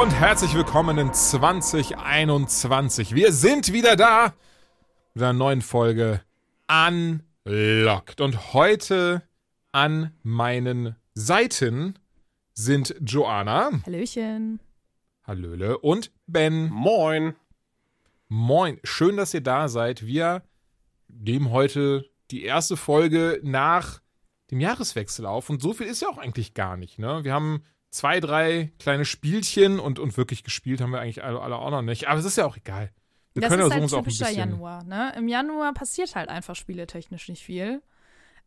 Hallo und herzlich willkommen in 2021. Wir sind wieder da mit einer neuen Folge Unlocked. Und heute an meinen Seiten sind Joanna, Hallöchen. Hallöle und Ben. Moin. Moin, schön, dass ihr da seid. Wir nehmen heute die erste Folge nach dem Jahreswechsel auf und so viel ist ja auch eigentlich gar nicht. Ne? Wir haben zwei, drei kleine Spielchen und, und wirklich gespielt haben wir eigentlich alle, alle auch noch nicht. Aber es ist ja auch egal. Wir das können ist ja halt auch typischer bisschen. Januar, ne? Im Januar passiert halt einfach spieletechnisch nicht viel.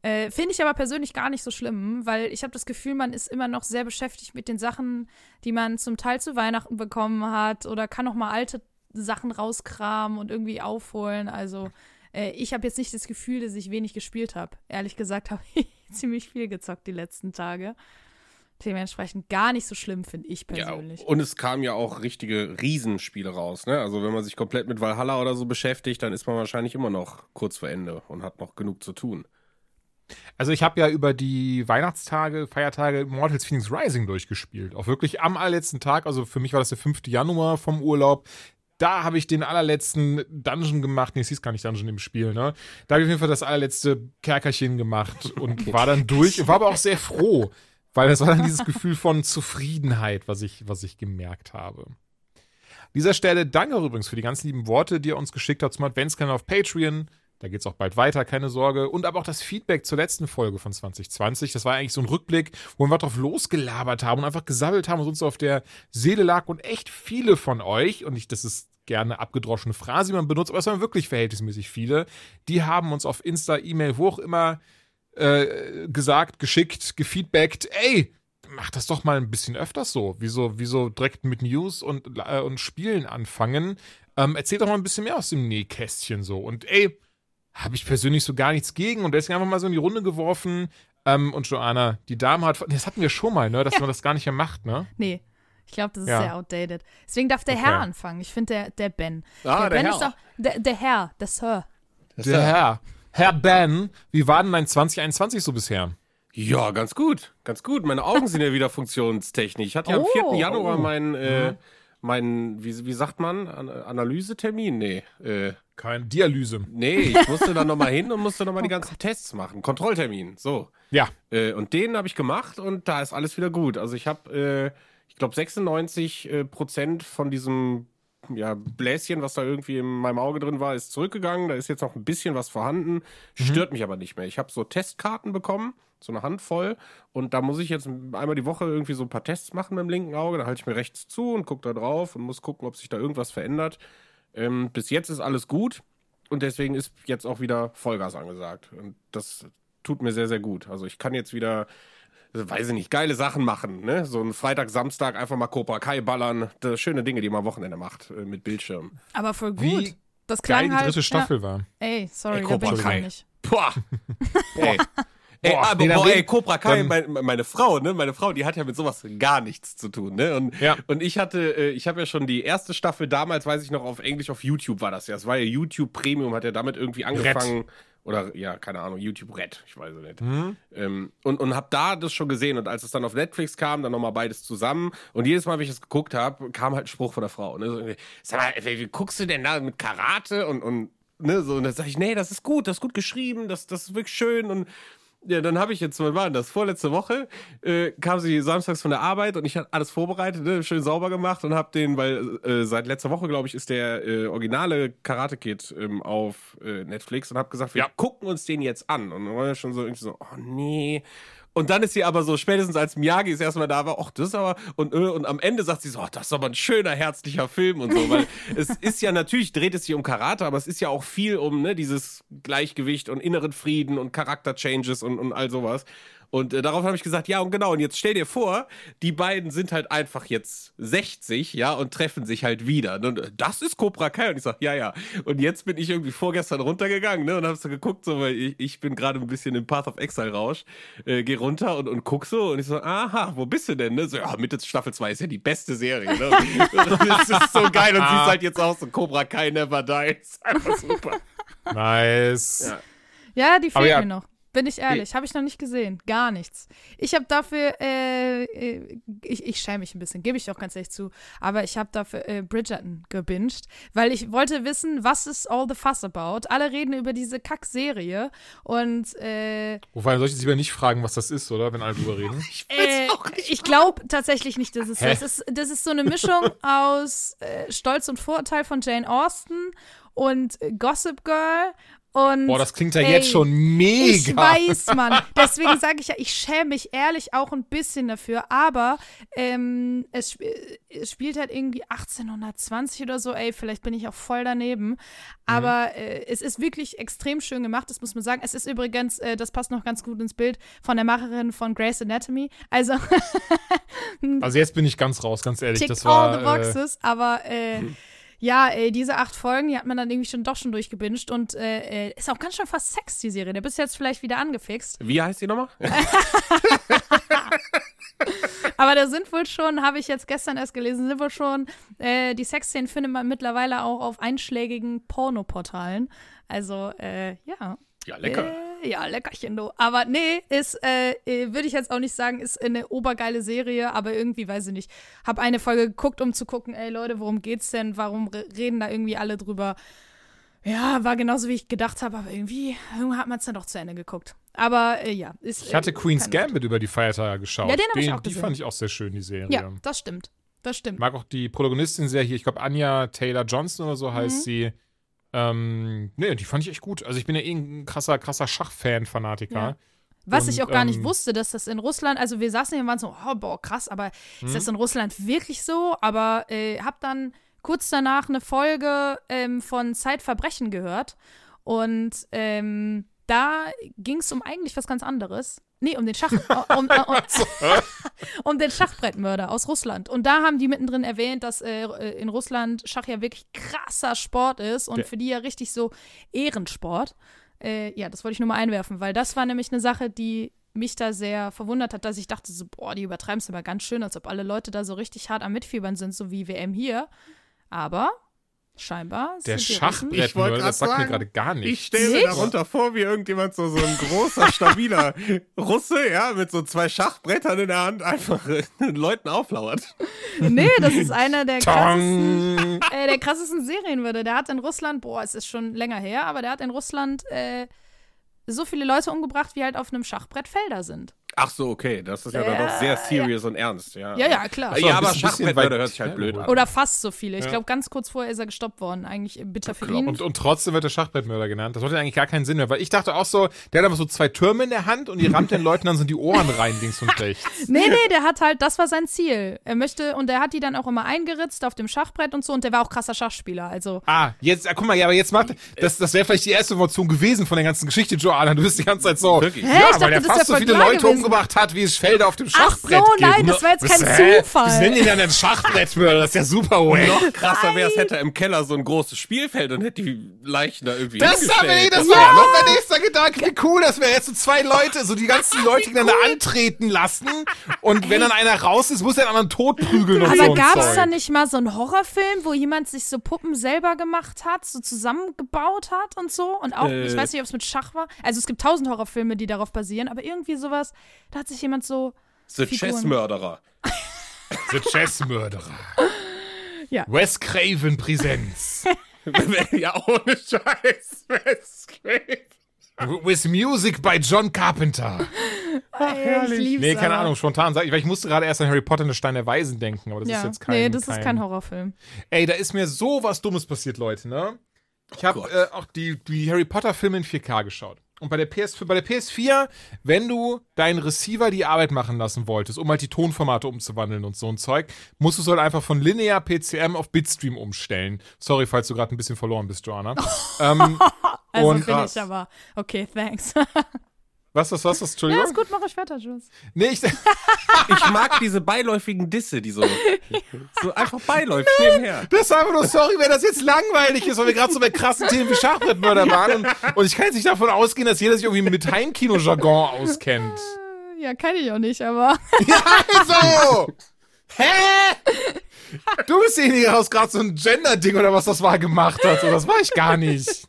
Äh, Finde ich aber persönlich gar nicht so schlimm, weil ich habe das Gefühl, man ist immer noch sehr beschäftigt mit den Sachen, die man zum Teil zu Weihnachten bekommen hat oder kann noch mal alte Sachen rauskramen und irgendwie aufholen. Also äh, ich habe jetzt nicht das Gefühl, dass ich wenig gespielt habe. Ehrlich gesagt habe ich ziemlich viel gezockt die letzten Tage. Dementsprechend gar nicht so schlimm, finde ich Ja, persönlich. und es kamen ja auch richtige Riesenspiele raus. Ne? Also wenn man sich komplett mit Valhalla oder so beschäftigt, dann ist man wahrscheinlich immer noch kurz vor Ende und hat noch genug zu tun. Also ich habe ja über die Weihnachtstage, Feiertage Mortals Phoenix Rising durchgespielt. Auch wirklich am allerletzten Tag, also für mich war das der 5. Januar vom Urlaub. Da habe ich den allerletzten Dungeon gemacht. Nee, es hieß gar nicht Dungeon im Spiel, ne? Da habe ich auf jeden Fall das allerletzte Kerkerchen gemacht und war dann durch. War aber auch sehr froh, weil das war dann dieses Gefühl von Zufriedenheit, was ich, was ich gemerkt habe. An dieser Stelle danke auch übrigens für die ganz lieben Worte, die ihr uns geschickt habt zum Adventskalender auf Patreon. Da geht es auch bald weiter, keine Sorge. Und aber auch das Feedback zur letzten Folge von 2020. Das war eigentlich so ein Rückblick, wo wir drauf losgelabert haben und einfach gesammelt haben, was uns auf der Seele lag. Und echt viele von euch, und ich, das ist gerne abgedroschene Phrase, die man benutzt, aber es waren wirklich verhältnismäßig viele, die haben uns auf Insta, E-Mail, wo auch immer äh, gesagt, geschickt, gefeedbackt, ey, mach das doch mal ein bisschen öfters so. Wieso, wieso direkt mit News und, äh, und Spielen anfangen? Ähm, erzähl doch mal ein bisschen mehr aus dem Nähkästchen so. Und ey, habe ich persönlich so gar nichts gegen und deswegen einfach mal so in die Runde geworfen. Ähm, und Joanna, die Dame hat, das hatten wir schon mal, ne, dass man das gar nicht mehr macht, ne? Nee. Ich glaube, das ist Ja. sehr outdated. Deswegen darf der Okay. Herr anfangen. Ich finde, der, der Ben. Ah, der Ben Herr. ist doch. Der, der Herr, der Sir. Der Herr. Herr Ben, wie war denn dein 2021 so bisher? Ja, ganz gut. Ganz gut. Meine Augen sind ja wieder funktionstechnisch. Ich hatte ja am Oh. 4. Januar Oh. meinen, äh, meinen wie, wie sagt man, An Analysetermin? Nee. Äh, Kein Dialyse. nee, ich musste dann nochmal hin und musste nochmal die Oh ganzen Tests machen. Kontrolltermin. So. Ja. Äh, und den habe ich gemacht und da ist alles wieder gut. Also ich habe, äh, ich glaube, 96 äh, Prozent von diesem ja, Bläschen, was da irgendwie in meinem Auge drin war, ist zurückgegangen. Da ist jetzt noch ein bisschen was vorhanden. Stört mich aber nicht mehr. Ich habe so Testkarten bekommen, so eine Handvoll. Und da muss ich jetzt einmal die Woche irgendwie so ein paar Tests machen mit dem linken Auge. Da halte ich mir rechts zu und gucke da drauf und muss gucken, ob sich da irgendwas verändert. Ähm, bis jetzt ist alles gut. Und deswegen ist jetzt auch wieder Vollgas angesagt. Und das tut mir sehr, sehr gut. Also ich kann jetzt wieder, weiß ich nicht, geile Sachen machen. Ne? So einen Freitag, Samstag einfach mal Cobra Kai ballern. Das schöne Dinge, die man am Wochenende macht äh, mit Bildschirm. Aber voll gut. Wie das Geil klang die halt. dritte Staffel war. Ja, ey, sorry, Ey, da bin Cobra ich Kai. nicht. Boah. ey. Ey, Boah, aber nee, boah, red- ey, Cobra Kai, dann- mein, meine Frau, ne, meine Frau, die hat ja mit sowas gar nichts zu tun, ne? Und, Ja. und ich hatte, äh, ich habe ja schon die erste Staffel damals, weiß ich noch, auf Englisch auf YouTube war das ja. Es war ja YouTube Premium, hat ja damit irgendwie angefangen. Oder ja, keine Ahnung, YouTube Red, ich weiß es nicht. Mhm. Ähm, und und habe da das schon gesehen. Und als es dann auf Netflix kam, dann nochmal beides zusammen. Und jedes Mal, wenn ich das geguckt habe, kam halt ein Spruch von der Frau. Ne? So, Sag mal, wie, wie guckst du denn da mit Karate? Und, und, ne, so, und dann sage ich, nee, das ist gut, das ist gut geschrieben, das, das ist wirklich schön. Und ja, dann habe ich jetzt, wann war denn das? Vorletzte Woche äh, kam sie samstags von der Arbeit und ich hatte alles vorbereitet, ne, schön sauber gemacht und habe den, weil äh, seit letzter Woche, glaube ich, ist der äh, originale Karate Kid ähm, auf äh, Netflix und habe gesagt, wir gucken uns den jetzt an. Und dann war ich schon so irgendwie so, oh nee. Und dann ist sie aber so, spätestens als Miyagi das erste Mal da war, ach, das ist aber, und, äh, und am Ende sagt sie so, ach, das ist aber ein schöner, herzlicher Film und so, weil es ist ja natürlich, dreht es sich um Karate, aber es ist ja auch viel um ne, dieses Gleichgewicht und inneren Frieden und Charakterchanges und, und all sowas. Und äh, darauf habe ich gesagt, ja und genau, und jetzt stell dir vor, die beiden sind halt einfach jetzt 60, ja, und treffen sich halt wieder. Und äh, das ist Cobra Kai. Und ich sage, ja, ja. Und jetzt bin ich irgendwie vorgestern runtergegangen, ne, und habe so geguckt, so, weil ich, ich bin gerade ein bisschen im Path of Exile-Rausch, äh, geh runter und, und guck so, und ich so, aha, wo bist du denn, ne? So, ja, Mitte Staffel 2 ist ja die beste Serie, ne? das ist so geil. Und sie ist halt jetzt auch so Cobra Kai Never Dies. Einfach super. Nice. Ja. Ja, die fehlt ja. mir noch. Bin ich ehrlich, habe ich noch nicht gesehen. Gar nichts. Ich habe dafür, äh, äh, ich, ich schäme mich ein bisschen, gebe ich auch ganz ehrlich zu, aber ich habe dafür äh, Bridgerton gebinged, weil ich wollte wissen, was ist all the fuss about. Alle reden über diese Kack-Serie und äh, Wobei, soll ich jetzt lieber nicht fragen, was das ist, oder? Wenn alle drüber reden. äh, ich glaube tatsächlich nicht, dass es so Hä? ist. Das ist. Das ist so eine Mischung aus äh, Stolz und Vorurteil von Jane Austen und äh, Gossip Girl und Boah, das klingt ja Ey, jetzt schon mega. Ich weiß, Mann. Deswegen sage ich ja, ich schäme mich ehrlich auch ein bisschen dafür. Aber ähm, es, sp- es spielt halt irgendwie 1820 oder so. Ey, vielleicht bin ich auch voll daneben. Aber äh, es ist wirklich extrem schön gemacht, das muss man sagen. Es ist übrigens, äh, das passt noch ganz gut ins Bild, von der Macherin von Grey's Anatomy. Also Also jetzt bin ich ganz raus, ganz ehrlich. tickt Das war. all the boxes. aber äh, ja, ey, diese acht Folgen, die hat man dann irgendwie schon doch schon durchgebinged. Und äh, äh, ist auch ganz schön fast Sex, die Serie. Da bist du jetzt vielleicht wieder angefixt. Wie heißt die nochmal? Aber da sind wohl schon, habe ich jetzt gestern erst gelesen, sind wohl schon, äh, die Sexszenen findet man mittlerweile auch auf einschlägigen Pornoportalen. Also, äh, ja. Ja, lecker. Ja, leckerchen, du. Aber nee, ist, äh, würde ich jetzt auch nicht sagen, ist eine obergeile Serie, aber irgendwie, weiß ich nicht. Hab eine Folge geguckt, um zu gucken, ey Leute, worum geht's denn? Warum re reden da irgendwie alle drüber? Ja, war genauso, wie ich gedacht habe, aber irgendwie, irgendwann hat man es dann doch zu Ende geguckt. Aber äh, ja, ist. Ich hatte äh, Queen's Gambit über die Feiertage geschaut. Ja, den hab ich auch Die fand ich auch sehr schön, die Serie. Ja, das stimmt. Das stimmt. mag auch die Protagonistin sehr hier, ich glaube Anja Taylor Johnson oder so Mhm. heißt sie. Ähm, nee, die fand ich echt gut. Also ich bin ja eh ein krasser, krasser Schachfan-Fanatiker. Ja. Was ich Und, auch gar nicht ähm, wusste, dass das in Russland, also wir saßen hier und waren so, oh, boah, krass, aber ist das in Russland wirklich so? Aber äh, hab dann kurz danach eine Folge ähm, von Zeitverbrechen gehört und ähm, da ging es um eigentlich was ganz anderes. Nee, um den Schach, um, um, um, den Schachbrettmörder aus Russland. Und da haben die mittendrin erwähnt, dass äh, in Russland Schach ja wirklich krasser Sport ist und Der- für die ja richtig so Ehrensport. Äh, ja, das wollte ich nur mal einwerfen, weil das war nämlich eine Sache, die mich da sehr verwundert hat, dass ich dachte so, boah, die übertreiben es aber ganz schön, als ob alle Leute da so richtig hart am Mitfiebern sind, so wie WM hier. Aber scheinbar Der Ich Schachbrettmörder, grad das sagt mir sagen, gerade gar Ich nicht. stelle mir darunter vor, wie irgendjemand so, so ein großer, stabiler Russe, ja, mit so zwei Schachbrettern in der Hand einfach äh, den Leuten auflauert. Nee, das ist einer der krassesten, äh, der krassesten Serienmörder. Der hat in Russland, boah, es ist schon länger her, aber der hat in Russland äh, so viele Leute umgebracht, wie halt auf einem Schachbrett Felder sind. Ach so, okay, das ist ja dann doch sehr serious und ernst, ja. Ja, ja, klar. so, ja, aber weit hört sich halt blöd an. Oder fast so viele. Ich Ja. glaube, ganz kurz vorher ist er gestoppt worden. Eigentlich bitter für ihn. Und, und trotzdem wird der Schachbrettmörder genannt. Das macht ja eigentlich gar keinen Sinn mehr, weil ich dachte auch so, der hat einfach so zwei Türme in der Hand und die rammt den Leuten dann so in die Ohren rein, links und rechts. Nee, nee, der hat halt, das war sein Ziel. Er möchte, und der hat die dann auch immer eingeritzt auf dem Schachbrett und so, und der war auch krasser Schachspieler. Also, Ah, jetzt, ah, guck mal, ja, aber jetzt macht, das, das wäre vielleicht die erste Information gewesen von der ganzen Geschichte, Joanna. Du bist die ganze Zeit so, Wirklich? Hä? ja, Ich dachte, weil der das fast so viele Leute gewesen. Umgebracht hat, wie es Felder auf dem Ach Schachbrett so, gibt. nein, das war jetzt kein Hä? Zufall. Was nennen die denn einen Schachbrettmörder? Das ist ja super wack. Noch krasser wäre es, hätte er im Keller so ein großes Spielfeld und hätte die Leichen da irgendwie Das, war mir, hingestellt. das war ja noch mein nächster Gedanke. Wie cool das wäre, jetzt so zwei Leute, so die ganzen Leute gegeneinander antreten lassen. Und wenn dann einer raus ist, muss der anderen totprügeln und so aber ein gab's Zeug. da nicht mal so einen Horrorfilm, wo jemand sich so Puppen selber gemacht hat, so zusammengebaut hat und so? Und auch, Äh. ich weiß nicht, ob es mit Schach war. Also es gibt tausend Horrorfilme, die darauf basieren, aber irgendwie sowas, da hat sich jemand so. The Figuren. Chessmörderer. The Chessmörderer. Ja. Wes Craven Präsenz. ja, ohne Scheiß. Wes Craven. With Music by John Carpenter. Ey, ich lieb's Nee, keine. Ahnung, spontan sag ich, weil ich musste gerade erst an Harry Potter und der Stein der Weisen denken, aber das Ja, ist jetzt kein nee, das kein, ist kein Horrorfilm. Ey, da ist mir so was Dummes passiert, Leute, ne? Ich habe Gott. äh, auch die, die Harry Potter Filme in 4K geschaut. Und bei der, PS, bei der PS4, wenn du deinen Receiver die Arbeit machen lassen wolltest, um halt die Tonformate umzuwandeln und so ein Zeug, musst du es halt einfach von linear PCM auf Bitstream umstellen. Sorry, falls du gerade ein bisschen verloren bist, Joanna. ähm, Also Und- bin ich aber. Okay, thanks. Was, was, was, was? Ja, Entschuldigung? ist gut, mach ich weiter, Jules. Nee, ich, Ich mag diese beiläufigen Disse, die so, so einfach beiläufig nebenher. das ist einfach nur, sorry, wenn das jetzt langweilig ist, weil wir gerade so bei krassen Themen wie Schachbrettmörder waren. Und, und ich kann jetzt nicht davon ausgehen, dass jeder sich irgendwie mit Heimkino-Jargon auskennt. Ja, kann ich auch nicht, aber. Ja, also! Hä? Du bist derjenige, der aus gerade so ein Gender-Ding oder was das war gemacht hat. So, das war ich gar nicht.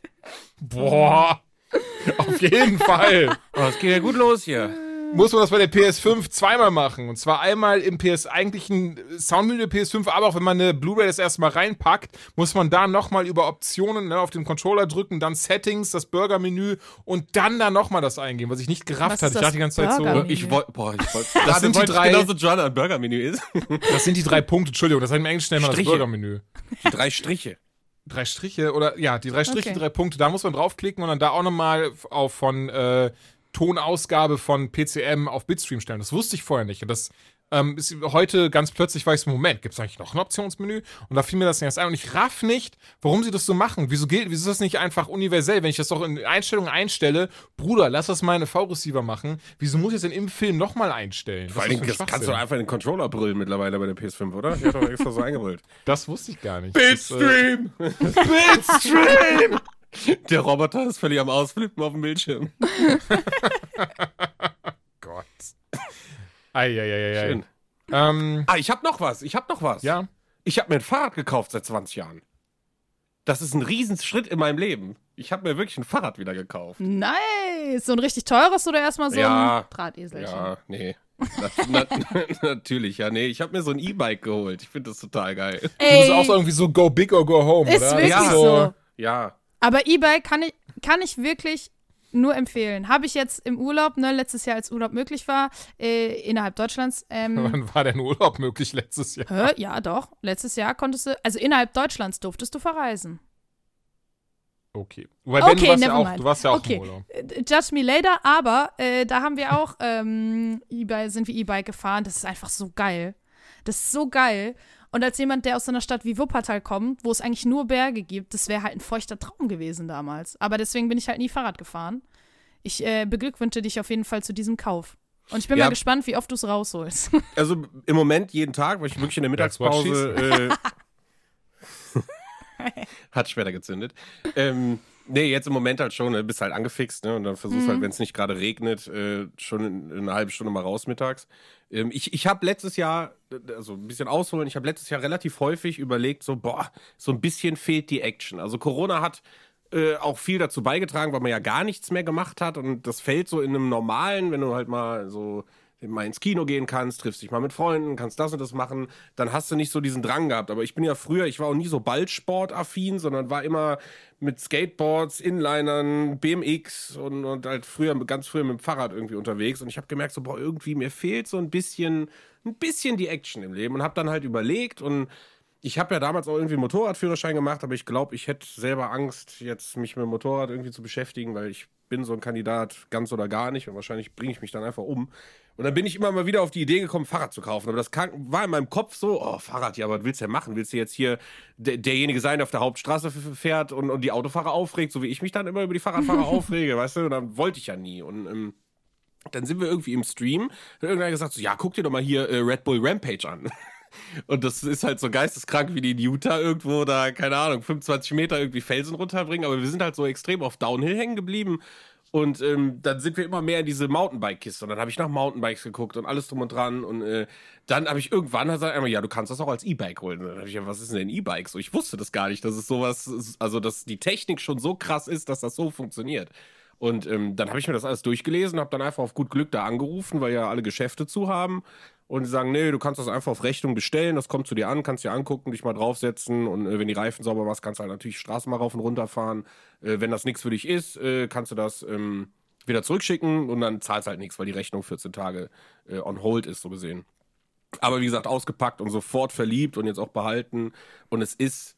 Boah. Auf jeden Fall. Oh, es geht ja gut los hier. muss man das bei der PS5 zweimal machen. Und zwar einmal im PS eigentlichen Soundmenü der PS5, aber auch wenn man eine Blu-ray das erste Mal reinpackt, muss man da nochmal über Optionen ne, auf den Controller drücken, dann Settings, das Burger-Menü und dann da nochmal das eingeben, was ich nicht gerafft hatte. Ich das dachte die ganze Zeit so. Ich wollte, boah, ich wollte, Das sind die drei- genauso John ein Burger-Menü ist. Das sind die drei Punkte, Entschuldigung, das heißt im Englischen nennt man das. Burger-Menü. Die drei Striche. Drei Striche oder ja, die drei Striche, Okay. drei Punkte, da muss man draufklicken und dann da auch nochmal auf von äh, Tonausgabe von PCM auf Bitstream stellen. Das wusste ich vorher nicht. Und das ähm, ist heute ganz plötzlich, war ich so, Moment, gibt es eigentlich noch ein Optionsmenü? Und da fiel mir das erst ein. Und ich raff nicht, warum sie das so machen. Wieso, geht, wieso ist das nicht einfach universell? Wenn ich das doch in Einstellungen einstelle, Bruder, lass das meine V-Receiver machen. Wieso muss ich das denn im Film nochmal einstellen? Vor Dingen das kannst du einfach in den Controller brüllen mittlerweile bei der PS5, oder? Die hat doch extra so eingebrüllt. Das wusste ich gar nicht. Das, äh, Bitstream! Bitstream! Der Roboter ist völlig am Ausflippen auf dem Bildschirm. Gott. Eieieiei. Schön. Ähm, Ah, ich hab noch was. Ich hab noch was. ja. Ich habe mir ein Fahrrad gekauft seit 20 Jahren. Das ist ein Riesenschritt in meinem Leben. Ich habe mir wirklich ein Fahrrad wieder gekauft. Nice. So ein richtig teures oder erstmal so Ja. ein Drahteselchen? Ja, nee. Na, na, natürlich, ja, nee. Ich habe mir so ein E-Bike geholt. Ich finde das total geil. Du bist Ey, auch so irgendwie so go big or go home, Ist oder? wirklich Ja. so. Ja. Aber E-Bike kann ich, kann ich wirklich nur empfehlen. Habe ich jetzt im Urlaub, ne, letztes Jahr als Urlaub möglich war, äh, innerhalb Deutschlands. Ähm, Wann war denn Urlaub möglich letztes Jahr? hä? Ja, doch. Letztes Jahr konntest du, also innerhalb Deutschlands durftest du verreisen. Okay. Ben, Okay, du warst ja auch, du warst ja auch Okay. im Urlaub. Äh, Judge me later, aber äh, da haben wir auch ähm, E-Bike, sind wir E-Bike gefahren. Das ist einfach so geil. Das ist so geil. Und als jemand, der aus so einer Stadt wie Wuppertal kommt, wo es eigentlich nur Berge gibt, das wäre halt ein feuchter Traum gewesen damals. Aber deswegen bin ich halt nie Fahrrad gefahren. Ich äh, beglückwünsche dich auf jeden Fall zu diesem Kauf. Und ich bin Ja. mal gespannt, wie oft du es rausholst. Also im Moment jeden Tag, weil ich wirklich in der Mittagspause. Äh, hat später gezündet. Ähm, nee, jetzt im Moment halt schon, ne, bist halt angefixt, ne? Und dann versuchst halt, wenn es nicht gerade regnet, äh, schon in, in eine halbe Stunde mal raus mittags. Ähm, ich ich habe letztes Jahr, also ein bisschen ausholen, ich habe letztes Jahr relativ häufig überlegt, so, boah, so ein bisschen fehlt die Action. Also Corona hat äh, auch viel dazu beigetragen, weil man ja gar nichts mehr gemacht hat und das fällt so in einem normalen, wenn du halt mal so mal ins Kino gehen kannst, triffst dich mal mit Freunden, kannst das und das machen, dann hast du nicht so diesen Drang gehabt. Aber ich bin ja früher, ich war auch nie so Ballsportaffin, sondern war immer mit Skateboards, Inlinern, BMX und, und halt früher, ganz früher mit dem Fahrrad irgendwie unterwegs. Und ich habe gemerkt, so, boah, irgendwie mir fehlt so ein bisschen, ein bisschen die Action im Leben und habe dann halt überlegt und ich habe ja damals auch irgendwie Motorradführerschein gemacht, aber ich glaube, ich hätte selber Angst, jetzt mich mit dem Motorrad irgendwie zu beschäftigen, weil ich bin so ein Kandidat ganz oder gar nicht und wahrscheinlich bringe ich mich dann einfach um. Und dann bin ich immer mal wieder auf die Idee gekommen, Fahrrad zu kaufen. Aber das kann, war in meinem Kopf so, oh, Fahrrad, ja, was willst du denn machen? Willst du jetzt hier der, derjenige sein, der auf der Hauptstraße fährt und, und die Autofahrer aufregt, so wie ich mich dann immer über die Fahrradfahrer aufrege, weißt du? Und dann wollte ich ja nie. Und ähm, dann sind wir irgendwie im Stream. Hat irgendwer gesagt, so, ja, guck dir doch mal hier äh, Red Bull Rampage an. Und das ist halt so geisteskrank, wie die in Utah irgendwo da, keine Ahnung, 25 Meter irgendwie Felsen runterbringen. Aber wir sind halt so extrem auf Downhill hängen geblieben. Und ähm, dann sind wir immer mehr in diese Mountainbike-Kiste. Und dann habe ich nach Mountainbikes geguckt und alles drum und dran. Und äh, dann habe ich irgendwann gesagt, einmal, ja, du kannst das auch als E-Bike holen. Und dann habe ich ja, was ist denn ein E-Bike? So, ich wusste das gar nicht, dass es sowas, also dass die Technik schon so krass ist, dass das so funktioniert. Und ähm, dann habe ich mir das alles durchgelesen, habe dann einfach auf gut Glück da angerufen, weil ja alle Geschäfte zu haben. Und die sagen, nee, du kannst das einfach auf Rechnung bestellen, das kommt zu dir an, kannst dir angucken, dich mal draufsetzen und äh, wenn die Reifen sauber machst, kannst du halt natürlich die Straße mal rauf und runter fahren. Äh, wenn das nichts für dich ist, äh, kannst du das ähm, wieder zurückschicken und dann zahlst halt nichts, weil die Rechnung 14 Tage äh, on hold ist, so gesehen. Aber wie gesagt, ausgepackt und sofort verliebt und jetzt auch behalten. Und es ist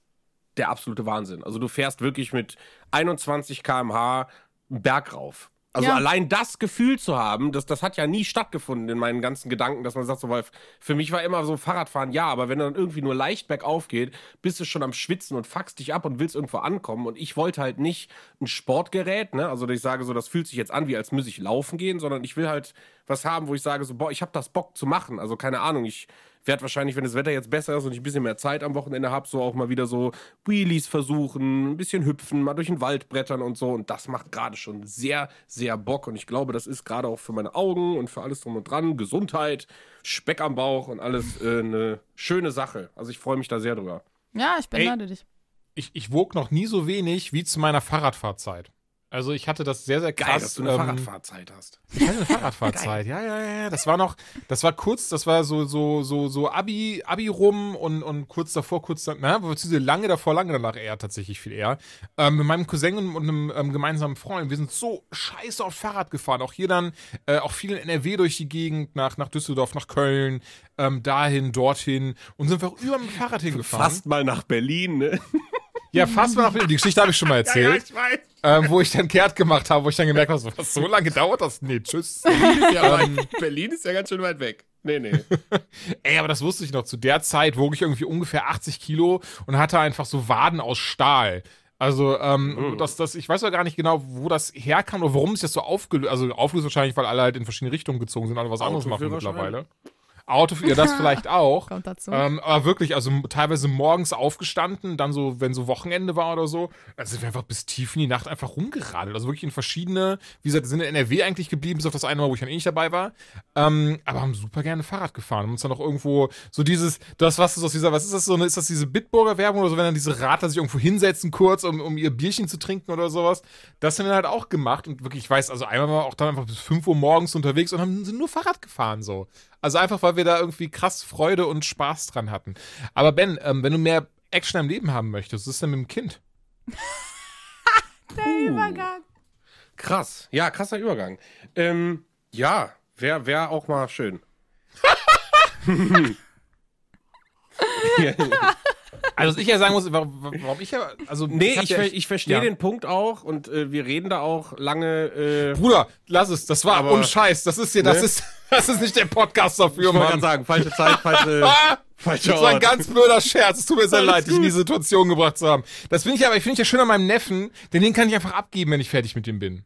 der absolute Wahnsinn. Also du fährst wirklich mit 21 km/h Berg rauf. Also Ja. allein das Gefühl zu haben, das, das hat ja nie stattgefunden in meinen ganzen Gedanken, dass man sagt, so, weil für mich war immer so Fahrradfahren, ja, aber wenn dann irgendwie nur leicht bergauf geht, bist du schon am Schwitzen und fuckst dich ab und willst irgendwo ankommen. Und ich wollte halt nicht ein Sportgerät, ne? Also dass ich sage, so, das fühlt sich jetzt an, wie als müsse ich laufen gehen, sondern ich will halt was haben, wo ich sage, so, boah, ich habe das Bock zu machen. Also keine Ahnung, ich werde wahrscheinlich, wenn das Wetter jetzt besser ist und ich ein bisschen mehr Zeit am Wochenende habe, so auch mal wieder so Wheelies versuchen, ein bisschen hüpfen, mal durch den Wald brettern und so. Und das macht gerade schon sehr, sehr Bock. Und ich glaube, das ist gerade auch für meine Augen und für alles drum und dran, Gesundheit, Speck am Bauch und alles äh, eine schöne Sache. Also ich freue mich da sehr drüber. Ja, ich beneide dich. Ich, ich wog noch nie so wenig wie zu meiner Fahrradfahrzeit. Also ich hatte das sehr, sehr krass. Geil, dass du eine ähm, Fahrradfahrzeit hast. Ich hatte eine Fahrradfahrzeit, ja, ja, ja, ja. Das war noch, das war kurz, das war so, so, so, so Abi, Abi rum und, und kurz davor, kurz dann, na, beziehungsweise lange davor, lange danach eher tatsächlich viel eher. Ähm, mit meinem Cousin und einem ähm, gemeinsamen Freund, wir sind so scheiße auf Fahrrad gefahren. Auch hier dann, äh, auch viel in NRW durch die Gegend, nach, nach Düsseldorf, nach Köln, ähm, dahin, dorthin und sind einfach über mit dem Fahrrad hingefahren. Fast mal nach Berlin, ne? Ja, fast mal nach Die Geschichte habe ich schon mal erzählt. ich weiß. ähm, wo ich dann kehrt gemacht habe, wo ich dann gemerkt habe, so, was, so lange dauert das? Nee, tschüss. Berlin ist, ja weit, Berlin ist ja ganz schön weit weg. Nee, nee. Ey, aber das wusste ich noch. Zu der Zeit wog ich irgendwie ungefähr 80 Kilo und hatte einfach so Waden aus Stahl. Also, ähm, das, das, ich weiß ja gar nicht genau, wo das herkam oder warum es jetzt so aufgelöst, also aufgelöst wahrscheinlich, weil alle halt in verschiedene Richtungen gezogen sind, alle was anderes machen mittlerweile. Auto, ja, das vielleicht auch. Kommt dazu. Ähm, aber wirklich, also teilweise morgens aufgestanden, dann so, wenn so Wochenende war oder so, dann sind wir einfach bis tief in die Nacht einfach rumgeradelt. Also wirklich in verschiedene, wie gesagt, sind in NRW eigentlich geblieben, bis auf das eine Mal, wo ich dann eh nicht dabei war. Ähm, aber haben super gerne Fahrrad gefahren. Haben uns dann auch irgendwo so dieses, das was ist aus dieser, was ist das so, ist das diese Bitburger Werbung oder so, wenn dann diese Radler sich irgendwo hinsetzen kurz, um, um ihr Bierchen zu trinken oder sowas. Das haben wir halt auch gemacht und wirklich, ich weiß, also einmal war auch dann einfach bis 5 Uhr morgens unterwegs und haben sind nur Fahrrad gefahren so. Also einfach, weil wir da irgendwie krass Freude und Spaß dran hatten. Aber Ben, ähm, wenn du mehr Action im Leben haben möchtest, was ist denn mit dem Kind? Der Übergang. Krass. Ja, krasser Übergang. Ähm, ja, wäre wär auch mal schön. ja, Also, was ich ja sagen muss, warum, ich ja, also. nee, ich, ja echt- ich verstehe ja. den Punkt auch und äh, wir reden da auch lange. Äh, Bruder, lass es, das war Aber- ohne Scheiß, das ist hier, das Ne? ist, das ist nicht der Podcast dafür, ich Mann. gerade sagen, falsche Zeit, falsche, falscher Das war ein ganz blöder Scherz. Es tut mir sehr Alles leid, dich in die. Situation gebracht zu haben. Das finde ich aber, ich finde ich ja schön an meinem Neffen, denn den kann ich einfach abgeben, wenn ich fertig mit dem bin.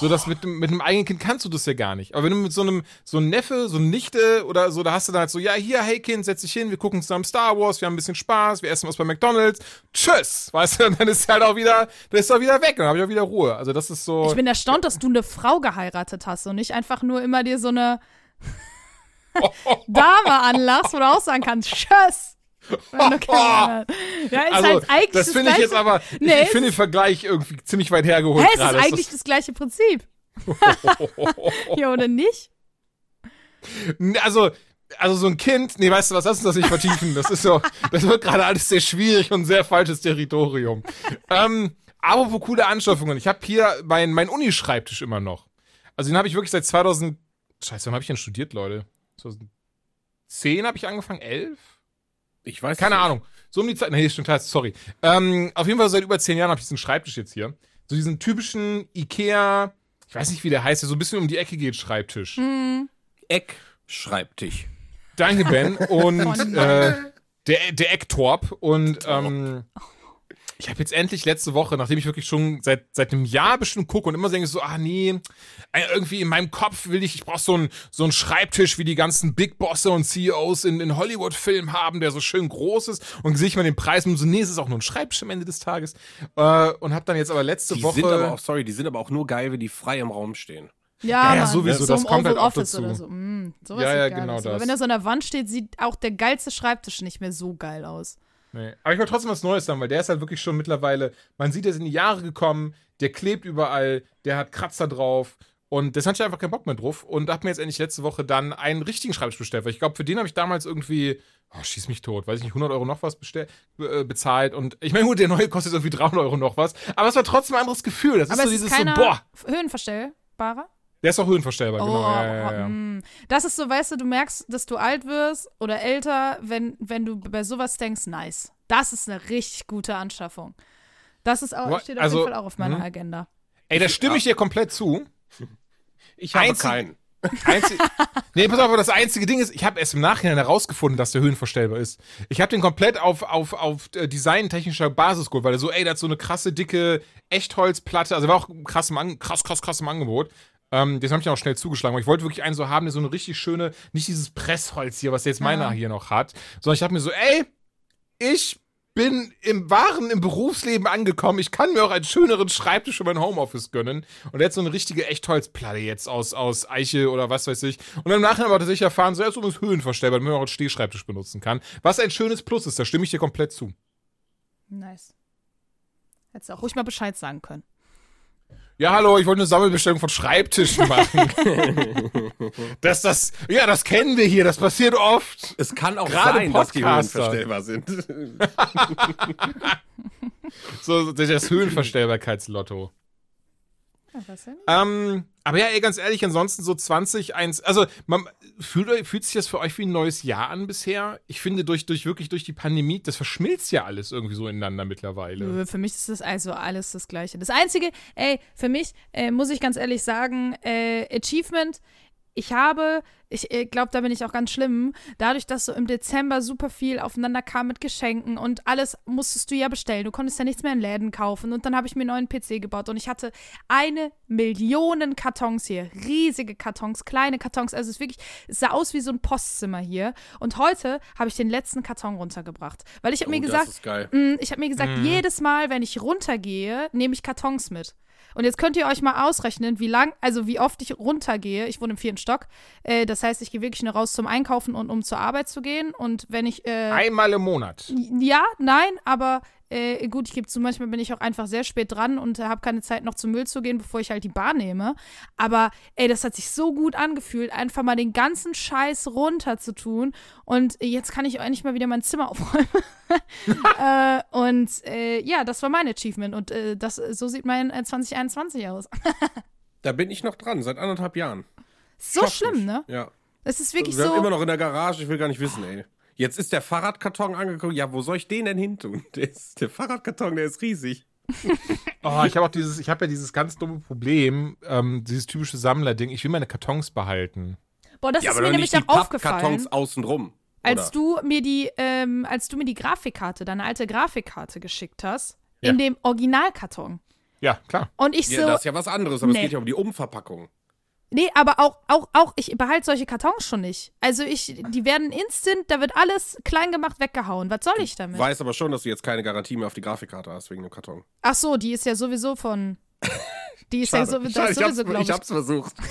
So, das mit, mit einem eigenen Kind kannst du das ja gar nicht. Aber wenn du mit so einem, so einem Neffe, so einem Nichte oder so, da hast du dann halt so, ja, hier, hey Kind, setz dich hin, wir gucken zusammen Star Wars, wir haben ein bisschen Spaß, wir essen was bei McDonalds, tschüss, weißt du, und dann ist er halt auch wieder, dann ist er auch wieder weg, und dann habe ich auch wieder Ruhe. Also das ist so. Ich bin erstaunt, dass du eine Frau geheiratet hast und nicht einfach nur immer dir so eine Dame anlachst, wo du auch sagen kannst, tschüss. Ja, ist also, halt eigentlich das finde ich jetzt aber, ich, Nee, ich finde den Vergleich irgendwie ziemlich weit hergeholt Hä, es ist Das eigentlich das gleiche Prinzip. ja, oder nicht? Also, also so ein Kind, nee, weißt du was, lass uns das nicht vertiefen. Das ist so, das wird gerade alles sehr schwierig und sehr falsches Territorium. ähm, aber wo coole Anschaffungen. Ich habe hier mein, mein Uni-Schreibtisch immer noch. Also den habe ich wirklich seit 2000, scheiße, wann habe ich denn studiert, Leute? 2010 habe ich angefangen, 11? Ich weiß Keine nicht. Ahnung. So um die Zeit, nee, stimmt, heißt, sorry. Ähm, auf jeden Fall seit über zehn Jahren habe ich diesen Schreibtisch jetzt hier. So diesen typischen Ikea, ich weiß nicht, wie der heißt, der so ein bisschen um die Ecke geht, Schreibtisch. Eckschreibtisch. Danke, Ben. Und äh, der, der Ecktorp. Und ähm, ich habe jetzt endlich letzte Woche, nachdem ich wirklich schon seit, seit einem Jahr bestimmt gucke und immer denke so, ah nee, äh, irgendwie in meinem Kopf will ich, ich brauche so einen so einen Schreibtisch, wie die ganzen Big Bosse und CEOs in, in Hollywood-Filmen haben, der so schön groß ist. Und sehe ich mal den Preis und so, nee, es ist auch nur ein Schreibtisch am Ende des Tages. Äh, und habe dann jetzt aber letzte Die Woche... sind aber auch, sorry, die sind aber auch nur geil, wenn die frei im Raum stehen. Ja, Ja, ja, sowieso, so das kommt halt Oval auch Office dazu. oder so. Mm, sowas Ja, ja, genau aus. Aber das. wenn er so an der Wand steht, sieht auch der geilste Schreibtisch nicht mehr so geil aus. Nee. Aber ich wollte trotzdem was Neues sagen, weil der ist halt wirklich schon mittlerweile, man sieht, der ist in die Jahre gekommen, der klebt überall, der hat Kratzer drauf und das hatte ich einfach keinen Bock mehr drauf und hab mir jetzt endlich letzte Woche dann einen richtigen Schreibtisch bestellt, weil ich glaube, für den habe ich damals irgendwie, oh, schieß mich tot, weiß ich nicht, 100 Euro noch was bestell, äh, bezahlt und ich meine, gut, der neue kostet irgendwie 300 Euro noch was, aber es war trotzdem ein anderes Gefühl, das Aber ist so es ist dieses keiner so, boah, höhenverstellbarer. Der ist auch höhenverstellbar, Oh, genau, ja, ja, ja. mm. Das ist so, weißt du, du merkst, dass du alt wirst oder älter, wenn, wenn du bei sowas denkst, nice. Das ist eine richtig gute Anschaffung. Das ist auch, steht auf also, jeden Fall auch auf meiner mhm. Agenda. Ey, da stimme ich dir komplett zu. Ich habe Einzig- keinen. Einzig, nee, pass auf, aber das einzige Ding ist, ich habe erst im Nachhinein herausgefunden, dass der höhenverstellbar ist. Ich habe den komplett auf, auf, auf äh, designtechnischer Basis geholt, weil er so, ey, der hat so eine krasse, dicke Echtholzplatte, also war auch krass, krass, krass, krass im Angebot. Ähm, das habe ich dann auch schnell zugeschlagen, weil ich wollte wirklich einen so haben, der so eine richtig schöne, nicht dieses Pressholz hier, was jetzt meiner hier noch hat, sondern ich habe mir so, ey, ich bin im wahren, im Berufsleben angekommen. Ich kann mir auch einen schöneren Schreibtisch für mein Homeoffice gönnen. Und hat so eine richtige Echtholzplatte jetzt aus, aus Eiche oder was weiß ich. Und im Nachhinein aber tatsächlich erfahren, so er ist übrigens höhenverstellbar, damit man auch als Stehschreibtisch benutzen kann. Was ein schönes Plus ist, da stimme ich dir komplett zu. Nice. Hättest du auch ruhig mal Bescheid sagen können. Ja, hallo, ich wollte eine Sammelbestellung von Schreibtischen machen. das, das, ja, das kennen wir hier, das passiert oft. Es kann auch Gerade sein, dass die Podcaster. höhenverstellbar sind. So, das Höhenverstellbarkeitslotto. Ja, was denn? Ähm, aber ja, ey, ganz ehrlich, ansonsten so 20, 1, also man, fühlt, fühlt sich das für euch wie ein neues Jahr an bisher? Ich finde, durch, durch wirklich durch die Pandemie, das verschmilzt ja alles irgendwie so ineinander mittlerweile. Nö, Für mich ist das also alles das Gleiche. Das Einzige, ey, für mich äh, muss ich ganz ehrlich sagen, äh, Achievement, ich habe, ich glaube, da bin ich auch ganz schlimm, dadurch, dass so im Dezember super viel aufeinander kam mit Geschenken und alles musstest du ja bestellen. Du konntest ja nichts mehr in Läden kaufen. Und dann habe ich mir einen neuen PC gebaut und ich hatte eine Million Kartons hier. Riesige Kartons, kleine Kartons. Also es ist wirklich, es sah aus wie so ein Postzimmer hier. Und heute habe ich den letzten Karton runtergebracht. Weil ich habe mir Oh, gesagt, das ist geil. Mm, Ich habe mir gesagt, jedes Mal, wenn ich runtergehe, nehme ich Kartons mit. Und jetzt könnt ihr euch mal ausrechnen, wie lang, also wie oft ich runtergehe. Ich wohne im vierten Stock. Äh, das heißt, ich gehe wirklich nur raus zum Einkaufen und um zur Arbeit zu gehen. Und wenn ich. Äh, Einmal im Monat. ja, nein, aber äh, gut, ich gebe zu, manchmal bin ich auch einfach sehr spät dran und habe keine Zeit noch zum Müll zu gehen, bevor ich halt die Bahn nehme. Aber ey, das hat sich so gut angefühlt, einfach mal den ganzen Scheiß runter zu tun. Und jetzt kann ich endlich mal wieder mein Zimmer aufräumen. äh, und äh, ja, das war mein Achievement. Und äh, das, so sieht mein äh, 2021 aus. Da bin ich noch dran, seit anderthalb Jahren. so Schaff schlimm, nicht. ne? Ja. Es ist wirklich Wir so. sind immer noch in der Garage, ich will gar nicht wissen, ey. Jetzt ist der Fahrradkarton angekommen. Ja, wo soll ich den denn hin tun? Der, ist, der Fahrradkarton, der ist riesig. Oh, ich habe auch dieses, ich habe ja dieses ganz dumme Problem, ähm, dieses typische Sammlerding. Ich will meine Kartons behalten. Boah, das Ja, ist aber mir nämlich auch aufgefallen. Pappkartons außenrum. Als du mir die, ähm, als du mir die Grafikkarte, deine alte Grafikkarte geschickt hast, Ja. in dem Originalkarton. Ja, klar. Und ich Ja, so, das ist ja was anderes, aber Nee. es geht ja um die Umverpackung. Nee, aber auch, auch, auch, ich behalte solche Kartons schon nicht. Also ich, die werden instant, da wird alles klein gemacht, weggehauen. Was soll ich damit? Weiß aber schon, dass du jetzt keine Garantie mehr auf die Grafikkarte hast wegen dem Karton. Ach so, die ist ja sowieso von, die ist ja so, das Schade, ich, sowieso, glaube ich ich. hab's versucht.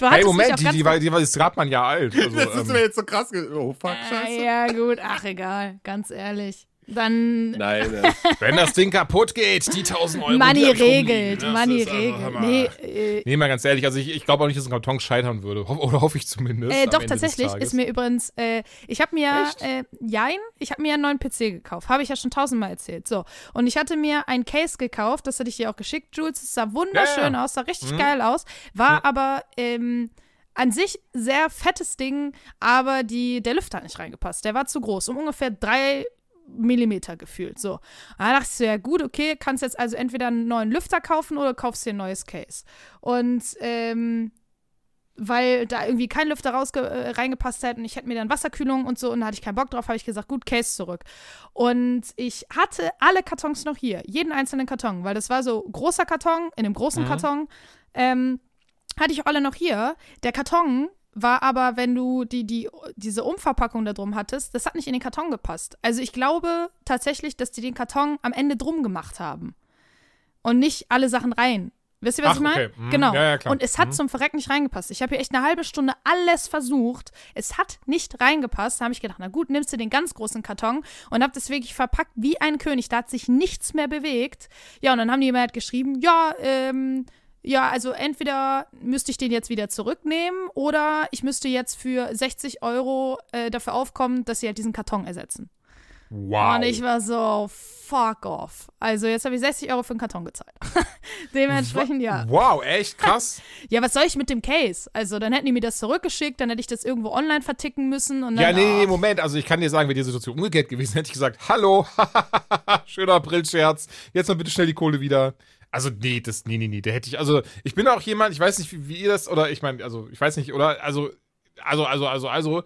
Hey, Moment, die, die, war, die war, ist gerade mal ein Jahr alt. Also, Das ist ähm, mir jetzt so krass. Oh, fuck, Ah, scheiße. ja, gut. Ach, egal. Ganz ehrlich. Dann Nein, wenn das Ding kaputt geht, die 1000 Euro. Money regelt. das Money regelt. Nee, äh, Nee, mal ganz ehrlich, also ich, ich glaube auch nicht, dass ein Karton scheitern würde. Ho oder hoffe ich zumindest. Äh, doch, tatsächlich ist mir übrigens, äh, ich habe mir, äh, jein, ich habe mir einen neuen PC gekauft. Habe ich ja schon tausendmal erzählt. So. Und ich hatte mir ein Case gekauft, das hatte ich dir auch geschickt, Jules. Es sah wunderschön Ja, ja. aus, sah richtig Mhm. geil aus. War aber, ähm, an sich sehr fettes Ding, aber die, der Lüfter hat nicht reingepasst. Der war zu groß, um ungefähr drei Millimeter gefühlt. So. Da dachte ich so, ja gut, okay, kannst jetzt also entweder einen neuen Lüfter kaufen oder kaufst dir ein neues Case. Und ähm, weil da irgendwie kein Lüfter rausge äh, reingepasst hätte und ich hätte mir dann Wasserkühlung und so und da hatte ich keinen Bock drauf, habe ich gesagt, gut, Case zurück. Und ich hatte alle Kartons noch hier, jeden einzelnen Karton, weil das war so großer Karton in einem großen Karton. Ähm, hatte ich alle noch hier. Der Karton war aber, wenn du die, die, diese Umverpackung da drum hattest, das hat nicht in den Karton gepasst. Also ich glaube tatsächlich, dass die den Karton am Ende drum gemacht haben. Und nicht alle Sachen rein. Wisst ihr, was Ach, ich meine? okay. Mhm. Genau. Ja, ja. Und es hat Mhm. zum Verrecken nicht reingepasst. Ich habe hier echt eine halbe Stunde alles versucht. Es hat nicht reingepasst. Da habe ich gedacht, na gut, nimmst du den ganz großen Karton und habe das wirklich verpackt wie ein König. Da hat sich nichts mehr bewegt. Ja, und dann haben die mir halt geschrieben, ja, ähm, ja, also entweder müsste ich den jetzt wieder zurücknehmen oder ich müsste jetzt für 60 Euro äh, dafür aufkommen, dass sie halt diesen Karton ersetzen. Wow. Und ich war so, fuck off. Also jetzt habe ich 60 Euro für einen Karton gezahlt. Dementsprechend, ja. Wow, echt krass. Ja, was soll ich mit dem Case? Also dann hätten die mir das zurückgeschickt, dann hätte ich das irgendwo online verticken müssen und dann, ja, nee, nee, Moment. Also ich kann dir sagen, wäre die Situation umgekehrt gewesen, hätte ich gesagt, hallo, schöner Aprilscherz, jetzt mal bitte schnell die Kohle wieder. Also, nee, das, nee, nee, nee, der hätte ich, also, ich bin auch jemand, ich weiß nicht, wie, wie ihr das, oder ich meine, also, ich weiß nicht, oder, also, also, also, also, also,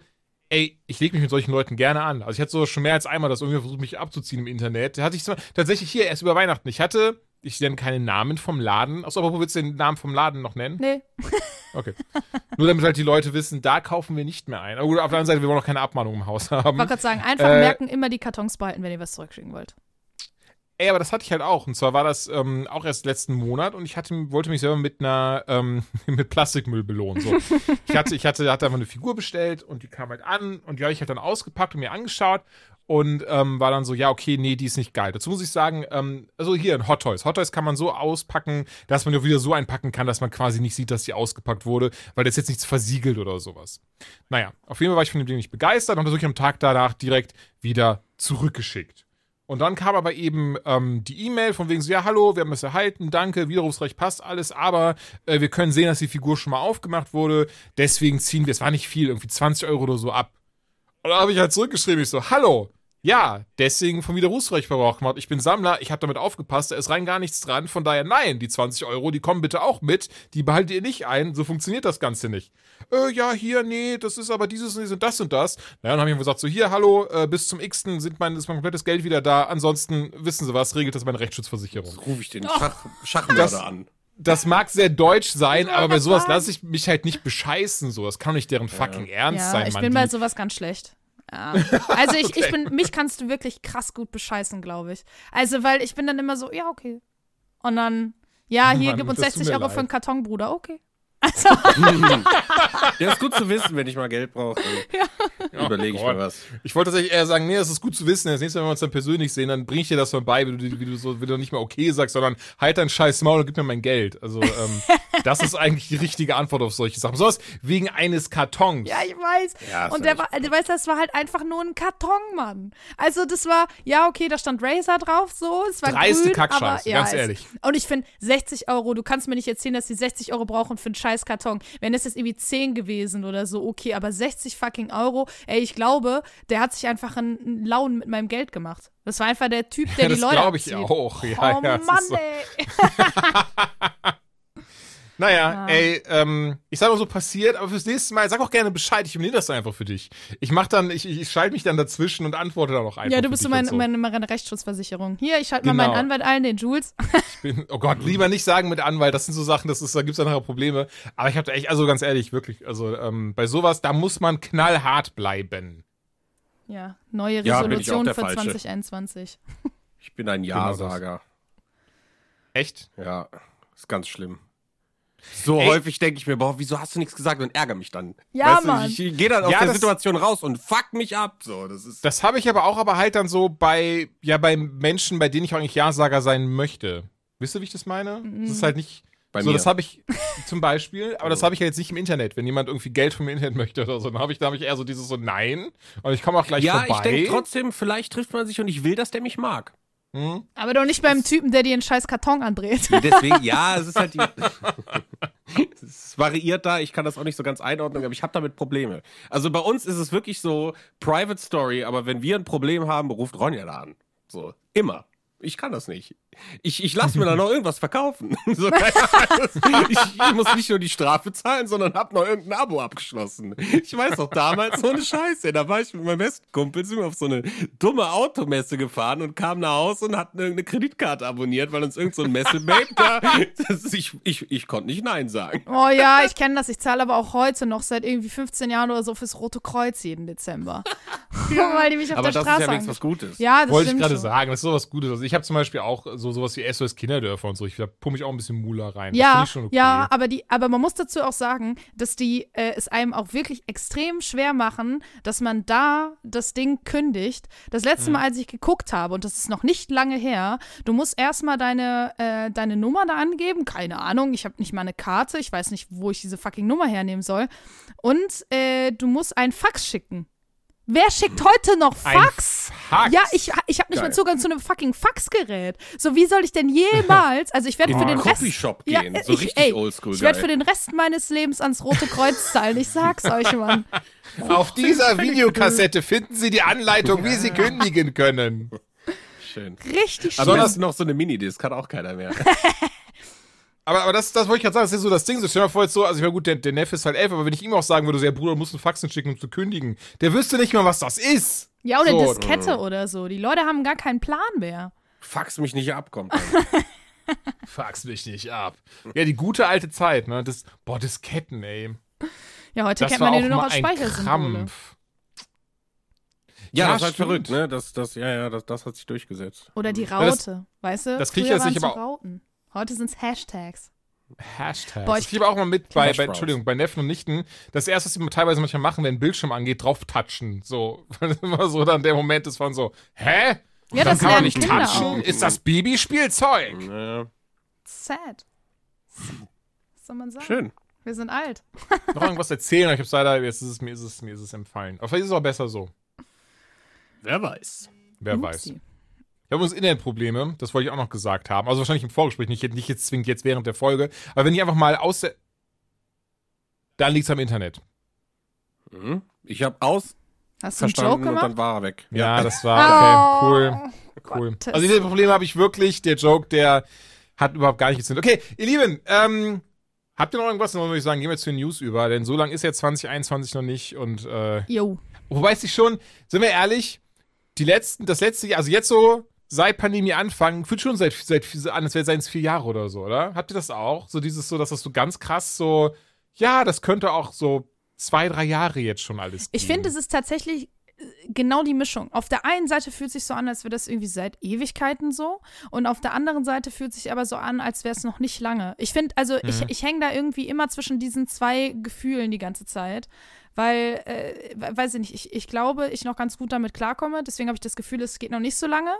ey, ich lege mich mit solchen Leuten gerne an. Also, ich hatte so schon mehr als einmal das irgendwie versucht, mich abzuziehen im Internet. Da hatte ich tatsächlich hier erst über Weihnachten. Ich hatte, ich nenne keinen Namen vom Laden. Achso, aber wo willst du den Namen vom Laden noch nennen? Nee. Okay. Nur damit halt die Leute wissen, da kaufen wir nicht mehr ein. Aber gut, auf der anderen Seite, wir wollen auch keine Abmahnung im Haus haben. Ich wollte gerade sagen, einfach Äh, merken, immer die Kartons behalten, wenn ihr was zurückschicken wollt. Ey, aber das hatte ich halt auch. Und zwar war das ähm, auch erst letzten Monat und ich hatte, wollte mich selber mit einer ähm, mit Plastikmüll belohnen. So. ich hatte, ich hatte, hatte einfach eine Figur bestellt und die kam halt an und die habe ich halt dann ausgepackt und mir angeschaut und ähm, war dann so, ja, okay, nee, die ist nicht geil. Dazu muss ich sagen, ähm, also hier in Hot Toys. Hot Toys kann man so auspacken, dass man auch wieder so einpacken kann, dass man quasi nicht sieht, dass die ausgepackt wurde, weil das jetzt nichts versiegelt oder sowas. Naja, auf jeden Fall war ich von dem Ding nicht begeistert und habe wirklich am Tag danach direkt wieder zurückgeschickt. Und dann kam aber eben ähm, die E-Mail von wegen so, ja, hallo, wir haben es erhalten, danke, Widerrufsrecht passt alles, aber äh, wir können sehen, dass die Figur schon mal aufgemacht wurde, deswegen ziehen wir, es war nicht viel, irgendwie 20 Euro oder so ab. Und dann habe ich halt zurückgeschrieben, ich so, hallo, ja, deswegen vom Widerrufsrecht Verbrauch gemacht. Ich bin Sammler, ich habe damit aufgepasst, da ist rein gar nichts dran, von daher nein, die 20 Euro, die kommen bitte auch mit, die behaltet ihr nicht ein, so funktioniert das Ganze nicht. Äh, ja, hier, nee, das ist aber dieses und dieses und das und das. Naja, dann habe ich ihm gesagt, so hier, hallo, äh, bis zum x. Sind mein, ist mein komplettes Geld wieder da, ansonsten, wissen Sie was, regelt das meine Rechtsschutzversicherung. Rufe ich den Schach, Schachmörder Das- an. Das mag sehr deutsch sein, aber bei sowas lasse ich mich halt nicht bescheißen, so. Das kann doch nicht deren fucking Ernst Ja, sein, ich Mann. bin Die- bei sowas ganz schlecht. Ja. Also ich, ich Okay. bin, mich kannst du wirklich krass gut bescheißen, glaube ich. Also, weil ich bin dann immer so, ja, okay. Und dann, ja, hier, Mann, gib uns das tut 60 mir Euro leid. für einen Karton, Bruder, okay. Also, Ja, ist gut zu wissen, wenn ich mal Geld brauche. Dann überlege ich Gott. mir was. Ich wollte tatsächlich eher sagen, nee, das ist gut zu wissen. Das nächste Mal, wenn wir uns dann persönlich sehen, dann bring ich dir das mal bei, wie du, wie du so, wie du nicht mehr okay sagst, sondern halt dein scheiß Maul und gib mir mein Geld. Also, ähm, das ist eigentlich die richtige Antwort auf solche Sachen. Besonders wegen eines Kartons. ja, ich weiß. Ja, und der war, du weißt, das war halt einfach nur ein Karton, Mann. Also, das war, ja, okay, da stand Razer drauf, so. Es war Dreiste grün, Kackscheiße, aber, ja, ganz es- ehrlich. Und ich finde, 60 Euro, du kannst mir nicht erzählen, dass die 60 Euro brauchen für einen scheiß Karton. Wenn es jetzt irgendwie 10 gewesen oder so, okay, aber 60 fucking Euro, ey, ich glaube, der hat sich einfach einen, Lauen mit meinem Geld gemacht. Das war einfach der Typ, der Ja, die das Leute glaube ich abzieht. auch. Ja, oh ja, es Mann, so. ey. Naja, ey, ähm, ich sag mal so passiert, aber fürs nächste Mal, sag auch gerne Bescheid, ich übernehme das dann einfach für dich. Ich mach dann, ich, ich, schalte mich dann dazwischen und antworte dann auch einfach. Ja, du für bist dich so mein, und meine, meine Rechtsschutzversicherung. Hier, ich schalte mal meinen Genau. Anwalt ein, den Jules. Ich bin, oh Gott, lieber nicht sagen mit Anwalt, das sind so Sachen, das ist, da gibt's dann nachher Probleme. Aber ich habe da echt, also ganz ehrlich, wirklich, also ähm, bei sowas, da muss man knallhart bleiben. Ja, neue Ja, Resolution der für Falsche. 2021. Ich bin ein Genau. Ja-Sager. Echt? Ja, ist ganz schlimm. So Ey. häufig denke ich mir, boah, wieso hast du nichts gesagt und ärgere mich dann. Ja, weißt Mann. Du, ich gehe dann aus Ja, der Situation raus und fuck mich ab. So, das ist. Das habe ich aber auch, aber halt dann so bei, ja, bei Menschen, bei denen ich auch eigentlich Ja-Sager sein möchte. Wisst ihr, wie ich das meine? Das ist halt nicht. Bei so, mir. das habe ich zum Beispiel, aber das habe ich ja jetzt nicht im Internet. Wenn jemand irgendwie Geld vom Internet möchte oder so, dann habe ich, da habe ich eher so dieses so Nein. Und ich komme auch gleich ja, vorbei. ich denke trotzdem, vielleicht trifft man sich und ich will, dass der mich mag. Aber doch nicht beim Typen, der dir einen scheiß Karton andreht. Deswegen, ja, es ist halt die. es variiert da, ich kann das auch nicht so ganz einordnen, aber ich habe damit Probleme. Also bei uns ist es wirklich so Private Story, aber wenn wir ein Problem haben, ruft Ronja da an. So, immer. Ich kann das nicht. Ich, ich lasse mir da noch irgendwas verkaufen. So, ich, ich muss nicht nur die Strafe zahlen, sondern hab noch irgendein Abo abgeschlossen. Ich weiß noch damals so eine Scheiße. Da war ich mit meinem besten Kumpel, sind wir auf so eine dumme Automesse gefahren und kamen nach Hause und hatten irgendeine Kreditkarte abonniert, weil uns irgend so ein Messebabe da. Das ist, ich, ich, ich konnte nicht Nein sagen. Oh ja, ich kenne das. Ich zahle aber auch heute noch seit irgendwie 15 Jahren oder so fürs Rote Kreuz jeden Dezember. Weil die mich auf Aber der das ist Straße ja wenigstens was Gutes. Ja, das Wollte ich gerade sagen, das ist sowas Gutes. Also ich habe zum Beispiel auch so sowas wie SOS Kinderdörfer und so. Ich da pumpe ich auch ein bisschen Mula rein. Ja, ich okay. ja, aber die, aber man muss dazu auch sagen, dass die äh, es einem auch wirklich extrem schwer machen, dass man da das Ding kündigt. Das Mhm. letzte Mal, als ich geguckt habe, und das ist noch nicht lange her, du musst erstmal deine, äh, deine Nummer da angeben. Keine Ahnung, ich habe nicht mal eine Karte, ich weiß nicht, wo ich diese fucking Nummer hernehmen soll. Und äh, du musst ein Fax schicken. Wer schickt heute noch Ein Fax? Fax? Ja, ich, ich habe nicht Geil. mal Zugang zu einem fucking Faxgerät. So, wie soll ich denn jemals, also ich werde für den Rest, Ja, gehen. so ich- richtig oldschool. ich werde für den Rest meines Lebens ans Rote Kreuz zahlen. Ich sag's euch, Mann. Auf dieser Videokassette finden Sie die Anleitung, wie Sie kündigen können. Schön. Richtig Aber schlimm. das ist noch so eine Minidisc, hat auch keiner mehr. Aber, aber das, das wollte ich gerade sagen, das ist so das Ding. So, stell dir mal vor, jetzt so, also ich meine, gut, der, der Neffe ist halt elf, aber wenn ich ihm auch sagen würde, so, ja, Bruder, du musst einen Faxen schicken, um zu kündigen, der wüsste nicht mal, was das ist. Ja, oder So. Diskette oder so. Die Leute haben gar keinen Plan mehr. Fax mich nicht ab, kommt. Fax mich nicht ab. Ja, die gute alte Zeit, ne? Das, boah, Disketten, ey. Ja, heute Das kennt man die nur noch mal als ein Speichersymbole. Krampf. Ja, Ja, das ist halt verrückt, ne? Das, das, ja, ja, das, das hat sich durchgesetzt. Oder die Ja, das- Raute, weißt du? das krieg ich Früher jetzt nicht, waren's aber- Rauten. Heute sind es Hashtags. Hashtags. Boah, ich aber auch mal mit bei, bei. Entschuldigung, bei Neffen und Nichten. Das erste, was sie teilweise manchmal machen, wenn ein Bildschirm angeht, drauf touchen. So, weil das immer so dann der Moment ist von so, hä? Ja, Dann das kann man nicht Kinder touchen? auch. Ist das Babyspielzeug? Ja, Sad. Was soll man sagen? schön. Wir sind alt. Noch irgendwas erzählen? Ich hab's leider, jetzt ist es mir, ist es mir, ist es empfallen. Aber vielleicht ist es auch besser so. Wer weiß. Wer weiß. Wir haben uns Internetprobleme, das wollte ich auch noch gesagt haben. Also wahrscheinlich im Vorgespräch, nicht, nicht jetzt zwingend jetzt während der Folge. Aber wenn ich einfach mal aus der. Dann liegt's am Internet. Mhm. Ich habe aus Hast du einen Joke verstanden und gemacht? dann war er weg. Ja, das war okay, cool. Cool. Gottes. Also diese Probleme habe ich wirklich. Der Joke, der hat überhaupt gar nicht gezündet. Okay, ihr Lieben, ähm, habt ihr noch irgendwas? Dann würde ich sagen, gehen wir zu den News über, denn so lang ist ja 2021 noch nicht und äh, Jo. wobei es sich schon, sind wir ehrlich, die letzten, das letzte Jahr, also jetzt so seit Pandemie Anfang, fühlt schon seit, seit an, als wäre es vier Jahre oder so, oder? Habt ihr das auch? So dieses so, dass das so ganz krass so, ja, das könnte auch so zwei, drei Jahre jetzt schon alles Ich gehen. finde, es ist tatsächlich äh, genau die Mischung. Auf der einen Seite fühlt sich so an, als wäre das irgendwie seit Ewigkeiten so. Und auf der anderen Seite fühlt sich aber so an, als wäre es noch nicht lange. Ich finde, also ich, ich hänge da irgendwie immer zwischen diesen zwei Gefühlen die ganze Zeit. Weil, äh, we- weiß ich nicht, ich, ich glaube, ich noch ganz gut damit klarkomme. Deswegen habe ich das Gefühl, es geht noch nicht so lange.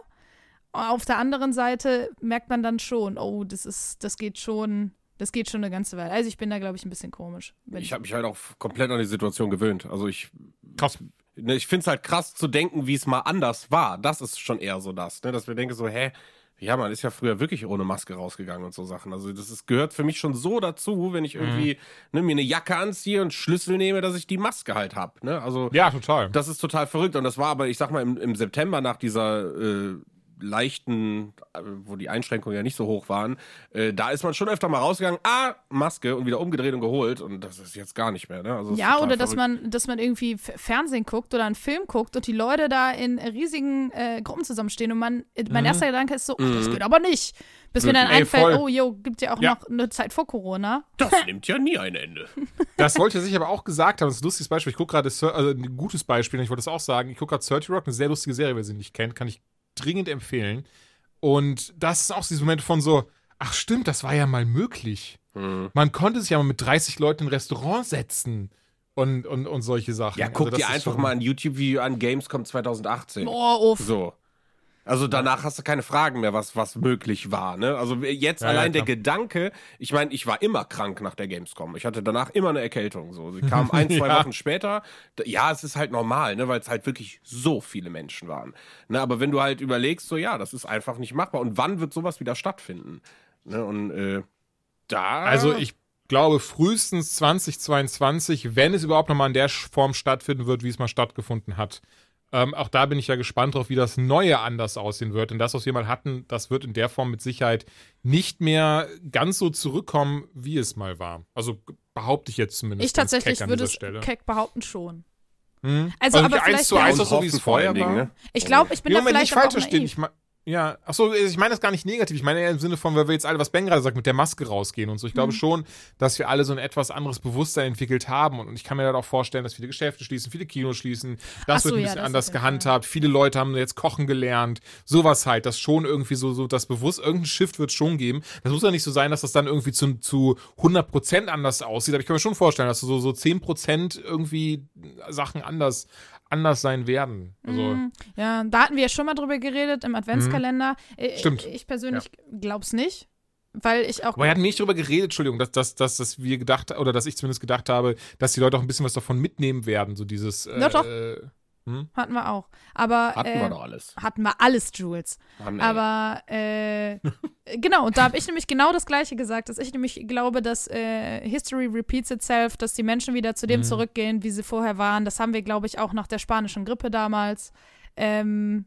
Auf der anderen Seite merkt man dann schon, oh, das ist, das geht schon, das geht schon eine ganze Weile. Also ich bin da, glaube ich, ein bisschen komisch. Ich habe mich halt auch komplett an die Situation gewöhnt. Also ich, krass. ne, ich finde es halt krass zu denken, wie es mal anders war. Das ist schon eher so das, ne? dass wir denken so, hä, ja, man ist ja früher wirklich ohne Maske rausgegangen und so Sachen. Also das ist, gehört für mich schon so dazu, wenn ich irgendwie ne, mir eine Jacke anziehe und Schlüssel nehme, dass ich die Maske halt hab. Ne? Also Ja, total. das ist total verrückt. Und das war aber, ich sag mal, im, im September nach dieser äh, leichten, äh, wo die Einschränkungen ja nicht so hoch waren, äh, da ist man schon öfter mal rausgegangen, ah, Maske und wieder umgedreht und geholt. Und das ist jetzt gar nicht mehr. Ne? Also Ja, oder dass man, dass man irgendwie Fernsehen guckt oder einen Film guckt und die Leute da in riesigen äh, Gruppen zusammenstehen und man, mein erster Gedanke ist so, oh, das geht aber nicht. Bis mir dann Mhm. Ey, einfällt, voll. oh, jo, gibt ja auch Ja. noch eine Zeit vor Corona. Das nimmt ja nie ein Ende. Das wollte ich aber auch gesagt haben. Das ist ein lustiges Beispiel. Ich gucke gerade, also ein gutes Beispiel, und ich wollte das auch sagen. Ich gucke gerade 30 Rock, eine sehr lustige Serie, wer sie nicht kennt, kann ich dringend empfehlen. Und das ist auch so diese Momente von so, ach stimmt, das war ja mal möglich. Hm. Man konnte sich ja mal mit 30 Leuten in ein Restaurant setzen und, und, und solche Sachen. Ja, Also guck das dir einfach mal ein YouTube-Video an, Gamescom 2018. Oh, uff. So. Also danach hast du keine Fragen mehr, was, was möglich war. Ne? Also jetzt Ja, ja, allein der klar. Gedanke, ich meine, ich war immer krank nach der Gamescom. Ich hatte danach immer eine Erkältung. So. Sie kam ein, zwei Ja. Wochen später. Ja, es ist halt normal, ne? weil es halt wirklich so viele Menschen waren. Ne? Aber wenn du halt überlegst, so ja, das ist einfach nicht machbar. Und wann wird sowas wieder stattfinden? Ne? Und äh, da. Also ich glaube frühestens 2022, wenn es überhaupt nochmal in der Form stattfinden wird, wie es mal stattgefunden hat. Ähm, auch da bin ich ja gespannt drauf, wie das Neue anders aussehen wird. Denn das, was wir mal hatten, das wird in der Form mit Sicherheit nicht mehr ganz so zurückkommen, wie es mal war. Also behaupte ich jetzt zumindest. Ich tatsächlich würde es Stelle. keck behaupten schon. Hm? Also, aber nicht eins vielleicht zu ja- eins, auch so wie es vorher war. ne? Ich glaube, ich bin Nee, da Moment, vielleicht nicht aber falsch auch verstehen. Ich ja, achso, ich meine das gar nicht negativ. Ich meine eher im Sinne von, weil wir jetzt alle, was Ben gerade sagt, mit der Maske rausgehen und so. Ich Mhm. glaube schon, dass wir alle so ein etwas anderes Bewusstsein entwickelt haben. Und, und ich kann mir dann auch vorstellen, dass viele Geschäfte schließen, viele Kinos schließen. Das so, wird ein ja, bisschen das anders gehandhabt. Viele Leute haben jetzt kochen gelernt. Sowas halt, das schon irgendwie so, so das Bewusst, irgendein Shift wird schon geben. Das muss ja nicht so sein, dass das dann irgendwie zu, zu 100% anders aussieht. Aber ich kann mir schon vorstellen, dass so, so 10% irgendwie Sachen anders, anders sein werden. Also, Mhm. Ja, da hatten wir ja schon mal drüber geredet im Adventskalender. Äh, Mhm. Stimmt. Ich persönlich glaub's nicht, weil ich auch. Aber er hat nicht darüber geredet, Entschuldigung, dass, dass, dass, dass wir gedacht, oder dass ich zumindest gedacht habe, dass die Leute auch ein bisschen was davon mitnehmen werden. So dieses. Äh, Doch, doch. Äh, Hatten wir auch. Aber. hatten äh, wir doch alles. Hatten wir alles, Jules. Mann. Aber äh, genau, und da habe ich nämlich genau das Gleiche gesagt, dass ich nämlich glaube, dass äh, History repeats itself, dass die Menschen wieder zu Mhm. dem zurückgehen, wie sie vorher waren. Das haben wir, glaube ich, auch nach der spanischen Grippe damals. Ähm,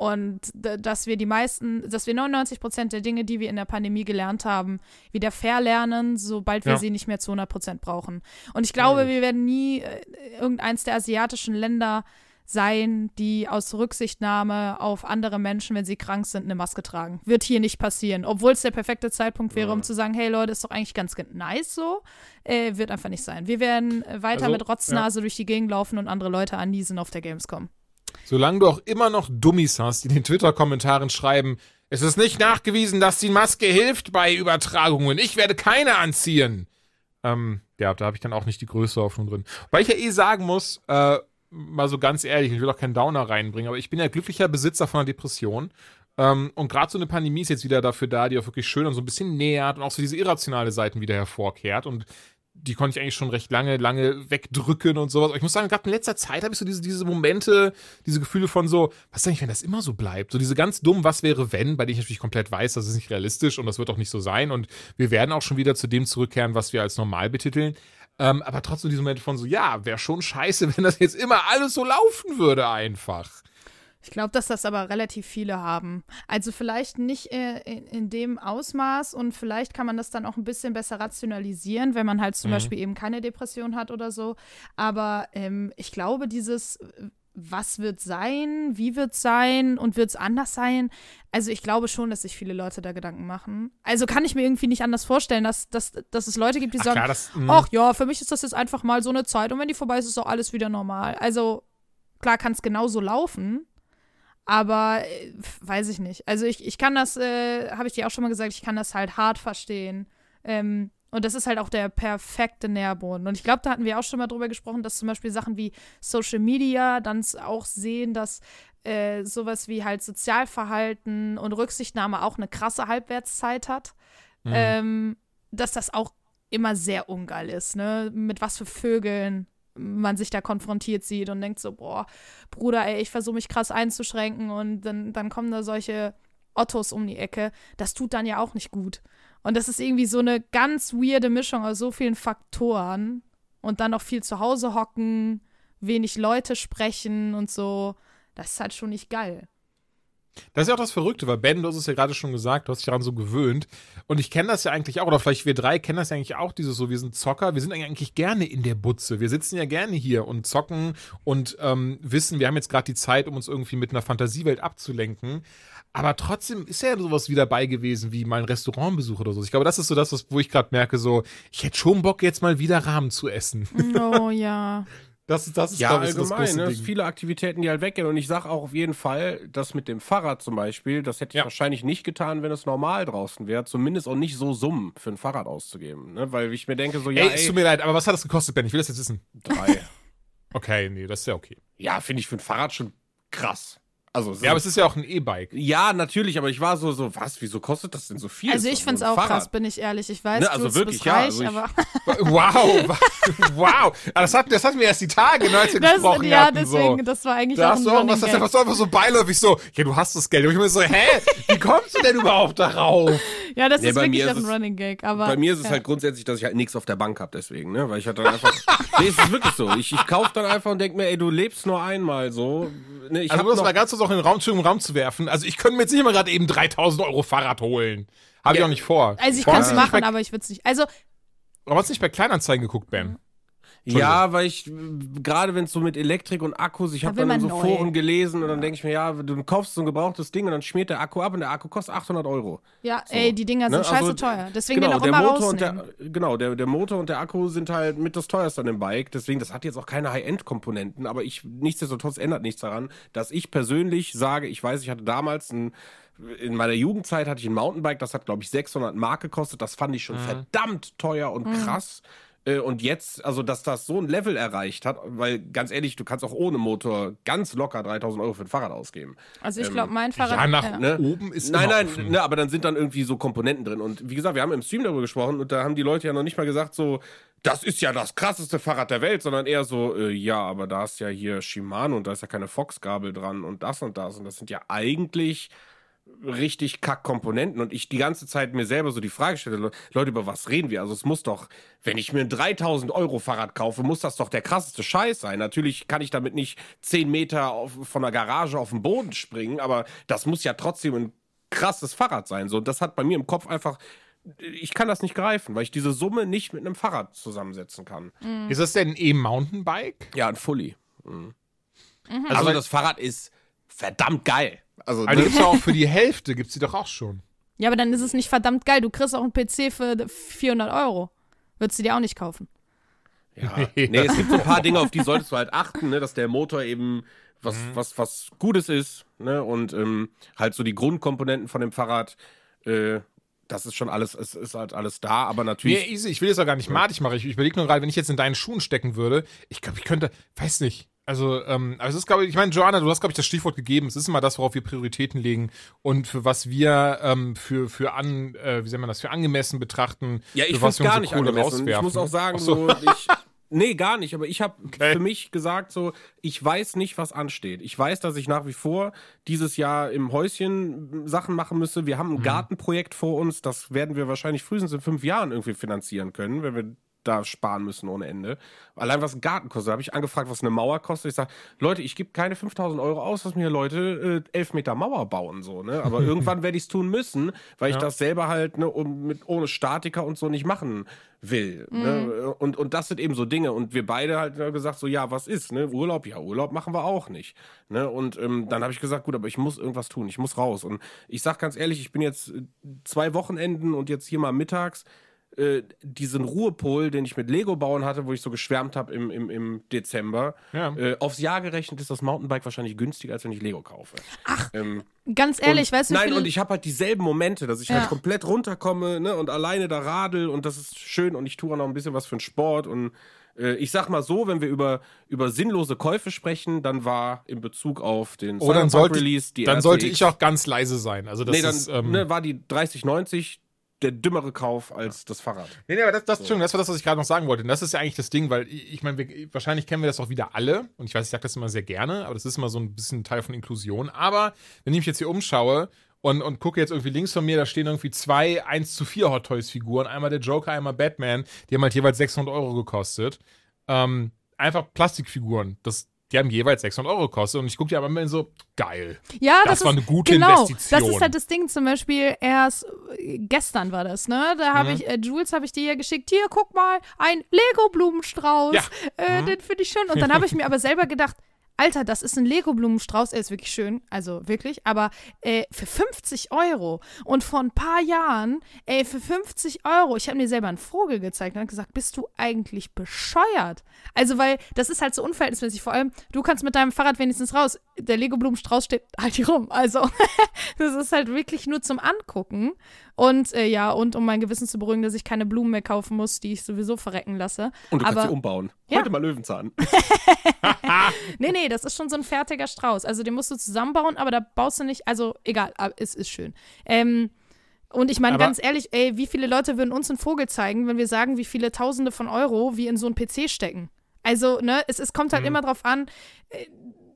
Und dass wir die meisten, dass wir 99 Prozent der Dinge, die wir in der Pandemie gelernt haben, wieder verlernen, sobald wir Ja. sie nicht mehr zu 100 Prozent brauchen. Und ich glaube, wir werden nie äh, irgendeins der asiatischen Länder sein, die aus Rücksichtnahme auf andere Menschen, wenn sie krank sind, eine Maske tragen. Wird hier nicht passieren. Obwohl es der perfekte Zeitpunkt wäre, um zu sagen, hey Leute, ist doch eigentlich ganz nice so. Äh, wird einfach nicht sein. Wir werden weiter Also, mit Rotznase durch die Gegend laufen und andere Leute anniesen auf der Gamescom. Solange du auch immer noch Dummies hast, die in den Twitter-Kommentaren schreiben, es ist nicht nachgewiesen, dass die Maske hilft bei Übertragungen. Ich werde keine anziehen. Ähm, ja, da habe ich dann auch nicht die größte Hoffnung drin. Weil ich ja eh sagen muss, äh, mal so ganz ehrlich, ich will auch keinen Downer reinbringen, aber ich bin ja glücklicher Besitzer von einer Depression. Ähm, und gerade so eine Pandemie ist jetzt wieder dafür da, die auch wirklich schön und so ein bisschen nähert und auch so diese irrationale Seiten wieder hervorkehrt. Und die konnte ich eigentlich schon recht lange, lange wegdrücken und sowas. Aber ich muss sagen, gerade in letzter Zeit habe ich so diese, diese Momente, diese Gefühle von so, was ist eigentlich, wenn das immer so bleibt? So diese ganz dummen, was wäre, wenn, bei denen ich natürlich komplett weiß, das ist nicht realistisch und das wird auch nicht so sein. Und wir werden auch schon wieder zu dem zurückkehren, was wir als normal betiteln. Ähm, aber trotzdem diese Momente von so, ja, wäre schon scheiße, wenn das jetzt immer alles so laufen würde einfach. Ich glaube, dass das aber relativ viele haben. Also vielleicht nicht äh, in, in dem Ausmaß und vielleicht kann man das dann auch ein bisschen besser rationalisieren, wenn man halt zum Mhm. Beispiel eben keine Depression hat oder so. Aber ähm, ich glaube, dieses äh, was wird sein, wie wird sein und wird es anders sein? Also ich glaube schon, dass sich viele Leute da Gedanken machen. Also kann ich mir irgendwie nicht anders vorstellen, dass, dass, dass es Leute gibt, die Ach, sagen, klar, das, ach ja, für mich ist das jetzt einfach mal so eine Zeit und wenn die vorbei ist, ist auch alles wieder normal. Also klar kann es genauso laufen, aber äh, weiß ich nicht. Also ich, ich kann das, äh, habe ich dir auch schon mal gesagt, ich kann das halt hart verstehen. Ähm, und das ist halt auch der perfekte Nährboden. Und ich glaube, da hatten wir auch schon mal drüber gesprochen, dass zum Beispiel Sachen wie Social Media dann auch sehen, dass äh, sowas wie halt Sozialverhalten und Rücksichtnahme auch eine krasse Halbwertszeit hat. Mhm. Ähm, dass das auch immer sehr ungeil ist, ne? Mit was für Vögeln man sich da konfrontiert sieht und denkt so, boah, Bruder, ey, ich versuche mich krass einzuschränken und dann, dann kommen da solche Ottos um die Ecke. Das tut dann ja auch nicht gut. Und das ist irgendwie so eine ganz weirde Mischung aus so vielen Faktoren und dann noch viel zu Hause hocken, wenig Leute sprechen und so. Das ist halt schon nicht geil. Das ist ja auch das Verrückte, weil Ben, du hast es ja gerade schon gesagt, du hast dich daran so gewöhnt. Und ich kenne das ja eigentlich auch, oder vielleicht wir drei kennen das ja eigentlich auch, dieses so, wir sind Zocker, wir sind eigentlich gerne in der Butze. Wir sitzen ja gerne hier und zocken und ähm, wissen, wir haben jetzt gerade die Zeit, um uns irgendwie mit einer Fantasiewelt abzulenken. Aber trotzdem ist ja sowas wie dabei gewesen, wie mein Restaurantbesuch oder so. Ich glaube, das ist so das, was, wo ich gerade merke, so, ich hätte schon Bock, jetzt mal wieder Rahmen zu essen. Oh ja. Das, das ist, Ja, ich, so das allgemein. große Ne? Ding. Viele Aktivitäten, die halt weggehen. Und ich sage auch auf jeden Fall, das mit dem Fahrrad zum Beispiel, das hätte ich Ja. wahrscheinlich nicht getan, wenn es normal draußen wäre. Zumindest auch nicht so Summen für ein Fahrrad auszugeben. Ne? Weil ich mir denke, so, ja, ey, es ey, tut mir leid, aber was hat das gekostet, Ben? Ich will das jetzt wissen. drei. Okay, nee, das ist ja okay. ja, finde ich für ein Fahrrad schon krass. Also, Ja, aber es ist ja auch ein E-Bike. ja, natürlich, aber ich war so, so, was, wieso kostet das denn so viel? Also ich finde es auch krass, Fahrrad. bin ich ehrlich. Ich weiß, Ne, also du wirklich, bist ja, reich, also ich- aber Wow, wow. Das hatten, das hatten wir erst die Tage, ne, als wir das, gesprochen ja, hatten. deswegen, so. das war eigentlich Da auch hast ein du auch Running was, das was einfach so beiläufig so, ja, du hast das Geld. Und ich mir so, hä, wie kommst du denn überhaupt darauf? Ja, das Nee, ist wirklich mir ist ein es- Running Gag. Aber, Bei mir ist es ja. halt grundsätzlich, dass ich halt nichts auf der Bank habe, deswegen, ne? Weil ich halt dann einfach. nee, es ist wirklich so. Ich, ich kaufe dann einfach und denke mir, ey, du lebst nur einmal so. Ne, ich Also, hab noch, mal ganz kurz auch in den Raum, im Raum zu werfen. Also, ich könnte mir jetzt nicht mal gerade eben 3000 Euro Fahrrad holen. Habe ich Ja. auch nicht vor. Also ich kann es machen, aber ich würde es nicht. Also Warum hast du nicht bei Kleinanzeigen geguckt, Ben? Ja, weil ich, gerade wenn es so mit Elektrik und Akkus, ich Da habe dann in so neu. Foren gelesen und dann denke ich mir, ja, du kaufst so ein gebrauchtes Ding und dann schmiert der Akku ab und der Akku kostet 800 Euro. ja, ey, die Dinger sind Ne, scheiße also, teuer. Deswegen genau, den auch der immer Motor und der, genau, der, der Motor und der Akku sind halt mit das teuerste an dem Bike. Deswegen, das hat jetzt auch keine High-End-Komponenten, aber ich, nichtsdestotrotz ändert nichts daran, dass ich persönlich sage, ich weiß, ich hatte damals ein, in meiner Jugendzeit hatte ich ein Mountainbike, das hat, glaube ich, 600 Mark gekostet. Das fand ich schon verdammt teuer und krass. Äh, Und jetzt, also dass das so ein Level erreicht hat, weil ganz ehrlich, du kannst auch ohne Motor ganz locker 3000 Euro für ein Fahrrad ausgeben. Also ich glaube, mein Fahrrad. Ja, nach ja. Ne? oben ist Nein, immer nein, offen. ne, aber dann sind dann irgendwie so Komponenten drin. Und wie gesagt, wir haben im Stream darüber gesprochen und da haben die Leute ja noch nicht mal gesagt, so, das ist ja das krasseste Fahrrad der Welt, sondern eher so, äh, ja, aber da ist ja hier Shimano und da ist ja keine Fox-Gabel dran und das und das. Und das sind ja eigentlich richtig kack Komponenten und ich die ganze Zeit mir selber so die Frage stelle, Leute, über was reden wir? Also es muss doch, wenn ich mir ein 3000 Euro Fahrrad kaufe, muss das doch der krasseste Scheiß sein. Natürlich kann ich damit nicht 10 Meter auf, von der Garage auf den Boden springen, aber das muss ja trotzdem ein krasses Fahrrad sein. So, das hat bei mir im Kopf einfach ich kann das nicht greifen, weil ich diese Summe nicht mit einem Fahrrad zusammensetzen kann. Mhm. Ist das denn ein E-Mountainbike? Ja, ein Fully. Mhm. Mhm. Also, also das Fahrrad ist verdammt geil. Also, also gibt es ja auch für die Hälfte, gibt es die doch auch schon. Ja, aber dann ist es nicht verdammt geil. Du kriegst auch einen PC für 400 Euro. Würdest du dir auch nicht kaufen. Ja, nee, es gibt so ein paar Dinge, auf die solltest du halt achten, ne, dass der Motor eben was, mhm. was, was Gutes ist, ne, und ähm, halt so die Grundkomponenten von dem Fahrrad, äh, das ist schon alles, es ist halt alles da, aber natürlich. Nee, easy, ich will jetzt auch gar nicht matig machen. Ich, ich überlege nur gerade, wenn ich jetzt in deinen Schuhen stecken würde, ich glaube, ich könnte, weiß nicht. Also, ähm, aber es ist, glaube ich, ich meine, Joanna, du hast, glaube ich, das Stichwort gegeben. Es ist immer das, worauf wir Prioritäten legen und für was wir ähm, für, für an, äh, wie soll man das, für angemessen betrachten. Ja, ich finde gar nicht Kohle angemessen. Ich muss auch sagen, so. so ich, Nee, gar nicht. Aber ich habe okay. für mich gesagt, so, ich weiß nicht, was ansteht. Ich weiß, dass ich nach wie vor dieses Jahr im Häuschen Sachen machen müsse. Wir haben ein mhm. Gartenprojekt vor uns. Das werden wir wahrscheinlich frühestens in fünf Jahren irgendwie finanzieren können, wenn wir da sparen müssen ohne Ende. Allein was ein Garten kostet, habe ich angefragt, was eine Mauer kostet. Ich sage, Leute, ich gebe keine 5000 Euro aus, dass mir Leute äh, elf Meter Mauer bauen, so, ne? Aber irgendwann werde ich es tun müssen, weil ja. ich das selber halt, ne, um, mit, ohne Statiker und so nicht machen will. Ne? Mhm. Ne? Und, und das sind eben so Dinge. Und wir beide halt gesagt, so, ja, was ist, ne? Urlaub, ja, Urlaub machen wir auch nicht. Ne? Und ähm, dann habe ich gesagt, gut, aber ich muss irgendwas tun, ich muss raus. Und ich sag ganz ehrlich, ich bin jetzt äh, zwei Wochenenden und jetzt hier mal mittags äh, diesen Ruhepol, den ich mit Lego bauen hatte, wo ich so geschwärmt habe im, im, im Dezember, ja. äh, aufs Jahr gerechnet ist das Mountainbike wahrscheinlich günstiger, als wenn ich Lego kaufe. Ach, ähm, ganz ehrlich, und, weißt du Nein, und ich habe halt dieselben Momente, dass ich halt ja. halt komplett runterkomme ne, und alleine da radel und das ist schön und ich tue auch noch ein bisschen was für den Sport und äh, ich sag mal so, wenn wir über, über sinnlose Käufe sprechen, dann war in Bezug auf den oh, dann sollte, Release die Dann sollte ich auch ganz leise sein. Also das nee, dann ist, ähm, ne, war die 3090 der dümmere Kauf als das Fahrrad. Nee, nee, aber das, das, so. das war das, was ich gerade noch sagen wollte. Und das ist ja eigentlich das Ding, weil ich, meine, wahrscheinlich kennen wir das auch wieder alle. Und ich weiß, ich sage das immer sehr gerne, aber das ist immer so ein bisschen Teil von Inklusion. Aber wenn ich mich jetzt hier umschaue und, und gucke jetzt irgendwie links von mir, da stehen irgendwie zwei 1 zu 4 Hot Toys Figuren. Einmal der Joker, einmal Batman. Die haben halt jeweils 600 Euro gekostet. Ähm, einfach Plastikfiguren. Das, die haben jeweils 600 Euro gekostet und ich gucke die aber immer so, geil. Ja, das, das war ist, eine gute genau, Investition. Das ist halt das Ding, zum Beispiel erst äh, gestern war das, ne? Da habe mhm. ich, äh, Jules habe ich dir ja geschickt, hier, guck mal, ein Lego-Blumenstrauß. Ja. Äh, mhm. Den finde ich schön. Und dann habe ich mir aber selber gedacht, Alter, das ist ein Lego-Blumenstrauß, er ist wirklich schön, also wirklich, aber äh, für 50 Euro. Und vor ein paar Jahren, ey, für 50 Euro, ich habe mir selber einen Vogel gezeigt und habe gesagt, bist du eigentlich bescheuert? Also, weil das ist halt so unverhältnismäßig. Vor allem, du kannst mit deinem Fahrrad wenigstens raus. Der Lego-Blumenstrauß steht halt hier rum. Also, das ist halt wirklich nur zum Angucken. Und äh, ja, und um mein Gewissen zu beruhigen, dass ich keine Blumen mehr kaufen muss, die ich sowieso verrecken lasse. Und du Aber, kannst sie umbauen. Ja. Heute mal Löwenzahn. nee, nee, das ist schon so ein fertiger Strauß. Also den musst du zusammenbauen, aber da baust du nicht, also egal, es ist schön. Ähm, und ich meine ganz ehrlich, ey, wie viele Leute würden uns einen Vogel zeigen, wenn wir sagen, wie viele Tausende von Euro wir in so einen PC stecken? Also, ne, es, es kommt halt mhm. immer drauf an, äh,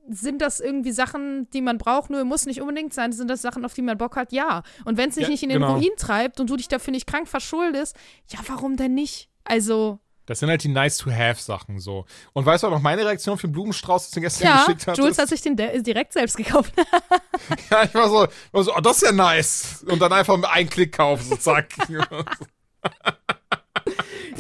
sind das irgendwie Sachen, die man braucht? Nur muss nicht unbedingt sein. Sind das Sachen, auf die man Bock hat? Ja. Und wenn es dich ja, nicht in den genau. Ruin treibt und du dich dafür nicht krank verschuldest, ja, warum denn nicht? Also. Das sind halt die nice-to-have-Sachen so. Und weißt du auch noch meine Reaktion für den Blumenstrauß, den du gestern ja, geschickt hast? Jules hat sich den direkt selbst gekauft. ja, ich war so, war so, oh, das ist ja nice. Und dann einfach mit einem Klick kaufen, so zack.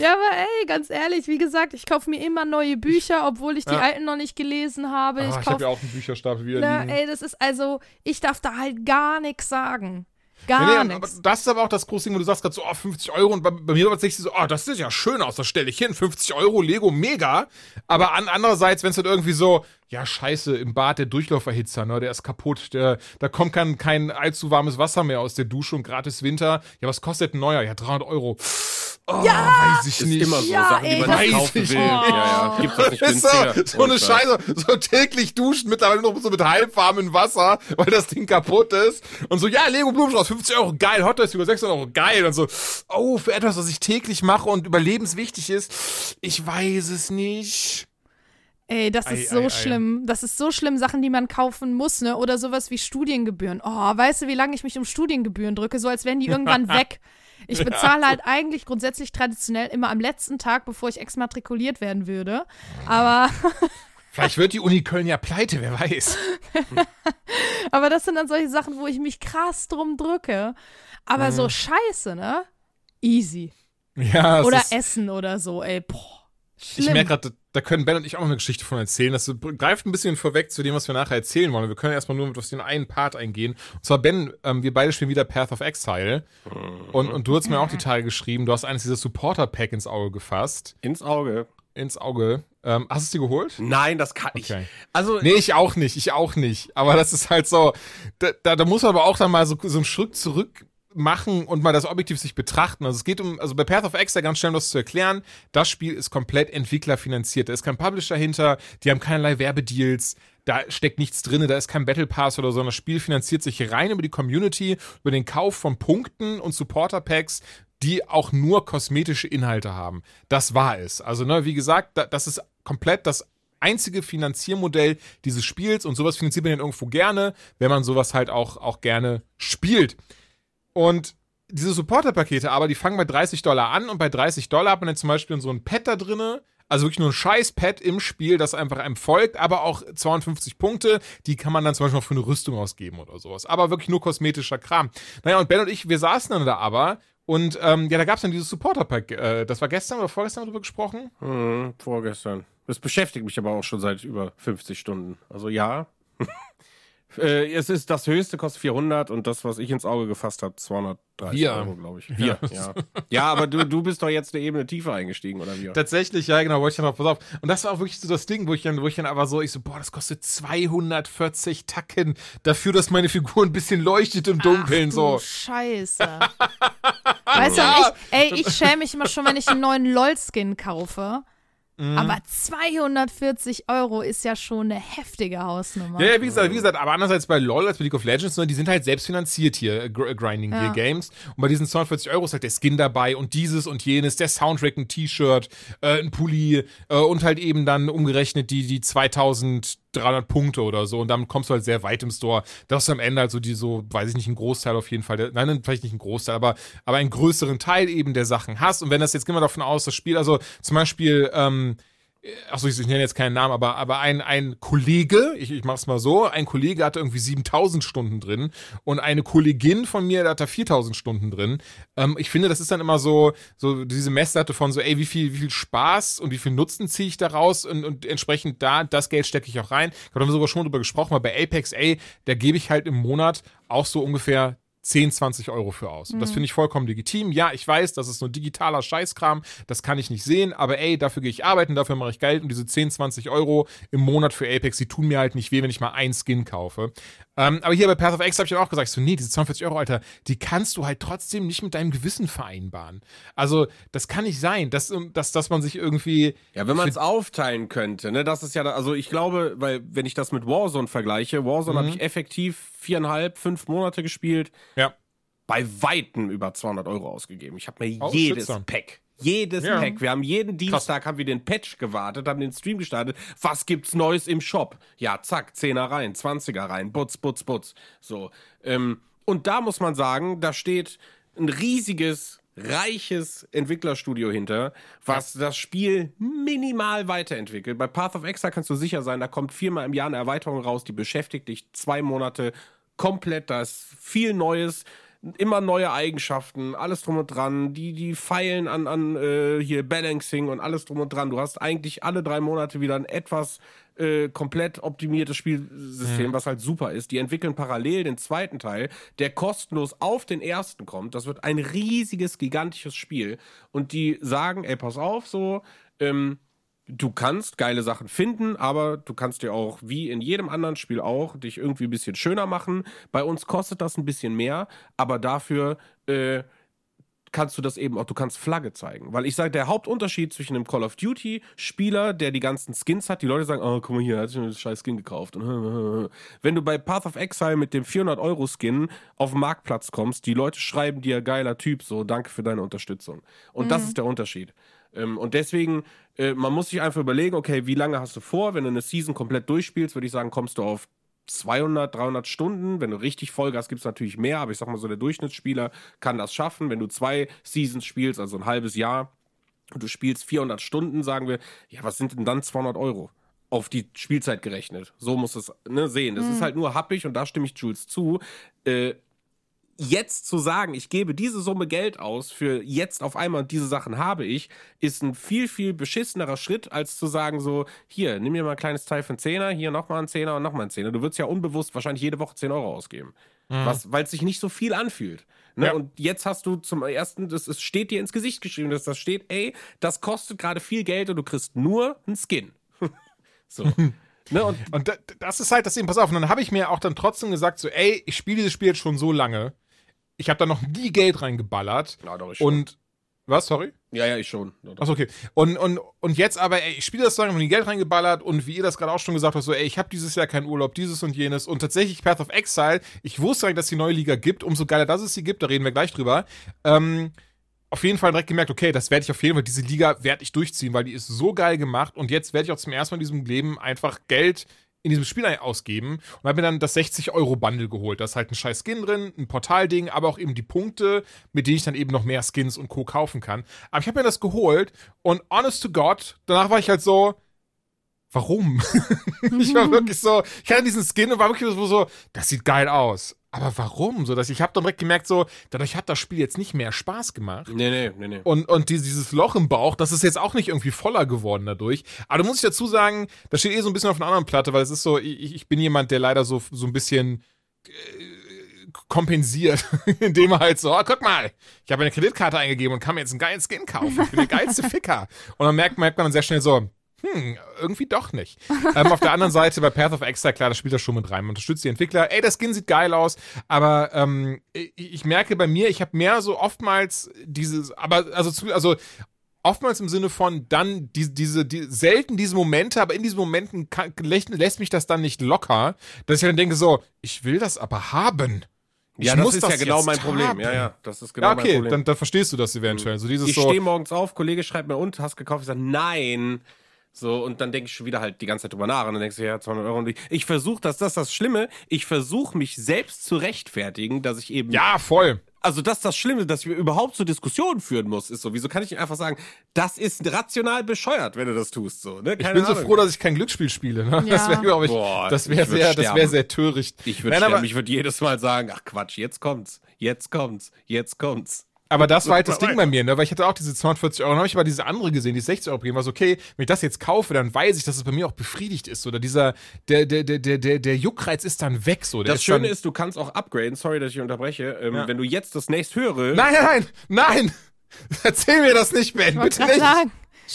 Ja, aber ey, ganz ehrlich, wie gesagt, ich kaufe mir immer neue Bücher, obwohl ich die ja. alten noch nicht gelesen habe. Ah, ich, ich habe ja auch einen Bücherstapel wieder na, liegen. Ey, das ist also, ich darf da halt gar nichts sagen. Gar nee, nee, nichts. Das ist aber auch das große Ding, wo du sagst gerade so, oh, 50 Euro. Und bei, bei mir war es so, oh, das sieht ja schön aus, das stelle ich hin. 50 Euro, Lego, mega. Aber an, andererseits, wenn es dann irgendwie so, ja, scheiße, im Bad der Durchlauferhitzer, ne, der ist kaputt. Der, da kommt kein, kein allzu warmes Wasser mehr aus der Dusche und gratis Winter. Ja, was kostet ein neuer? Ja, 300 Euro. Oh, ja, weiß ich ist nicht. immer so ja, Sachen, die man nicht kaufen will. Oh. Ja, ja, gibt das nicht günstiger. So, so eine Scheiße, so täglich duschen, mittlerweile noch so mit halbwarmem Wasser, weil das Ding kaputt ist. Und so, ja, Lego Blumenstrauß, 50 Euro, geil, Hot Toys über 600 Euro, geil. Und so, oh, für etwas, was ich täglich mache und überlebenswichtig ist, ich weiß es nicht. Ey, das Ei, ist so ei, ei. schlimm. Das ist so schlimm, Sachen, die man kaufen muss, ne? Oder sowas wie Studiengebühren. Oh, weißt du, wie lange ich mich um Studiengebühren drücke? So als wären die irgendwann weg. Ich bezahle halt eigentlich grundsätzlich traditionell immer am letzten Tag, bevor ich exmatrikuliert werden würde. Aber, Vielleicht wird die Uni Köln ja pleite, wer weiß. aber das sind dann solche Sachen, wo ich mich krass drum drücke. Aber Mhm. so scheiße, ne? Easy. Ja, Oder Essen oder so, ey. Boah. Schlimm. ich merke gerade, da können Ben und ich auch noch eine Geschichte von erzählen. Das greift ein bisschen vorweg zu dem, was wir nachher erzählen wollen. Wir können erstmal nur mit auf den einen Part eingehen. Und zwar, Ben, ähm, wir beide spielen wieder Path of Exile. Und, und du hast mir auch die Tage geschrieben, du hast eines dieser Supporter-Pack ins Auge gefasst. Ins Auge. Ins Auge. Ähm, hast du es dir geholt? Nein, das kann ich. Okay. Also, Nee, ich auch nicht, ich auch nicht. Aber das ist halt so, da, da, da muss man aber auch dann mal so, so einen Schritt zurück machen und mal das objektiv sich betrachten. Also es geht um, also bei Path of Exile ganz schnell um das zu erklären, das Spiel ist komplett entwicklerfinanziert. Da ist kein Publisher hinter, die haben keinerlei Werbedeals, da steckt nichts drin, da ist kein Battle Pass oder so, sondern das Spiel finanziert sich rein über die Community, über den Kauf von Punkten und Supporter Packs, die auch nur kosmetische Inhalte haben. Das war es. Also, ne, wie gesagt, da, das ist komplett das einzige Finanziermodell dieses Spiels und sowas finanziert man dann irgendwo gerne, wenn man sowas halt auch, auch gerne spielt. Und diese Supporter-Pakete aber, die fangen bei 30 Dollar an und bei 30 Dollar hat man dann zum Beispiel so ein Pad da drinne, also wirklich nur ein scheiß Pad im Spiel, das einfach einem folgt, aber auch 52 Punkte, die kann man dann zum Beispiel auch für eine Rüstung ausgeben oder sowas. Aber wirklich nur kosmetischer Kram. Naja, und Ben und ich, wir saßen dann da aber und ähm, ja, da gab es dann dieses Supporter-Pack. Äh, das war gestern oder vorgestern darüber gesprochen? Hm, vorgestern. Das beschäftigt mich aber auch schon seit über 50 Stunden. Also ja. Äh, es ist das höchste, kostet 400 und das, was ich ins Auge gefasst habe, 230 Wir. Euro, glaube ich. Wir, ja. Ja, aber du, du bist doch jetzt eine Ebene tiefer eingestiegen, oder wie? Tatsächlich, ja, genau, wollte ich dann noch, pass auf. Und das war auch wirklich so das Ding, wo ich dann, wo ich dann aber so, ich so, boah, das kostet 240 Tacken dafür, dass meine Figur ein bisschen leuchtet im Dunkeln, Ach, so. Du Scheiße. weißt du, ich, ey, ich schäme mich immer schon, wenn ich einen neuen LOL-Skin kaufe. Mhm. Aber 240 Euro ist ja schon eine heftige Hausnummer. Ja, ja, wie gesagt, wie gesagt, aber andererseits bei LoL als bei League of Legends, ne, die sind halt selbst finanziert hier, äh, Gr Grinding Gear Ja. Games. Und bei diesen 240 Euro ist halt der Skin dabei und dieses und jenes, der Soundtrack, ein T-Shirt, äh, ein Pulli äh, und halt eben dann umgerechnet die, die 2300 Punkte oder so. Und damit kommst du halt sehr weit im Store. Das ist am Ende halt so die so, weiß ich nicht, ein Großteil auf jeden Fall. Der, nein, vielleicht nicht ein Großteil, aber, aber einen größeren Teil eben der Sachen hast. Und wenn das jetzt, gehen wir davon aus, das Spiel, also zum Beispiel, ähm, Achso, ich, ich nenne jetzt keinen Namen, aber, aber ein, ein Kollege, ich, ich mach's mal so, ein Kollege hatte irgendwie 7000 Stunden drin und eine Kollegin von mir, da hat da 4000 Stunden drin. Ähm, ich finde, das ist dann immer so, so diese Messlatte von so, ey, wie viel, wie viel Spaß und wie viel Nutzen ziehe ich daraus und, und entsprechend da, das Geld stecke ich auch rein. Da haben wir sogar schon drüber gesprochen, weil bei Apex, ey, da gebe ich halt im Monat auch so ungefähr 10, 20 Euro für aus. Und das finde ich vollkommen legitim. Ja, ich weiß, das ist nur digitaler Scheißkram, das kann ich nicht sehen, aber ey, dafür gehe ich arbeiten, dafür mache ich Geld und diese 10, 20 Euro im Monat für Apex, die tun mir halt nicht weh, wenn ich mal einen Skin kaufe. Ähm, aber hier bei Path of X habe ich auch gesagt, so, nee, diese 42 Euro, Alter, die kannst du halt trotzdem nicht mit deinem Gewissen vereinbaren. Also, das kann nicht sein, dass, dass, dass man sich irgendwie. Ja, wenn man es aufteilen könnte, ne, das ist ja, also ich glaube, weil wenn ich das mit Warzone vergleiche, Warzone habe ich effektiv viereinhalb, fünf Monate gespielt. Bei Weitem über 200 Euro ausgegeben. Ich habe mir Oh, jedes Shitstorm. Pack, jedes Ja. Pack, wir haben jeden Dienstag haben wir den Patch gewartet, haben den Stream gestartet, was gibt's Neues im Shop? Ja, zack, 10er rein, 20er rein, butz, butz, butz. So, ähm, und da muss man sagen, da steht ein riesiges reiches Entwicklerstudio hinter, was das Spiel minimal weiterentwickelt. Bei Path of Exile kannst du sicher sein, da kommt viermal im Jahr eine Erweiterung raus, die beschäftigt dich zwei Monate komplett. Da ist viel Neues, immer neue Eigenschaften, alles drum und dran. Die, die feilen an, an äh, hier Balancing und alles drum und dran. Du hast eigentlich alle drei Monate wieder ein etwas äh, komplett optimiertes Spielsystem, was halt super ist. Die entwickeln parallel den zweiten Teil, der kostenlos auf den ersten kommt. Das wird ein riesiges, gigantisches Spiel. Und die sagen, ey, pass auf, so, ähm, du kannst geile Sachen finden, aber du kannst dir auch, wie in jedem anderen Spiel auch, dich irgendwie ein bisschen schöner machen. Bei uns kostet das ein bisschen mehr, aber dafür äh, kannst du das eben auch, du kannst Flagge zeigen. Weil ich sage, der Hauptunterschied zwischen einem Call of Duty Spieler, der die ganzen Skins hat, die Leute sagen, oh, guck mal hier, hat sich einen scheiß Skin gekauft. Wenn du bei Path of Exile mit dem 400 Euro Skin auf den Marktplatz kommst, die Leute schreiben dir, geiler Typ, so, danke für deine Unterstützung. Und das ist der Unterschied. Ähm, und deswegen Äh, man muss sich einfach überlegen, okay, wie lange hast du vor? Wenn du eine Season komplett durchspielst, würde ich sagen, kommst du auf 200, 300 Stunden. Wenn du richtig Vollgas gibt es natürlich mehr, aber ich sag mal so, der Durchschnittsspieler kann das schaffen. Wenn du zwei Seasons spielst, also ein halbes Jahr, und du spielst 400 Stunden, sagen wir, ja, was sind denn dann 200 Euro? Auf die Spielzeit gerechnet. So muss es ne, sehen. Das ist halt nur happig und da stimme ich Jules zu. Äh, jetzt zu sagen, ich gebe diese Summe Geld aus für jetzt auf einmal und diese Sachen habe ich, ist ein viel, viel beschissenerer Schritt, als zu sagen so, hier, nimm mir mal ein kleines Teil für einen Zehner, hier nochmal einen Zehner und nochmal einen Zehner. Du würdest ja unbewusst wahrscheinlich jede Woche 10 Euro ausgeben. Weil es sich nicht so viel anfühlt. Ne? Ja. Und jetzt hast du zum ersten, das, es steht dir ins Gesicht geschrieben, dass das steht, ey, das kostet gerade viel Geld und du kriegst nur einen Skin. so. ne? Und Und da, das ist halt das eben, pass auf, und dann habe ich mir auch dann trotzdem gesagt, so, ey, ich spiele dieses Spiel jetzt schon so lange. Ich habe da noch nie Geld reingeballert. Ja, doch, ich schon. und was, sorry? ja, ja, ich schon. Ja. Achso, okay. Und, und, und jetzt aber, ey, ich spiele das so lange, noch nie Geld reingeballert und wie ihr das gerade auch schon gesagt habt, so, ey, ich habe dieses Jahr keinen Urlaub, dieses und jenes und tatsächlich Path of Exile, ich wusste eigentlich, dass die neue Liga gibt, umso geiler, dass es sie gibt, da reden wir gleich drüber. Ähm, auf jeden Fall direkt gemerkt, okay, das werde ich auf jeden Fall, diese Liga werde ich durchziehen, weil die ist so geil gemacht und jetzt werde ich auch zum ersten Mal in diesem Leben einfach Geld in diesem Spiel ausgeben und habe mir dann das 60-Euro-Bundle geholt. Da ist halt ein scheiß Skin drin, ein Portalding, aber auch eben die Punkte, mit denen ich dann eben noch mehr Skins und Co. kaufen kann. Aber ich habe mir das geholt und honest to God, danach war ich halt so, warum? ich war wirklich so, ich hatte diesen Skin und war wirklich so, so das sieht geil aus. Aber warum? So, dass ich habe dann direkt gemerkt, so, dadurch hat das Spiel jetzt nicht mehr Spaß gemacht. Nee, nee, nee, nee. Und, und die- dieses Loch im Bauch, das ist jetzt auch nicht irgendwie voller geworden dadurch. Aber da muss ich dazu sagen, das steht eh so ein bisschen auf einer anderen Platte, weil es ist so, ich, ich bin jemand, der leider so, so ein bisschen äh, kompensiert, indem er halt so, oh, guck mal, ich habe eine Kreditkarte eingegeben und kann mir jetzt einen geilen Skin kaufen. Ich bin der geilste Ficker. Und dann merkt, merkt man dann sehr schnell so, hm, irgendwie doch nicht. ähm, auf der anderen Seite bei Path of Exile, klar, da spielt das schon mit rein. Man unterstützt die Entwickler. Ey, der Skin sieht geil aus, aber ähm, ich, ich merke bei mir, ich habe mehr so oftmals dieses, aber also, zu, also oftmals im Sinne von dann die, diese, die, selten diese Momente, aber in diesen Momenten kann, lässt, mich das dann nicht locker, dass ich dann denke so, ich will das aber haben. Ich ja, das ist ja genau mein Problem. haben. Ja, ja, das ist genau Ja, mein okay, Problem. dann, dann verstehst du das eventuell. So dieses ich so, stehe morgens auf, Kollege schreibt mir, und, hast gekauft? Ich sage, nein. So, und dann denke ich schon wieder halt die ganze Zeit drüber nach. Und dann denkst du, ja, 200 Euro. Und ich, ich versuche, das, das ist das Schlimme, ich versuche mich selbst zu rechtfertigen, dass ich eben. ja, voll. Also, das ist das Schlimme, dass ich überhaupt so Diskussionen führen muss, ist so. Wieso kann ich nicht einfach sagen, das ist rational bescheuert, wenn du das tust, so, ne? Ich Keine bin so Ahnung. froh, dass ich kein Glücksspiel spiele. Ne? Das Ja. wäre, glaube ich, Boah, das ich wäre sehr, das wäre sterben. sehr töricht. Ich würde sterben, ich würde jedes Mal sagen, ach Quatsch, jetzt kommt's, jetzt kommt's, jetzt kommt's. Aber das war halt das Ding bei mir, ne? Weil ich hatte auch diese 240 Euro. Dann habe ich aber diese andere gesehen, die 60 Euro gegeben. War so, okay, wenn ich das jetzt kaufe, dann weiß ich, dass es bei mir auch befriedigt ist. Oder dieser, der, der, der, der, der, Juckreiz ist dann weg. So. Der Das Schöne dann, ist, du kannst auch upgraden, sorry, dass ich unterbreche. Ähm, Ja. Wenn du jetzt das nächst höre, Nein, nein, nein, nein! Erzähl mir das nicht, Ben, bitte nicht. sagen,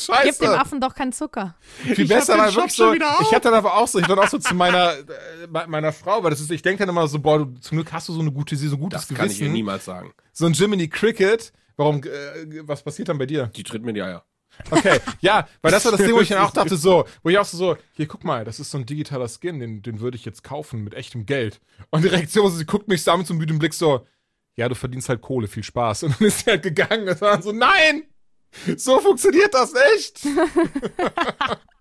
Scheiße. gib dem Affen doch keinen Zucker. Viel Ich besser Shop wirklich so. Ich hatte dann aber auch so, ich war auch so zu meiner, äh, me- meiner Frau, weil das ist, ich denke dann immer so, boah, du, zum Glück hast du so eine gute, so ein gutes das kann ich ihr Gewissen. niemals sagen. so ein Jiminy Cricket. Warum, äh, was passiert dann bei dir? Die tritt mir die Eier. Okay, ja, weil das war das Ding, wo ich dann auch dachte, so, wo ich auch so, so, hier, guck mal, das ist so ein digitaler Skin, den, den würde ich jetzt kaufen mit echtem Geld. Und die Reaktion, sie guckt mich da mit so einem müden Blick so, ja, du verdienst halt Kohle, viel Spaß. Und dann ist sie halt gegangen. Das war so, nein! So funktioniert das nicht!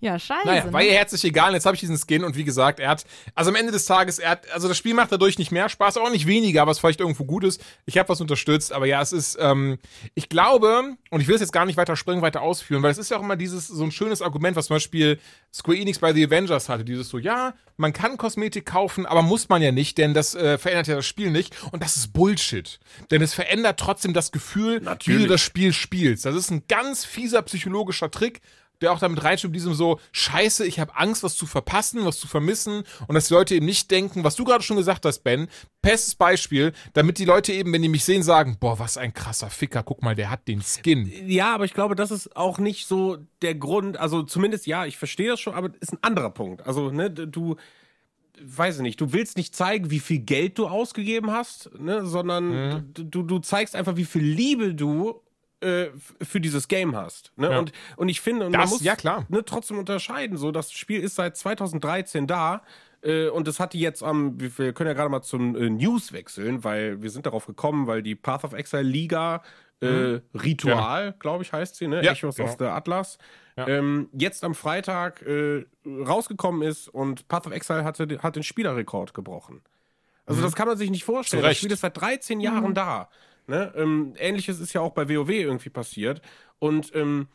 Ja, scheiße. Naja, ne? war ihr herzlich egal. Jetzt habe ich diesen Skin und wie gesagt, er hat, also am Ende des Tages, er hat, also das Spiel macht dadurch nicht mehr Spaß, auch nicht weniger, was vielleicht irgendwo gut ist. Ich habe was unterstützt, aber ja, es ist, ähm, ich glaube, und ich will es jetzt gar nicht weiter springen, weiter ausführen, weil es ist ja auch immer dieses, so ein schönes Argument, was zum Beispiel Square Enix bei The Avengers hatte, dieses so, ja, man kann Kosmetik kaufen, aber muss man ja nicht, denn das äh, verändert ja das Spiel nicht. Und das ist Bullshit. Denn es verändert trotzdem das Gefühl, wie Natürlich. du das Spiel spielst. Das ist ein ganz fieser psychologischer Trick, der auch damit reinschreibt, diesem so, scheiße, ich habe Angst, was zu verpassen, was zu vermissen und dass die Leute eben nicht denken, was du gerade schon gesagt hast, Ben, bestes Beispiel, damit die Leute eben, wenn die mich sehen, sagen, boah, was ein krasser Ficker, guck mal, der hat den Skin. Ja, aber ich glaube, das ist auch nicht so der Grund. Also zumindest, ja, ich verstehe das schon, aber ist ein anderer Punkt. Also, ne, du, weiß ich nicht, du willst nicht zeigen, wie viel Geld du ausgegeben hast, ne, sondern du, du zeigst einfach, wie viel Liebe du äh, für dieses Game hast. Ne? Ja. Und, und ich finde, und man Das- muss ja, klar. Ne, trotzdem unterscheiden. So, das Spiel ist seit 2013 da. Äh, und das hat die jetzt am, wir können ja gerade mal zum äh, News wechseln, weil wir sind darauf gekommen, weil die Path of Exile Liga Mhm. Ritual, glaube ich, heißt sie, ne? Ja, Echoes genau. of the Atlas. Ja. Ähm, jetzt am Freitag rausgekommen ist und Path of Exile hatte, hat den Spielerrekord gebrochen. Also das kann man sich nicht vorstellen. Mhm. Das. Spiel ist seit 13 Jahren da. Ne? Ähm, Ähnliches ist ja auch bei WoW irgendwie passiert. Und ähm,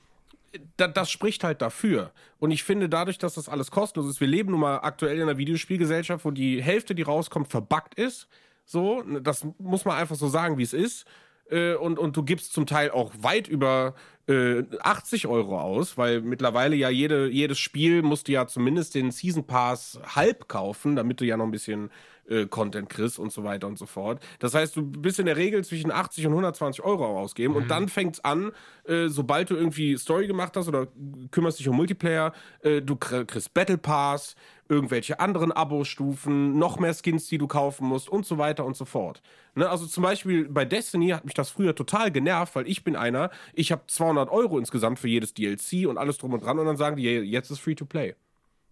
da, das spricht halt dafür. Und ich finde, dadurch, dass das alles kostenlos ist, wir leben nun mal aktuell in einer Videospielgesellschaft, wo die Hälfte, die rauskommt, verbuggt ist. So, ne, das muss man einfach so sagen, wie es ist. Äh, und, und du gibst zum Teil auch weit über äh, 80 Euro aus, weil mittlerweile ja jede, jedes Spiel musst du ja zumindest den Season Pass halb kaufen, damit du ja noch ein bisschen äh, Content kriegst und so weiter und so fort. Das heißt, du bist in der Regel zwischen 80 und 120 Euro ausgeben und dann fängt's an, äh, sobald du irgendwie Story gemacht hast oder kümmerst dich um Multiplayer, äh, du kr- kriegst Battle Pass, irgendwelche anderen Abo-Stufen, noch mehr Skins, die du kaufen musst und so weiter und so fort. Ne? Also zum Beispiel bei Destiny hat mich das früher total genervt, weil ich bin einer, ich habe 200 Euro insgesamt für jedes DLC und alles drum und dran und dann sagen die, jetzt ist Free-to-Play.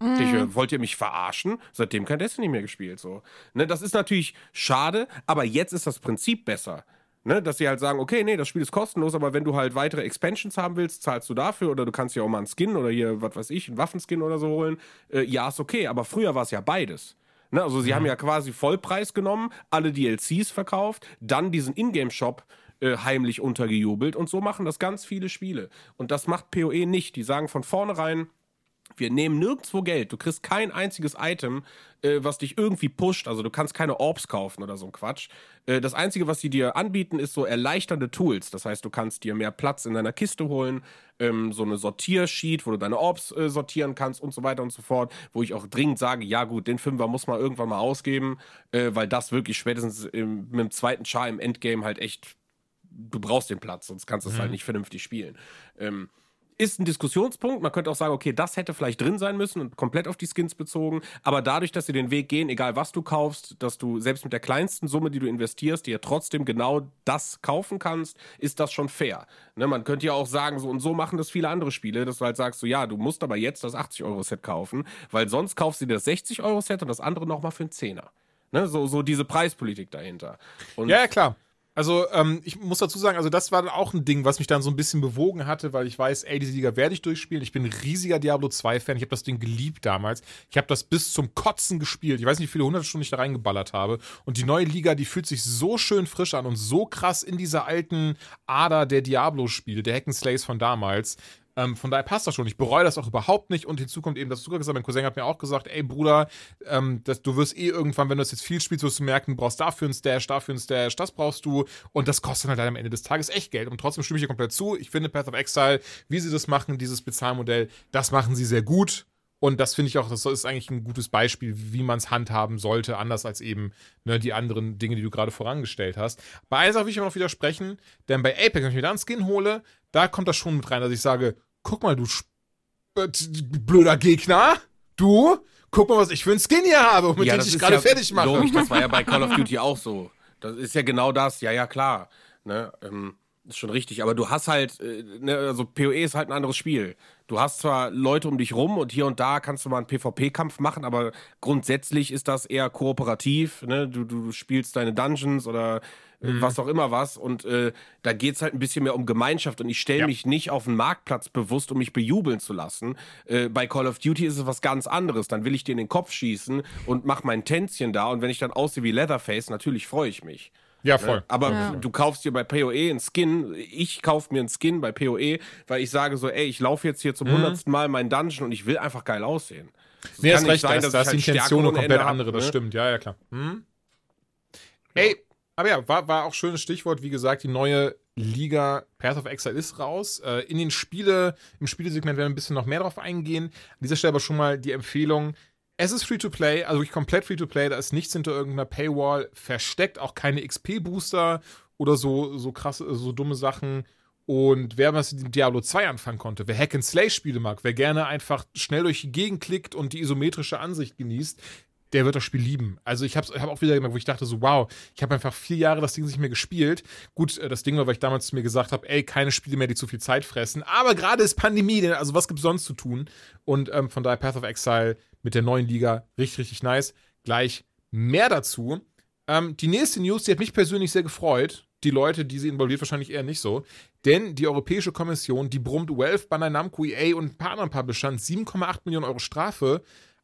Ich, äh, wollt ihr mich verarschen? Seitdem kein Destiny mehr gespielt. So. Ne, das ist natürlich schade, aber jetzt ist das Prinzip besser. Ne, dass sie halt sagen, okay, nee, das Spiel ist kostenlos, aber wenn du halt weitere Expansions haben willst, zahlst du dafür oder du kannst ja auch mal einen Skin oder hier, was weiß ich, einen Waffenskin oder so holen. Äh, ja, ist okay, aber früher war es ja beides. Ne, also sie haben ja quasi Vollpreis genommen, alle DLCs verkauft, dann diesen Ingame-Shop äh, heimlich untergejubelt und so machen das ganz viele Spiele. Und das macht PoE nicht. Die sagen von vornherein, wir nehmen nirgendwo Geld. Du kriegst kein einziges Item, äh, was dich irgendwie pusht. Also du kannst keine Orbs kaufen oder so ein Quatsch. Äh, das Einzige, was sie dir anbieten, ist so erleichternde Tools. Das heißt, du kannst dir mehr Platz in deiner Kiste holen, ähm, so eine Sortiersheet, wo du deine Orbs äh, sortieren kannst und so weiter und so fort. Wo ich auch dringend sage, ja gut, den Fünfer muss man irgendwann mal ausgeben, äh, weil das wirklich spätestens im, mit dem zweiten Char im Endgame halt echt du brauchst den Platz, sonst kannst du es halt nicht vernünftig spielen. Ähm, ist ein Diskussionspunkt. Man könnte auch sagen, okay, das hätte vielleicht drin sein müssen und komplett auf die Skins bezogen. Aber dadurch, dass sie den Weg gehen, egal was du kaufst, dass du selbst mit der kleinsten Summe, die du investierst, dir trotzdem genau das kaufen kannst, ist das schon fair. Ne, man könnte ja auch sagen, so und so machen das viele andere Spiele, dass du halt sagst, so ja, du musst aber jetzt das 80-Euro-Set kaufen, weil sonst kaufst du dir das 60-Euro-Set und das andere nochmal für einen Zehner. Ne, so, so diese Preispolitik dahinter. Und Ja, ja, klar. Also, ähm, ich muss dazu sagen, also das war dann auch ein Ding, was mich dann so ein bisschen bewogen hatte, weil ich weiß, ey, diese Liga werde ich durchspielen. Ich bin ein riesiger Diablo 2-Fan. Ich habe das Ding geliebt damals. Ich habe das bis zum Kotzen gespielt. Ich weiß nicht, wie viele hundert Stunden ich da reingeballert habe. Und die neue Liga, die fühlt sich so schön frisch an und so krass in dieser alten Ader der Diablo-Spiele, der Hackenslays von damals. Ähm, von daher passt das schon. Ich bereue das auch überhaupt nicht. Und hinzu kommt eben, dass du gesagt hast, mein Cousin hat mir auch gesagt, ey Bruder, ähm, das, du wirst eh irgendwann, wenn du das jetzt viel spielst, wirst du merken, du brauchst dafür einen Stash, dafür einen Stash, das brauchst du. Und das kostet halt am Ende des Tages echt Geld. Und trotzdem stimme ich dir komplett zu. Ich finde Path of Exile, wie sie das machen, dieses Bezahlmodell, das machen sie sehr gut. Und das finde ich auch, das ist eigentlich ein gutes Beispiel, wie man es handhaben sollte, anders als eben ne, die anderen Dinge, die du gerade vorangestellt hast. Bei einer Sache will ich aber noch widersprechen, denn bei Apex, wenn ich mir da einen Skin hole, da kommt das schon mit rein, dass ich sage, guck mal, du blöder Gegner, du, guck mal, was ich für einen Skin hier habe, mit dem ich gerade ja fertig mache. Logisch, das war ja bei Call of Duty auch so. Das ist ja genau das, ja, ja, klar. Ne? Ähm, ist schon richtig, aber du hast halt, äh, ne, also PoE ist halt ein anderes Spiel. Du hast zwar Leute um dich rum und hier und da kannst du mal einen PvP-Kampf machen, aber grundsätzlich ist das eher kooperativ. Ne? Du, du spielst deine Dungeons oder äh, was auch immer was und äh, da geht's halt ein bisschen mehr um Gemeinschaft und ich stelle Ja. mich nicht auf den Marktplatz bewusst, um mich bejubeln zu lassen. Äh, bei Call of Duty ist es was ganz anderes. Dann will ich dir in den Kopf schießen und mach mein Tänzchen da und wenn ich dann aussehe wie Leatherface, natürlich freue ich mich. Ja, voll. Ne? Aber Ja. du kaufst dir bei PoE einen Skin. Ich kaufe mir einen Skin bei PoE, weil ich sage so, ey, ich laufe jetzt hier zum hundertsten Mal meinen Dungeon und ich will einfach geil aussehen. Es Nee, hast nicht recht, sein, da ist, ist die halt Intention eine komplett andere, hab, das ne? stimmt, ja, ja, klar. Hm? Ey, aber ja, war, war auch schönes Stichwort, wie gesagt, die neue Liga Path of Exile ist raus. Äh, in den Spiele, im Spielesegment werden wir ein bisschen noch mehr drauf eingehen. An dieser Stelle aber schon mal die Empfehlung, es ist Free-to-Play, also wirklich komplett Free-to-Play, da ist nichts hinter irgendeiner Paywall versteckt, auch keine XP-Booster oder so, so krasse, so dumme Sachen. Und wer was mit Diablo 2 anfangen konnte, wer Hack and Slay Spiele mag, wer gerne einfach schnell durch die Gegend klickt und die isometrische Ansicht genießt, der wird das Spiel lieben. Also ich habe hab auch wieder gemerkt, wo ich dachte so, wow, ich habe einfach vier Jahre das Ding nicht mehr gespielt. Gut, äh, das Ding war, weil ich damals zu mir gesagt habe, ey, keine Spiele mehr, die zu viel Zeit fressen. Aber gerade ist Pandemie, also was gibt's sonst zu tun? Und ähm, von daher Path of Exile mit der neuen Liga. Richtig, richtig nice. Gleich mehr dazu. Ähm, die nächste News, die hat mich persönlich sehr gefreut. Die Leute, die sie involviert, wahrscheinlich eher nicht so. Denn die Europäische Kommission, die brummt Valve, Bandai Namco, EA und ein paar anderen Publishern 7,8 Millionen Euro Strafe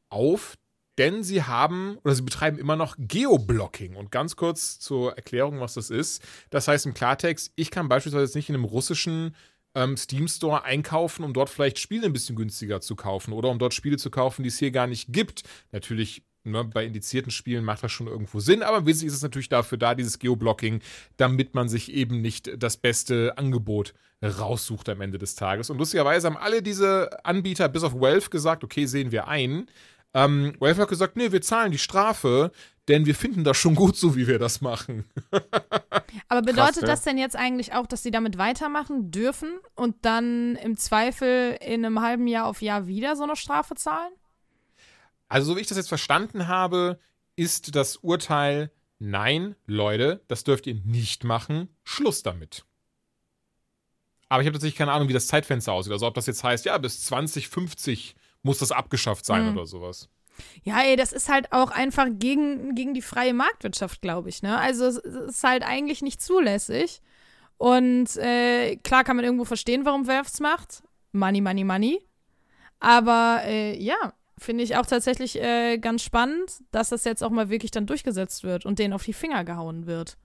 auf, denn sie haben oder sie betreiben immer noch Geoblocking. Und ganz kurz zur Erklärung, was das ist. Das heißt im Klartext, ich kann beispielsweise jetzt nicht in einem russischen ähm, Steam Store einkaufen, um dort vielleicht Spiele ein bisschen günstiger zu kaufen oder um dort Spiele zu kaufen, die es hier gar nicht gibt. Natürlich Ne, bei indizierten Spielen macht das schon irgendwo Sinn, aber wesentlich ist es natürlich dafür da, dieses Geoblocking, damit man sich eben nicht das beste Angebot raussucht am Ende des Tages. Und lustigerweise haben alle diese Anbieter bis auf Valve gesagt, okay, sehen wir ein. Ähm, Valve hat gesagt, nee, wir zahlen die Strafe, denn wir finden das schon gut, so wie wir das machen. Aber bedeutet Krass, ne? das denn jetzt eigentlich auch, dass sie damit weitermachen dürfen und dann im Zweifel in einem halben Jahr auf Jahr wieder so eine Strafe zahlen? Also, so wie ich das jetzt verstanden habe, ist das Urteil, nein, Leute, das dürft ihr nicht machen, Schluss damit. Aber ich habe tatsächlich keine Ahnung, wie das Zeitfenster aussieht. Also, ob das jetzt heißt, ja, bis 2050 muss das abgeschafft sein Mhm. oder sowas. Ja, ey, das ist halt auch einfach gegen, gegen die freie Marktwirtschaft, glaube ich. Ne? Also es ist halt eigentlich nicht zulässig. Und äh, klar kann man irgendwo verstehen, warum Valve es macht. Money, money, money. Aber äh, ja, finde ich auch tatsächlich äh, ganz spannend, dass das jetzt auch mal wirklich dann durchgesetzt wird und denen auf die Finger gehauen wird.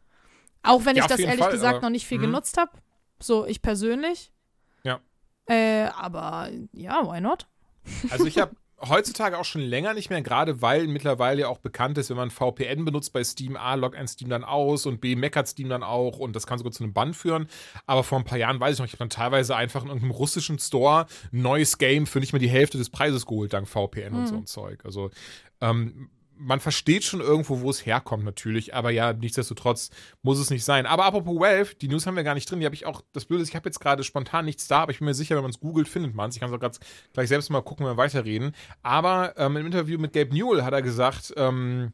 Auch wenn Ja, ich das ehrlich Fall, gesagt noch nicht viel mhm. genutzt habe. So, ich persönlich. Ja. Äh, aber ja, why not? Also, ich habe heutzutage auch schon länger nicht mehr, gerade weil mittlerweile ja auch bekannt ist, wenn man VPN benutzt bei Steam, A, loggt ein Steam dann aus und B, meckert Steam dann auch und das kann sogar zu einem Bann führen. Aber vor ein paar Jahren weiß ich noch, ich habe dann teilweise einfach in irgendeinem russischen Store ein neues Game für nicht mehr die Hälfte des Preises geholt, dank VPN und so ein Zeug. Also, ähm, man versteht schon irgendwo, wo es herkommt, natürlich, aber ja, nichtsdestotrotz muss es nicht sein. Aber apropos Valve, die News haben wir gar nicht drin, die habe ich auch, das Blöde ist, ich habe jetzt gerade spontan nichts da, aber ich bin mir sicher, wenn man es googelt, findet man es. Ich kann es auch grad gleich selbst mal gucken, wenn wir weiterreden. Aber ähm, im Interview mit Gabe Newell hat er gesagt, ähm,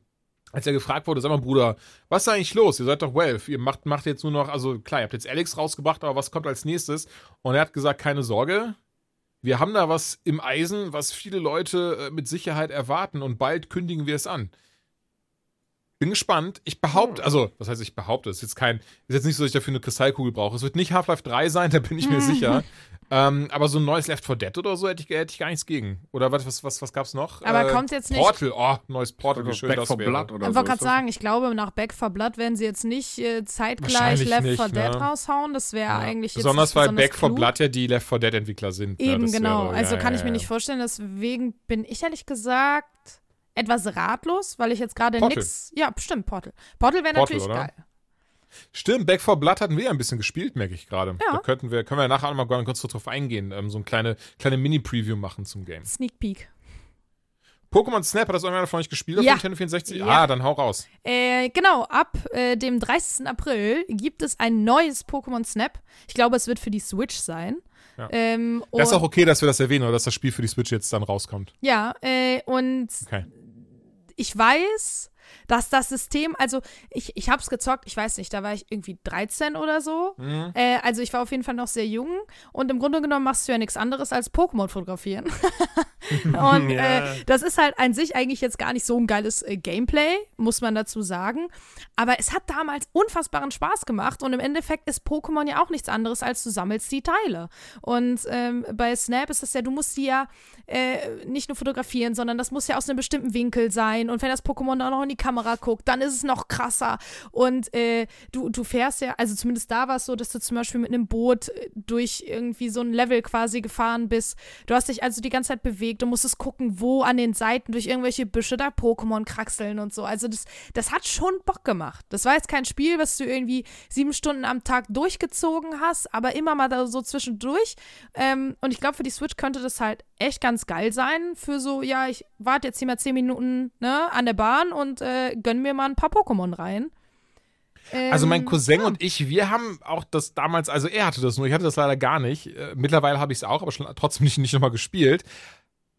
als er gefragt wurde, sag mal, Bruder, was ist eigentlich los? Ihr seid doch Valve. Ihr macht, macht jetzt nur noch, also klar, ihr habt jetzt Alex rausgebracht, aber was kommt als nächstes? Und er hat gesagt, keine Sorge. Wir haben da was im Eisen, was viele Leute äh, mit Sicherheit erwarten und bald kündigen wir es an. Bin gespannt. Ich behaupte, also, was heißt ich behaupte, es ist jetzt kein, ist jetzt nicht so, dass ich dafür eine Kristallkugel brauche. Es wird nicht Half-Life 3 sein, da bin ich mir sicher. Ähm, aber so ein neues Left 4 Dead oder so hätte ich, hätte ich gar nichts gegen. Oder was, was, was, was gab's noch? Aber kommt jetzt nicht- Portal, oh, neues Portal, wie schön Back das for wäre. Blood oder Ich so. wollte gerade sagen, ich glaube, nach Back for Blood werden sie jetzt nicht äh, zeitgleich Left nicht, 4 Dead ne? raushauen. Das wäre eigentlich jetzt Besonders weil Back 4 klug. Blood ja die Left 4 Dead Entwickler sind. Eben, Das genau. wäre- also ja, kann ja, ich mir ja. nicht vorstellen. Deswegen bin ich ehrlich gesagt etwas ratlos, weil ich jetzt gerade nix. Ja, bestimmt, Portal. Portal wäre natürlich oder? geil. Stimmt, Back 4 Blood hatten wir ja ein bisschen gespielt, merke ich gerade. Ja. Da könnten wir, können wir nachher noch mal kurz drauf eingehen, ähm, so eine kleine, kleine Mini-Preview machen zum Game. Sneak Peek. Pokémon Snap, hat das irgendwer von euch gespielt auf Ja. Nintendo 64? Ja. Ah, dann hau raus. Äh, genau, ab äh, dem 30. April gibt es ein neues Pokémon Snap. Ich glaube, es wird für die Switch sein. Ja. Ähm, Das ist auch okay, dass wir das erwähnen, oder dass das Spiel für die Switch jetzt dann rauskommt. Ja, äh, und Okay. Ich weiß, dass das System, also ich, ich habe es gezockt, ich weiß nicht, da war ich irgendwie 13 oder so. Mhm. Äh, also ich war auf jeden Fall noch sehr jung und im Grunde genommen machst du ja nichts anderes als Pokémon fotografieren. und Ja. äh, das ist halt an sich eigentlich jetzt gar nicht so ein geiles äh, Gameplay, muss man dazu sagen. Aber es hat damals unfassbaren Spaß gemacht und im Endeffekt ist Pokémon ja auch nichts anderes als du sammelst die Teile. Und ähm, bei Snap ist es ja, du musst die ja äh, nicht nur fotografieren, sondern das muss ja aus einem bestimmten Winkel sein. Und wenn das Pokémon dann noch in die Kamera guckt, dann ist es noch krasser. Und äh, du, du fährst ja, also zumindest da war es so, dass du zum Beispiel mit einem Boot äh, durch irgendwie so ein Level quasi gefahren bist. Du hast dich also die ganze Zeit bewegt, du musstest gucken, wo an den Seiten durch irgendwelche Büsche da Pokémon kraxeln und so. Also das, das hat schon Bock gemacht. Das war jetzt kein Spiel, was du irgendwie sieben Stunden am Tag durchgezogen hast, aber immer mal da so zwischendurch. Ähm, und ich glaube, für die Switch könnte das halt echt ganz geil sein. Für so, ja, ich warte jetzt hier mal zehn Minuten ne, an der Bahn und äh, gönn mir mal ein paar Pokémon rein. Also mein Ähm, Cousin und ich, wir haben auch das damals, also er hatte das nur, ich hatte das leider gar nicht. Äh, mittlerweile habe ich es auch, aber schon trotzdem nicht, nicht nochmal gespielt.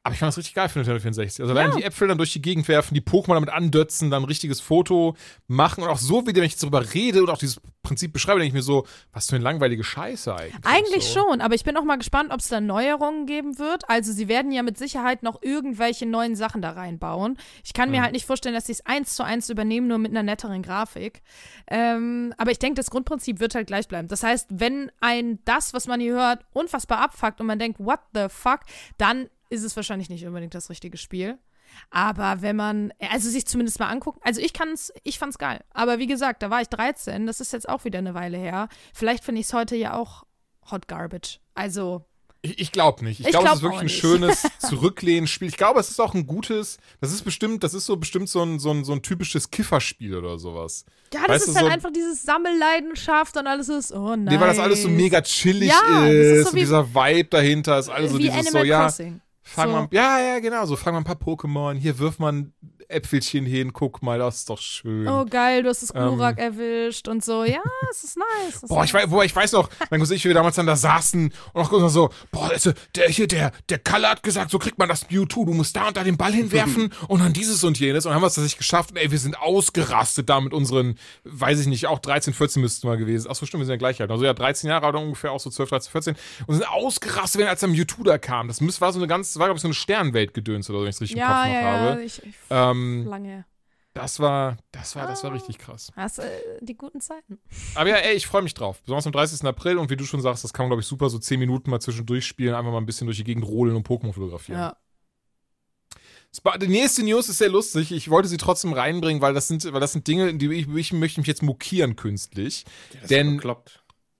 Aber ich fand das richtig geil für Nintendo 64. Also allein Ja. die Äpfel dann durch die Gegend werfen, die Pokémon damit andötzen, dann ein richtiges Foto machen und auch so, wie wenn ich jetzt darüber rede und auch dieses Prinzip beschreibe, denke ich mir so, was für eine langweilige Scheiße eigentlich. Eigentlich so. schon, aber ich bin auch mal gespannt, ob es da Neuerungen geben wird. Also sie werden ja mit Sicherheit noch irgendwelche neuen Sachen da reinbauen. Ich kann Mhm. mir halt nicht vorstellen, dass sie es eins zu eins übernehmen, nur mit einer netteren Grafik. Ähm, aber ich denke, das Grundprinzip wird halt gleich bleiben. Das heißt, wenn ein das, was man hier hört, unfassbar abfuckt und man denkt, what the fuck, dann ist es wahrscheinlich nicht unbedingt das richtige Spiel. Aber wenn man, also sich zumindest mal angucken, also ich kann's, ich fand's geil. Aber wie gesagt, da war ich 13, das ist jetzt auch wieder eine Weile her. Vielleicht finde ich es heute ja auch Hot Garbage. Also, Ich, ich glaube nicht. Ich, Ich glaube, es glaub ist wirklich ein nicht. schönes Zurücklehnen-Spiel. Ich glaube, es ist auch ein gutes, das ist bestimmt, das ist so bestimmt so ein, so ein, so ein typisches Kifferspiel oder sowas. ja, das Weißt ist halt so- einfach dieses Sammelleidenschaft und alles ist, oh nein. Nee, weil das alles so mega chillig Ja, ist, so und wie- dieser Vibe dahinter ist alles so dieses Animal so, ja, Crossing. Fang So. mal, ja, ja, genau, so fang mal ein paar Pokémon, hier wirf mal ein Äpfelchen hin, guck mal, das ist doch schön. Oh geil, du hast das Ähm. Glurak erwischt und so. Ja, es ist nice. ist Boah, ich weiß, boah, ich weiß noch, mein Cousin ich, wie wir damals dann da saßen und auch so, boah, also, der hier, der, der Kalle hat gesagt, so kriegt man das Mewtwo, du musst da und da den Ball hinwerfen und dann dieses und jenes und dann haben wir es tatsächlich geschafft und ey, wir sind ausgerastet da mit unseren, weiß ich nicht, auch 13, 14 müssten wir gewesen. Ach so, stimmt, wir sind ja gleich alt. Also ja, 13 Jahre oder ungefähr, auch so 12, 13, 14 und sind ausgerastet, wenn als der Mewtwo da kam. Das war so eine ganz, war glaube ich so eine Sternwelt-Gedöns oder so, wenn ich es richtig im ja, Kopf noch ja, ja, habe. ich, ich Ähm, lange. das war, das war, das war Ah. richtig krass. Das, äh, die guten Zeiten. Aber ja, ey, ich freue mich drauf. Besonders am 30. April und wie du schon sagst, das kann man, glaube ich, super so 10 Minuten mal zwischendurch spielen, einfach mal ein bisschen durch die Gegend rodeln und Pokémon fotografieren. Ja. Die nächste News ist sehr lustig. Ich wollte sie trotzdem reinbringen, weil das sind, weil das sind Dinge, die ich, ich möchte mich jetzt mokieren künstlich. Das ist Denn-.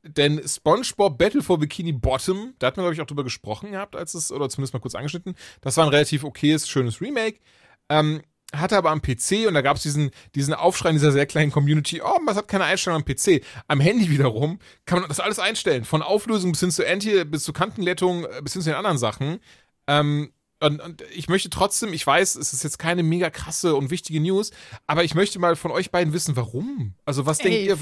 Denn SpongeBob Battle for Bikini Bottom, da hat man, glaube ich, auch drüber gesprochen gehabt, als es, oder zumindest mal kurz angeschnitten. Das war ein relativ okayes, schönes Remake. Ähm, hatte aber am PC und da gab es diesen, diesen Aufschrei in dieser sehr kleinen Community, oh, man hat keine Einstellung am PC. Am Handy wiederum kann man das alles einstellen. Von Auflösung bis hin zu Anti, bis zu Kantenlettung, äh, bis hin zu den anderen Sachen. Ähm, und, und ich möchte trotzdem, ich weiß, es ist jetzt keine mega krasse und wichtige News, aber ich möchte mal von euch beiden wissen, warum? Also, was denkt Ey, ihr?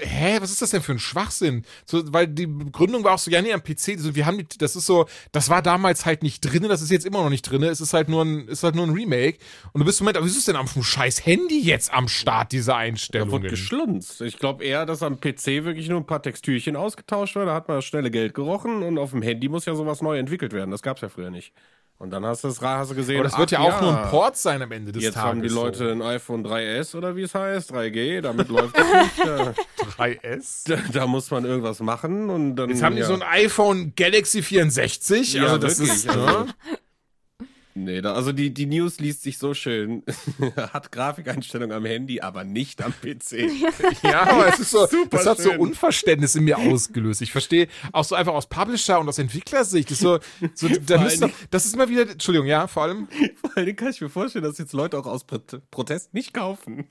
Hä, was ist das denn für ein Schwachsinn? So, weil die Begründung war auch so, ja, nee, am PC, so, wir haben die, das ist so, das war damals halt nicht drin, das ist jetzt immer noch nicht drin, es ist halt nur ein, ist halt nur ein Remake. Und du bist im Moment, aber wieso ist denn am scheiß Handy jetzt am Start, diese Da Einstellungen? wurde geschlunzt. Ich glaube eher, dass am PC wirklich nur ein paar Textürchen ausgetauscht werden. Da hat man das schnelle Geld gerochen und auf dem Handy muss ja sowas neu entwickelt werden. Das gab es ja früher nicht. Und dann hast du das hast du gesehen. aber das wird ja auch nur ein Port sein am Ende des Jetzt Tages. haben die so. Leute ein iPhone 3S oder wie es heißt, 3G, damit läuft das nicht. Da, 3S. da, da muss man irgendwas machen und dann. Jetzt haben die ja. so ein iPhone Galaxy 64, Ja, also das wirklich, ist, also- ne? Nee, also die, die News liest sich so schön. Hat Grafikeinstellung am Handy, aber nicht am PC. Ja, aber es ist so, Super das hat so schön. Unverständnis in mir ausgelöst. Ich verstehe auch so einfach aus Publisher und aus Entwicklersicht. Das ist so, so da doch, das ist immer wieder, Entschuldigung, ja, vor allem. Vor allem kann ich mir vorstellen, dass jetzt Leute auch aus Pro Protest nicht kaufen.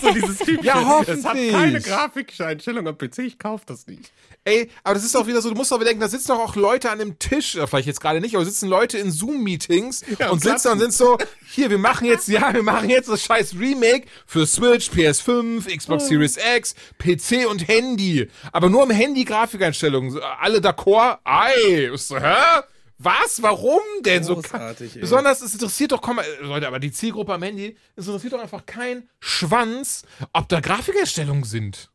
so dieses Typische. Ja, Es hat hoffentlich. keine Grafikeinstellung am PC, ich kaufe das nicht. Ey, aber das ist auch wieder so, du musst doch bedenken, da sitzen doch auch Leute an dem Tisch, äh, vielleicht jetzt gerade nicht, aber sitzen Leute in Zoom-Meetings Ja, und sitzen und sind so, hier, wir machen jetzt, ja, wir machen jetzt das scheiß Remake für Switch, PS5, Xbox Series X, PC und Handy. Aber nur am Handy Grafikeinstellungen. So, Alle d'accord? Ei. So, hä? Was? Warum denn so? Großartig, ey. Besonders, es interessiert doch, komm äh, Leute, aber die Zielgruppe am Handy, es interessiert doch einfach kein Schwanz, ob da Grafikeinstellungen sind.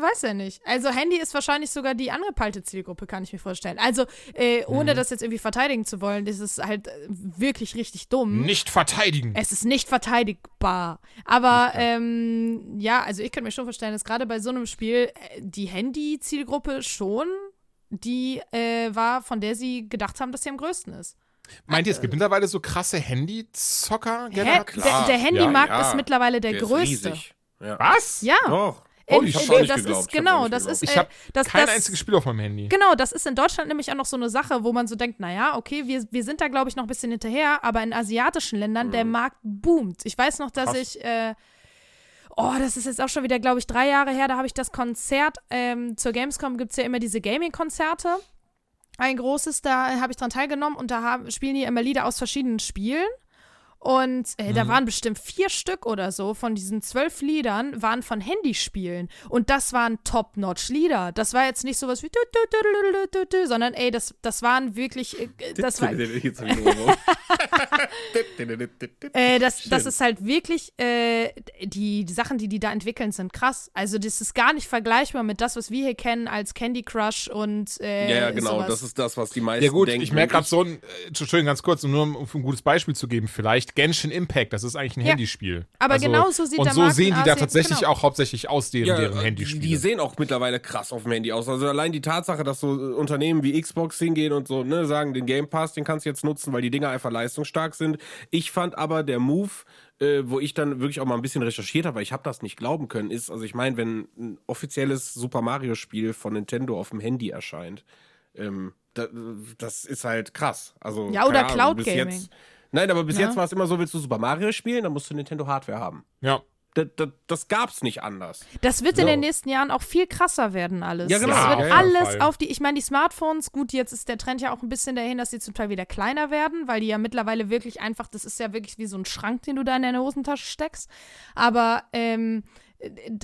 Weiß ja nicht. Also Handy ist wahrscheinlich sogar die angepeilte Zielgruppe, kann ich mir vorstellen. Also äh, ohne Mhm. das jetzt irgendwie verteidigen zu wollen, das ist halt äh, wirklich richtig dumm. Nicht verteidigen. Es ist nicht verteidigbar. Aber ähm, ja, also ich könnte mir schon vorstellen, dass gerade bei so einem Spiel äh, die Handy-Zielgruppe schon die äh, war, von der sie gedacht haben, dass sie am größten ist. Meint ihr, es gibt mittlerweile so krasse Handyzocker? Hä? Generell? Der, der Handymarkt Ja, ja. ist mittlerweile der, Der größte. Ja. Was? Ja. Doch. In- ich hab's in- nicht das geglaubt, ist genau, das geglaubt. ist äh, das, kein das, einziges Spiel auf meinem Handy. Genau, das ist in Deutschland nämlich auch noch so eine Sache, wo man so denkt, naja, okay, wir, wir sind da, glaube ich, noch ein bisschen hinterher, aber in asiatischen Ländern, der Markt boomt. Ich weiß noch, dass Krass. ich, äh, oh, das ist jetzt auch schon wieder, glaube ich, drei Jahre her, da habe ich das Konzert, ähm, zur Gamescom gibt es ja immer diese Gaming-Konzerte. Ein großes, da habe ich dran teilgenommen und da haben, spielen die immer Lieder aus verschiedenen Spielen. Und äh, Mhm. da waren bestimmt vier Stück oder so von diesen zwölf Liedern waren von Handyspielen. Und das waren Top-Notch-Lieder. Das war jetzt nicht sowas wie du, du, du, sondern ey, das, das waren wirklich, äh, das war. Äh, das, das ist halt wirklich, äh, die, die Sachen, die die da entwickeln, sind krass. Also das ist gar nicht vergleichbar mit das, was wir hier kennen als Candy Crush und äh, ja, ja, genau. sowas. Das ist das, was die meisten Ja gut, denken. ich merke gerade so ein, äh, Entschuldigung, ganz kurz, nur um, um ein gutes Beispiel zu geben, vielleicht Genshin Impact, das ist eigentlich ein Ja. Handyspiel. Also, Aber genau so sieht Und so sehen die da tatsächlich genau. auch hauptsächlich aus, deren, Ja, deren äh, Handyspiele. Die sehen auch mittlerweile krass auf dem Handy aus. Also allein die Tatsache, dass so äh, Unternehmen wie Xbox hingehen und so, ne, sagen, den Game Pass, den kannst du jetzt nutzen, weil die Dinger einfach leistungsstark sind. Ich fand aber der Move, äh, wo ich dann wirklich auch mal ein bisschen recherchiert habe, weil ich habe das nicht glauben können, ist, also ich meine, wenn ein offizielles Super Mario Spiel von Nintendo auf dem Handy erscheint, ähm, da, das ist halt krass. Also, Ja, oder Cloud Gaming. Jetzt, nein, aber bis Ja. jetzt war es immer so, willst du Super Mario spielen, dann musst du Nintendo Hardware haben. ja. Das, das, das gab's nicht anders. Das wird in So. den nächsten Jahren auch viel krasser werden, alles. Ja, genau. Das Ja, wird alles Fall. auf die, ich meine, die Smartphones, gut, jetzt ist der Trend ja auch ein bisschen dahin, dass die zum Teil wieder kleiner werden, weil die ja mittlerweile wirklich einfach, das ist ja wirklich wie so ein Schrank, den du da in deine Hosentasche steckst. Aber ähm,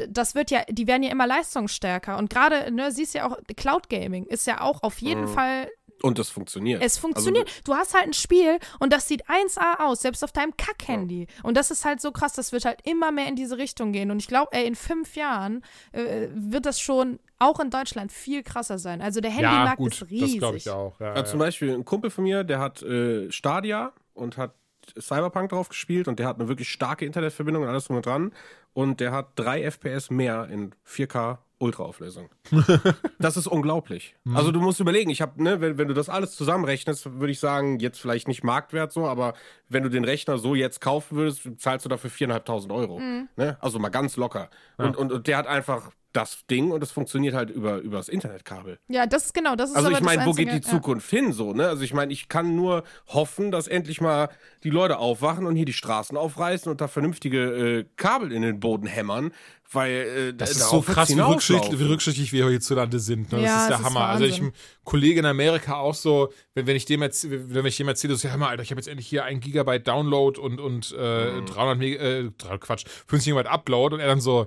das wird ja, die werden ja immer leistungsstärker. Und gerade, ne, siehst ja auch, Cloud Gaming ist ja auch auf jeden Fall Und das funktioniert. es funktioniert. du hast halt ein Spiel und das sieht 1A aus, selbst auf deinem Kack-Handy. Und das ist halt so krass, das wird halt immer mehr in diese Richtung gehen. Und ich glaube, ey, in fünf Jahren äh, wird das schon auch in Deutschland viel krasser sein. Also der Ja, Handymarkt gut, ist das riesig. glaube ich auch. Ja, Ja, ja. zum Beispiel ein Kumpel von mir, der hat äh, Stadia und hat Cyberpunk drauf gespielt und der hat eine wirklich starke Internetverbindung und alles drum und dran. Und der hat drei FPS mehr in 4K Ultraauflösung. das ist unglaublich. Also du musst überlegen, ich habe, ne, wenn, wenn du das alles zusammenrechnest, würde ich sagen, jetzt vielleicht nicht Marktwert so, aber wenn du den Rechner so jetzt kaufen würdest, zahlst du dafür 4.500 Euro. Ne? Also mal ganz locker. Und, und, und der hat einfach das Ding und es funktioniert halt über, über das Internetkabel. Ja, das ist genau, das ist Also aber ich meine, das wo geht die Einzige, ja. Zukunft hin so, ne? Also ich meine, ich kann nur hoffen, dass endlich mal die Leute aufwachen und hier die Straßen aufreißen und da vernünftige äh, Kabel in den Boden hämmern, weil äh, Das ist so krass, wie rücksichtlich, wie rücksichtlich wir hierzulande sind. Ne? Das Ja, ist der ist Hammer. also ich ein Kollege in Amerika auch so, wenn, wenn ich dem jetzt, wenn ich dem erzähle, so, ja, hör mal, Alter, ich habe jetzt endlich hier ein Gigabyte Download und, und äh, Mhm. 300 Meg äh, Quatsch, 50 Gigabyte Upload und er dann so,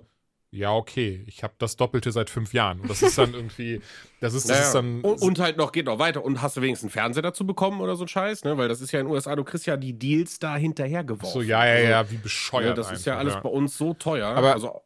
ja, okay, ich habe das Doppelte seit fünf Jahren. Und das ist dann irgendwie, das ist, das Naja. ist dann. und, und halt noch, geht noch weiter. Und hast du wenigstens einen Fernseher dazu bekommen oder so ein Scheiß, ne? Weil das ist ja in den USA, du kriegst ja die Deals da hinterher geworfen. so, ja, ja, Also, ja, wie ne, bescheuert. das ist ja einfach, alles bei uns so teuer. Aber- also,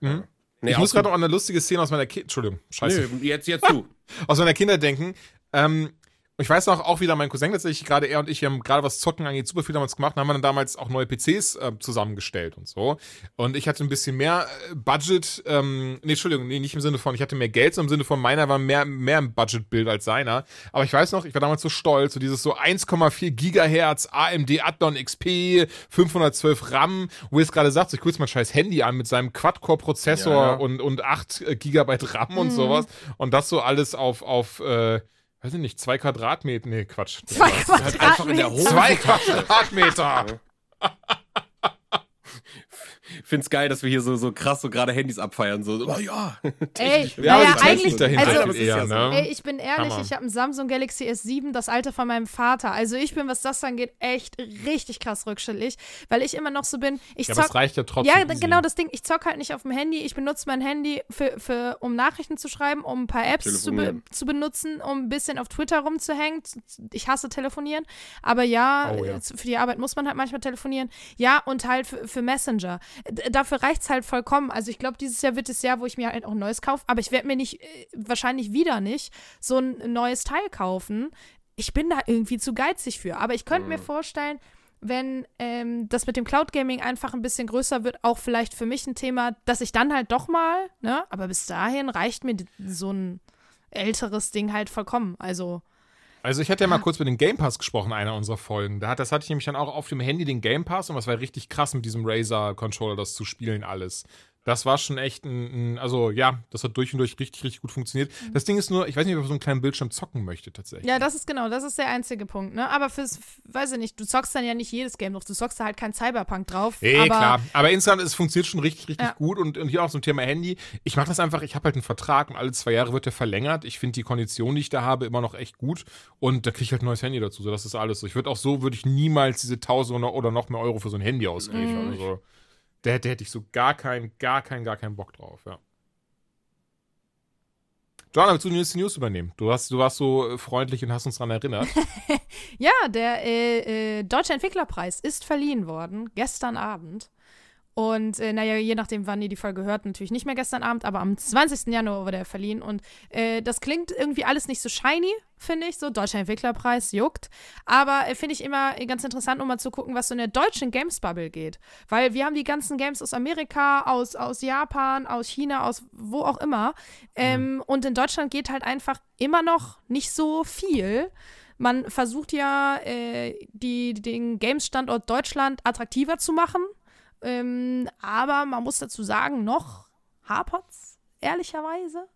Mhm. nee, ich muss gerade noch an eine lustige Szene aus meiner Kindheit, Entschuldigung, scheiße. Nö, jetzt, jetzt du. aus meiner Kindheit denken. Ähm, ich weiß noch, auch wieder mein Cousin tatsächlich, gerade er und ich, wir haben gerade was Zocken angeht, super viel damals gemacht, haben wir dann damals auch neue PCs äh, zusammengestellt und so. Und ich hatte ein bisschen mehr äh, Budget, ähm, nee, Entschuldigung, nee, nicht im Sinne von, ich hatte mehr Geld, sondern im Sinne von, meiner war mehr, mehr im Budgetbild als seiner. Aber ich weiß noch, ich war damals so stolz, so dieses so 1,4 Gigahertz AMD Athlon XP, 512 RAM, wo ihr es gerade sagt, so, ich gucke jetzt mein scheiß Handy an mit seinem Quad-Core-Prozessor Ja, ja. und, und 8 äh, Gigabyte RAM und sowas. Und das so alles auf, auf äh, weiß ich nicht, zwei Quadratmeter. Nee, Quatsch. Zwei halt einfach in der Quadratmeter. Zwei Quadratmeter. Find's geil, dass wir hier so, so krass so gerade Handys abfeiern. So, oh ja. Ey, Ja, aber naja, eigentlich, dahinter also, ist eher, ja so. ne? Ey, ich bin ehrlich, Hammer. ich habe ein Samsung Galaxy S7, das alte von meinem Vater. Also ich bin, was das angeht, echt richtig krass rückschrittlich, weil ich immer noch so bin, ich Ja, aber zock es reicht ja trotzdem. Ja, easy. genau das Ding. Ich zock halt nicht auf dem Handy. Ich benutze mein Handy, für, für, um Nachrichten zu schreiben, um ein paar Apps zu, be zu benutzen, um ein bisschen auf Twitter rumzuhängen. Ich hasse telefonieren. Aber ja, Oh, ja. für die Arbeit muss man halt manchmal telefonieren. Ja, und halt für, für Messenger. Dafür reicht's halt vollkommen. Also ich glaube, dieses Jahr wird das Jahr, wo ich mir halt auch ein neues kaufe. Aber ich werde mir nicht, äh, wahrscheinlich wieder nicht, so ein neues Teil kaufen. Ich bin da irgendwie zu geizig für. Aber ich könnte mir vorstellen, wenn ähm, das mit dem Cloud Gaming einfach ein bisschen größer wird, auch vielleicht für mich ein Thema, dass ich dann halt doch mal, ne, aber bis dahin reicht mir so ein älteres Ding halt vollkommen. Also, Also ich hatte ja mal kurz mit dem Game Pass gesprochen, einer unserer Folgen. Da hat, das hatte ich nämlich dann auch auf dem Handy den Game Pass und das war richtig krass mit diesem Razer-Controller, das zu spielen alles. Das war schon echt ein, ein, also ja, das hat durch und durch richtig, richtig gut funktioniert. Mhm. Das Ding ist nur, ich weiß nicht, ob ich auf so einem kleinen Bildschirm zocken möchte tatsächlich. Ja, das ist genau, das ist der einzige Punkt, ne? Aber fürs, weiß ich nicht, du zockst dann ja nicht jedes Game drauf, du zockst da halt kein Cyberpunk drauf. Eh, aber klar. Aber insgesamt, es funktioniert schon richtig, richtig Ja. gut. Und, und hier auch zum Thema Handy. Ich mache das einfach, ich habe halt einen Vertrag und alle zwei Jahre wird der verlängert. Ich finde die Kondition, die ich da habe, immer noch echt gut. Und da kriege ich halt ein neues Handy dazu. So, das ist alles so. Ich würde auch so, würde ich niemals diese 1000 oder, noch mehr Euro für so ein Handy ausgeben. Also, da hätte, hätte ich so gar keinen, gar keinen, gar keinen Bock drauf, ja. Joanna, willst du die News übernehmen? Du, hast, du warst so äh, freundlich und hast uns daran erinnert. Ja, der äh, äh, Deutsche Entwicklerpreis ist verliehen worden, gestern Abend. Und äh, naja, je nachdem, wann ihr die Folge hört, natürlich nicht mehr gestern Abend, aber am 20. Januar wurde er verliehen. Und äh, das klingt irgendwie alles nicht so shiny, finde ich. So, Deutscher Entwicklerpreis juckt. Aber äh, finde ich immer ganz interessant, um mal zu gucken, was so in der deutschen Games-Bubble geht. Weil wir haben die ganzen Games aus Amerika, aus, aus Japan, aus China, aus wo auch immer. Ähm, Und in Deutschland geht halt einfach immer noch nicht so viel. Man versucht ja, äh, die, den Games-Standort Deutschland attraktiver zu machen. Ähm, aber man muss dazu sagen, noch hapert's, ehrlicherweise.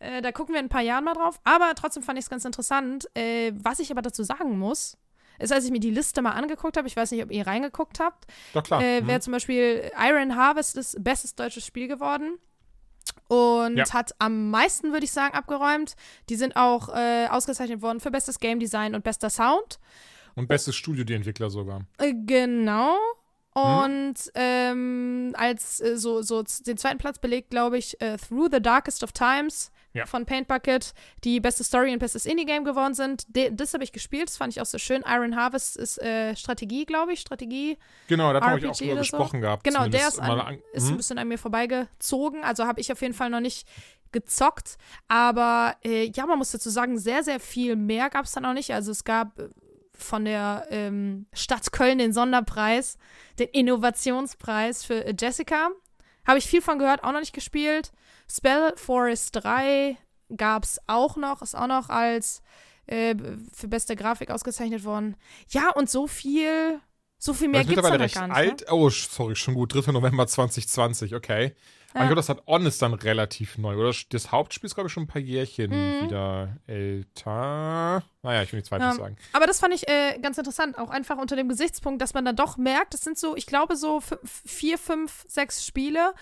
Äh, da gucken wir in ein paar Jahren mal drauf. Aber trotzdem fand ich es ganz interessant. Äh, was ich aber dazu sagen muss, ist, als ich mir die Liste mal angeguckt habe, ich weiß nicht, ob ihr reingeguckt habt, Doch klar. äh, Mhm. wäre zum Beispiel Iron Harvest ist bestes deutsches Spiel geworden. Und Ja. hat am meisten, würde ich sagen, abgeräumt. Die sind auch äh, ausgezeichnet worden für bestes Game Design und bester Sound. Und bestes Studio, die Entwickler sogar. Äh, genau. Mhm. Und ähm, als äh, so, so den zweiten Platz belegt, glaube ich, äh, Through the Darkest of Times Ja. von Paint Bucket, die beste Story und bestes Indie-Game geworden sind. De das habe ich gespielt, das fand ich auch sehr schön. Iron Harvest ist äh, Strategie, glaube ich. Strategie. Genau, da haben wir auch drüber oder so. gesprochen gehabt. Genau, der ist, an, an- ist ein Mhm. bisschen an mir vorbeigezogen. Also habe ich auf jeden Fall noch nicht gezockt. Aber äh, ja, man muss dazu sagen, sehr, sehr viel mehr gab es dann auch nicht. Also es gab äh, von der ähm, Stadt Köln den Sonderpreis, den Innovationspreis für äh, Jessica. Habe ich viel von gehört, auch noch nicht gespielt. Spell Forest 3 gab es auch noch, ist auch noch als äh, für beste Grafik ausgezeichnet worden. Ja, und so viel, so viel mehr gibt es gar nicht. alt. Oh, sorry, schon gut. 3. November 2020, okay. Aber Ja. ich glaube, das hat On ist dann relativ neu, oder? Das Hauptspiel ist, glaube ich, schon ein paar Jährchen Mhm. wieder älter. Naja, ich will nichts Falsches Ja. sagen. Aber das fand ich äh, ganz interessant, auch einfach unter dem Gesichtspunkt, dass man dann doch merkt, das sind so, ich glaube, so vier, fünf, sechs Spiele.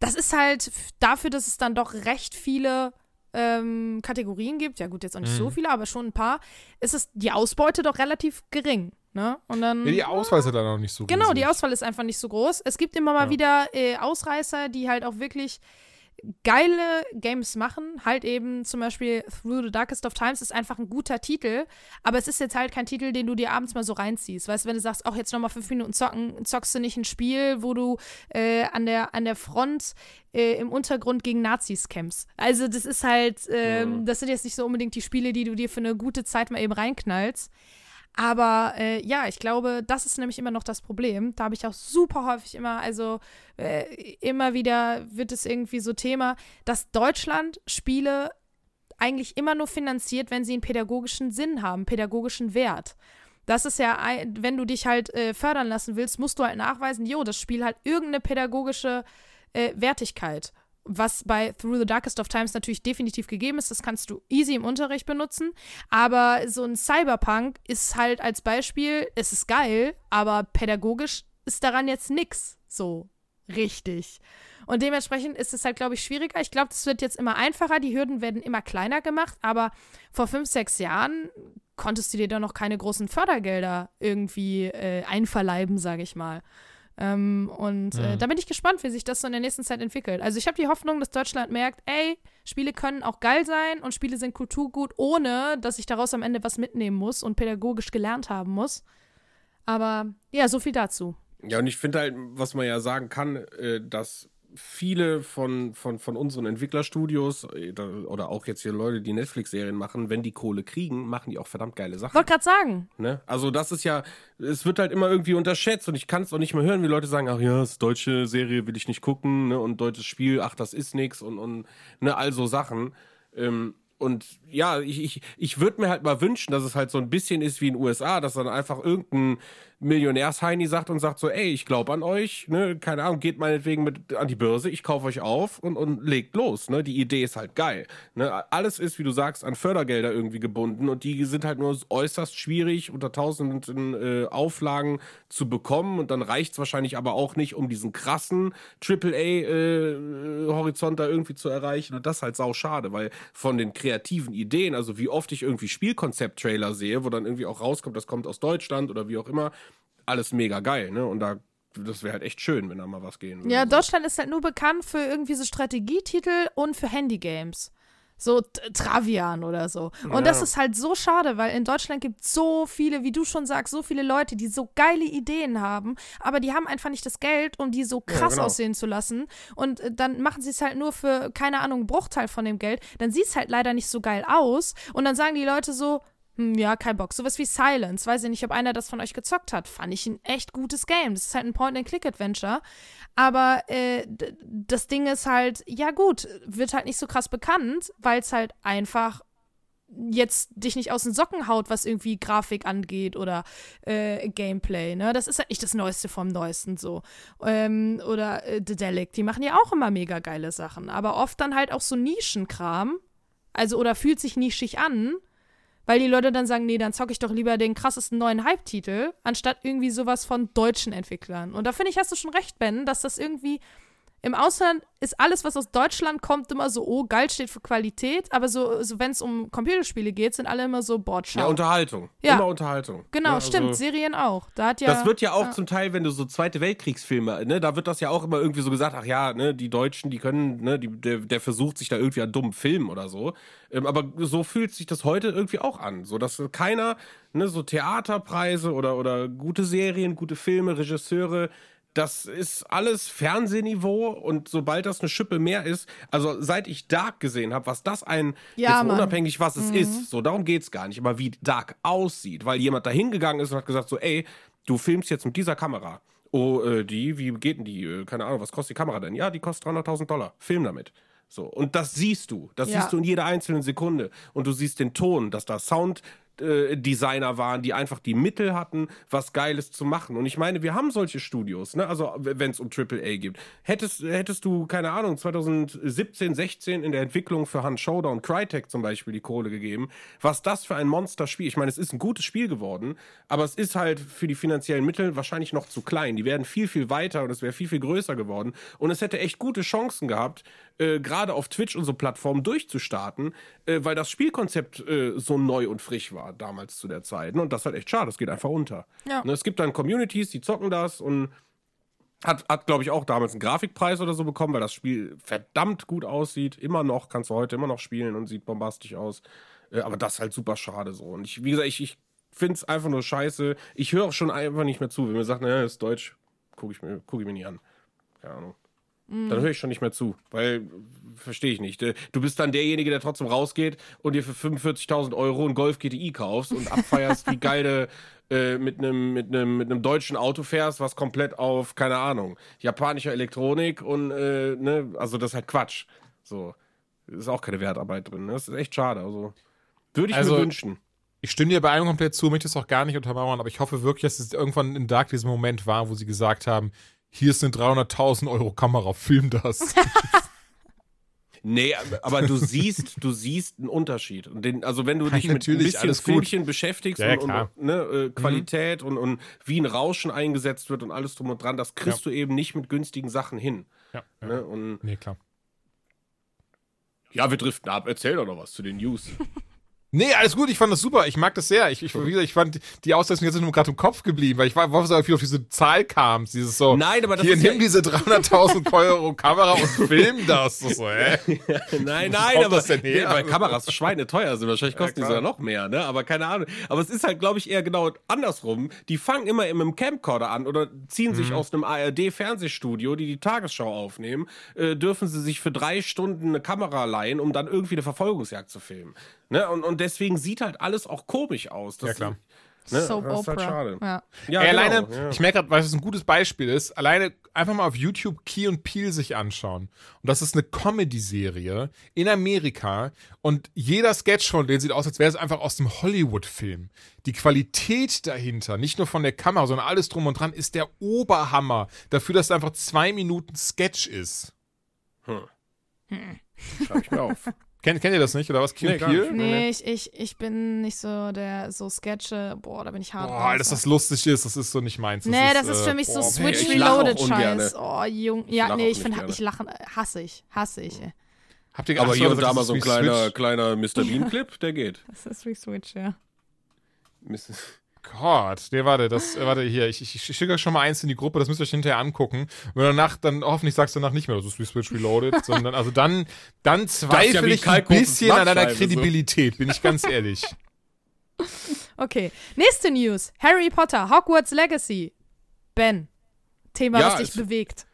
Das ist halt dafür, dass es dann doch recht viele ähm, Kategorien gibt. Ja, gut, jetzt auch nicht Mhm. so viele, aber schon ein paar. Ist es die Ausbeute doch relativ gering. Ne? Und dann. Ja, die Auswahl ist ja dann noch nicht so Genau, die. Auswahl ist einfach nicht so groß. Es gibt immer mal Ja. wieder äh, Ausreißer, die halt auch wirklich geile Games machen. Halt eben zum Beispiel Through the Darkest of Times ist einfach ein guter Titel, aber es ist jetzt halt kein Titel, den du dir abends mal so reinziehst. Weißt du, wenn du sagst, auch jetzt nochmal fünf Minuten zocken, zockst du nicht ein Spiel, wo du äh, an, der, an der Front äh, im Untergrund gegen Nazis kämpfst. Also das ist halt, ähm, das sind jetzt nicht so unbedingt die Spiele, die du dir für eine gute Zeit mal eben reinknallst. Aber äh, ja, ich glaube, das ist nämlich immer noch das Problem. Da habe ich auch super häufig immer, also äh, immer wieder wird es irgendwie so Thema, dass Deutschland Spiele eigentlich immer nur finanziert, wenn sie einen pädagogischen Sinn haben, pädagogischen Wert. Das ist ja, wenn du dich halt äh, fördern lassen willst, musst du halt nachweisen, jo, das Spiel hat irgendeine pädagogische äh, Wertigkeit. Was bei Through the Darkest of Times natürlich definitiv gegeben ist, das kannst du easy im Unterricht benutzen. Aber so ein Cyberpunk ist halt als Beispiel, es ist geil, aber pädagogisch ist daran jetzt nix so richtig. Und dementsprechend ist es halt, glaube ich, schwieriger. Ich glaube, das wird jetzt immer einfacher. Die Hürden werden immer kleiner gemacht. Aber vor fünf, sechs Jahren konntest du dir da noch keine großen Fördergelder irgendwie äh, einverleiben, sage ich mal. Ähm, und äh, Mhm. da bin ich gespannt, wie sich das so in der nächsten Zeit entwickelt. Also ich habe die Hoffnung, dass Deutschland merkt, ey, Spiele können auch geil sein und Spiele sind Kulturgut, ohne dass ich daraus am Ende was mitnehmen muss und pädagogisch gelernt haben muss. Aber ja, so viel dazu. Ja, und ich finde halt, was man ja sagen kann, äh, dass viele von, von, von unseren Entwicklerstudios äh, oder auch jetzt hier Leute, die Netflix-Serien machen, wenn die Kohle kriegen, machen die auch verdammt geile Sachen. Wollte gerade sagen, Ne? Also das ist ja, es wird halt immer irgendwie unterschätzt und ich kann es auch nicht mehr hören, wie Leute sagen, ach ja, das ist deutsche Serie will ich nicht gucken, ne? Und deutsches Spiel, ach, das ist nix und, und ne, all so Sachen. Ähm, und ja, ich, ich, ich würde mir halt mal wünschen, dass es halt so ein bisschen ist wie in den USA, dass dann einfach irgendein Millionärsheini sagt und sagt so, ey, ich glaube an euch, ne, keine Ahnung, geht meinetwegen mit an die Börse, ich kaufe euch auf und, und legt los, ne, die Idee ist halt geil, ne, alles ist, wie du sagst, an Fördergelder irgendwie gebunden und die sind halt nur äußerst schwierig unter tausenden äh, Auflagen zu bekommen und dann reicht es wahrscheinlich aber auch nicht, um diesen krassen AAA-Horizont äh, da irgendwie zu erreichen und das ist halt sau schade, weil von den kreativen Ideen, also wie oft ich irgendwie Spielkonzept-Trailer sehe, wo dann irgendwie auch rauskommt, das kommt aus Deutschland oder wie auch immer, alles mega geil, ne? Und da, das wäre halt echt schön, wenn da mal was gehen würde. Ja, Deutschland ist halt nur bekannt für irgendwie so Strategietitel und für Handygames. So Travian oder so. Und ja. das ist halt so schade, weil in Deutschland gibt es so viele, wie du schon sagst, so viele Leute, die so geile Ideen haben, aber die haben einfach nicht das Geld, um die so krass ja, genau. aussehen zu lassen. Und äh, dann machen sie es halt nur für, keine Ahnung, einen Bruchteil von dem Geld. Dann sieht es halt leider nicht so geil aus. Und dann sagen die Leute so, hm, ja, kein Bock. Sowas wie Silence. Weiß ich nicht, ob einer das von euch gezockt hat. Fand ich ein echt gutes Game. Das ist halt ein Point-and-Click-Adventure. Aber äh, das Ding ist halt, ja gut, wird halt nicht so krass bekannt, weil es halt einfach jetzt dich nicht aus den Socken haut, was irgendwie Grafik angeht oder äh, Gameplay, ne? Das ist halt nicht das Neueste vom Neuesten so. Ähm, oder äh, Dedelic, die machen ja auch immer mega geile Sachen, aber oft dann halt auch so Nischenkram. Also, oder fühlt sich nischig an weil die Leute dann sagen, nee, dann zocke ich doch lieber den krassesten neuen Hype-Titel, anstatt irgendwie sowas von deutschen Entwicklern. Und da finde ich, hast du schon recht, Ben, dass das irgendwie im Ausland ist alles, was aus Deutschland kommt, immer so, oh, geil steht für Qualität, aber so, so wenn es um Computerspiele geht, sind alle immer so Bordschau. Ja, Unterhaltung. Ja. Immer Unterhaltung. Genau, ja, also stimmt, Serien auch. Da hat ja, das wird ja auch ja. zum Teil, wenn du so Zweite Weltkriegsfilme, ne, da wird das ja auch immer irgendwie so gesagt, ach ja, ne, die Deutschen, die können, ne, die, der, der versucht sich da irgendwie an dummen Filmen oder so. Ähm, aber so fühlt sich das heute irgendwie auch an. So, dass keiner, ne, so Theaterpreise oder, oder gute Serien, gute Filme, Regisseure, das ist alles Fernsehniveau und sobald das eine Schippe mehr ist, also seit ich Dark gesehen habe, was das ein, ja, jetzt unabhängig was es mhm. ist, so darum geht es gar nicht, aber wie Dark aussieht, weil jemand da hingegangen ist und hat gesagt so, ey, du filmst jetzt mit dieser Kamera. Oh, äh, die, wie geht denn die? Äh, keine Ahnung, was kostet die Kamera denn? Ja, die kostet 300.000 Dollar. Film damit. So, und das siehst du. Das ja. siehst du in jeder einzelnen Sekunde. Und du siehst den Ton, dass da Sound Designer waren, die einfach die Mittel hatten, was Geiles zu machen. Und ich meine, wir haben solche Studios, ne? Also wenn es um AAA geht. Hättest, hättest du, keine Ahnung, 2017, 16 in der Entwicklung für Hand Shoulder und Crytek zum Beispiel die Kohle gegeben, was das für ein Monsterspiel. Ich meine, es ist ein gutes Spiel geworden, aber es ist halt für die finanziellen Mittel wahrscheinlich noch zu klein. Die werden viel, viel weiter und es wäre viel, viel größer geworden. Und es hätte echt gute Chancen gehabt, äh, gerade auf Twitch und so Plattformen durchzustarten, äh, weil das Spielkonzept äh, so neu und frisch war damals zu der Zeit. Ne? Und das ist halt echt schade, das geht einfach unter. Ja. Ne? Es gibt dann Communities, die zocken das und hat, hat glaube ich, auch damals einen Grafikpreis oder so bekommen, weil das Spiel verdammt gut aussieht. Immer noch, kannst du heute immer noch spielen und sieht bombastisch aus. Äh, aber das ist halt super schade so. Und ich, wie gesagt, ich, ich finde es einfach nur scheiße. Ich höre auch schon einfach nicht mehr zu. Wenn mir sagt, naja, ist Deutsch, gucke ich, mir, guck ich mir nie an. Keine Ahnung. Dann höre ich schon nicht mehr zu, weil verstehe ich nicht. Du bist dann derjenige, der trotzdem rausgeht und dir für 45.000 Euro ein Golf GTI kaufst und abfeierst, wie geil du äh, mit einem mit einem mit einem deutschen Auto fährst, was komplett auf keine Ahnung japanischer Elektronik und äh, ne, also das ist halt Quatsch. So ist auch keine Wertarbeit drin. Ne? Das ist echt schade. Also würde ich also, mir wünschen. Ich stimme dir bei einem komplett zu, möchte es auch gar nicht untermauern, aber ich hoffe wirklich, dass es irgendwann in Dark dieser Moment war, wo sie gesagt haben, hier ist eine 300.000 Euro Kamera, film das. Nee, aber du siehst, du siehst einen Unterschied. Den, also wenn du dich mit ein bisschen Filmchen beschäftigst ja, und, und ne, äh, Qualität mhm. und, und wie ein Rauschen eingesetzt wird und alles drum und dran, das kriegst ja. du eben nicht mit günstigen Sachen hin. Ja, ja. Ne? Und nee, klar. Ja, wir driften ab. Erzähl doch noch was zu den News. Nee, alles gut, ich fand das super. Ich mag das sehr. Ich, ich, ich fand die Aussetzung jetzt nur gerade im Kopf geblieben, weil ich war, war so auf diese Zahl kam. Dieses so, nein, aber das hier, nimm ja diese 300.000 Euro Kamera und film das. das so, hä? nein, nein, aber her? weil Kameras schweineteuer sind. Wahrscheinlich kosten ja, die sogar noch mehr, ne? Aber keine Ahnung. Aber es ist halt, glaube ich, eher genau andersrum. Die fangen immer im Camcorder an oder ziehen sich mhm. aus einem ARD-Fernsehstudio, die die Tagesschau aufnehmen, äh, dürfen sie sich für drei Stunden eine Kamera leihen, um dann irgendwie eine Verfolgungsjagd zu filmen. Ne? Und, und deswegen sieht halt alles auch komisch aus. ja, klar. Ne? Soap das ist halt Opera. schade. Ja. Ja, Ey, genau, alleine, ja. ich merke gerade, weil es ein gutes Beispiel ist, alleine einfach mal auf YouTube Key und Peel sich anschauen. Und das ist eine Comedy-Serie in Amerika und jeder Sketch von denen sieht aus, als wäre es einfach aus dem Hollywood-Film. Die Qualität dahinter, nicht nur von der Kamera, sondern alles drum und dran, ist der Oberhammer dafür, dass es einfach zwei Minuten Sketch ist. Schreib ich mir auf. Kennt, kennt ihr das nicht, oder was? Key Nee, nicht. Nee, ich, ich, ich bin nicht so der, so Sketche, boah, da bin ich hart. Boah, dass das lustig ist, das ist so nicht meins. Nee, das ist äh, für mich so boah, Switch ich lach auch Reloaded. Scheiß. Oh, Jung. Ja, nee, ich finde, ich lachen, äh, hasse ich, hasse ich. ey. Habt ihr Aber hier und das da ist mal so ein kleiner, Switch. kleiner Mr. Bean-Clip, der geht. Das ist wie Switch, ja. Miss- Gott, nee, warte, das, äh, warte, hier, ich, ich, schicke euch schon mal eins in die Gruppe, das müsst ihr euch hinterher angucken. Und danach, dann hoffentlich sagst du danach nicht mehr, das ist wie Switch Reloaded, sondern, also dann, dann ja zweifle wie ich ein bisschen an deiner Mattscheibe, so. Kredibilität, bin ich ganz ehrlich. Okay, nächste News. Harry Potter, Hogwarts Legacy. Ben, Thema, Ja, das dich bewegt.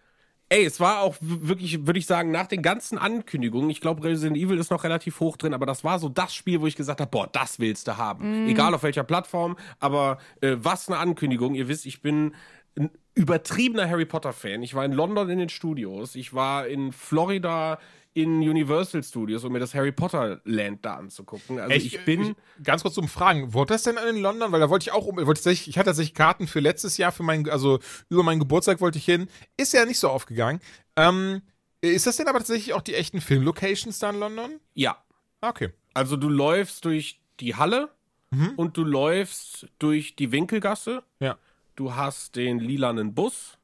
Ey, es war auch wirklich, würde ich sagen, nach den ganzen Ankündigungen, ich glaube, Resident Evil ist noch relativ hoch drin, aber das war so das Spiel, wo ich gesagt habe, boah, das willst du haben. Egal auf welcher Plattform, aber äh, was eine Ankündigung. Ihr wisst, ich bin ein übertriebener Harry Potter-Fan. Ich war in London in den Studios, ich war in Florida in Universal Studios, um mir das Harry Potter Land da anzugucken. Also Echt? ich bin... Ich, ganz kurz zum Fragen, wurde das denn in London? Weil da wollte ich auch, um- wollte ich, ich hatte tatsächlich Karten für letztes Jahr, für mein, also über meinen Geburtstag wollte ich hin. Ist ja nicht so aufgegangen. Ähm, ist das denn aber tatsächlich auch die echten Filmlocations da in London? ja, Ah, Okay. Also du läufst durch die Halle Mhm. und du läufst durch die Winkelgasse. Ja. Du hast den lilanen Bus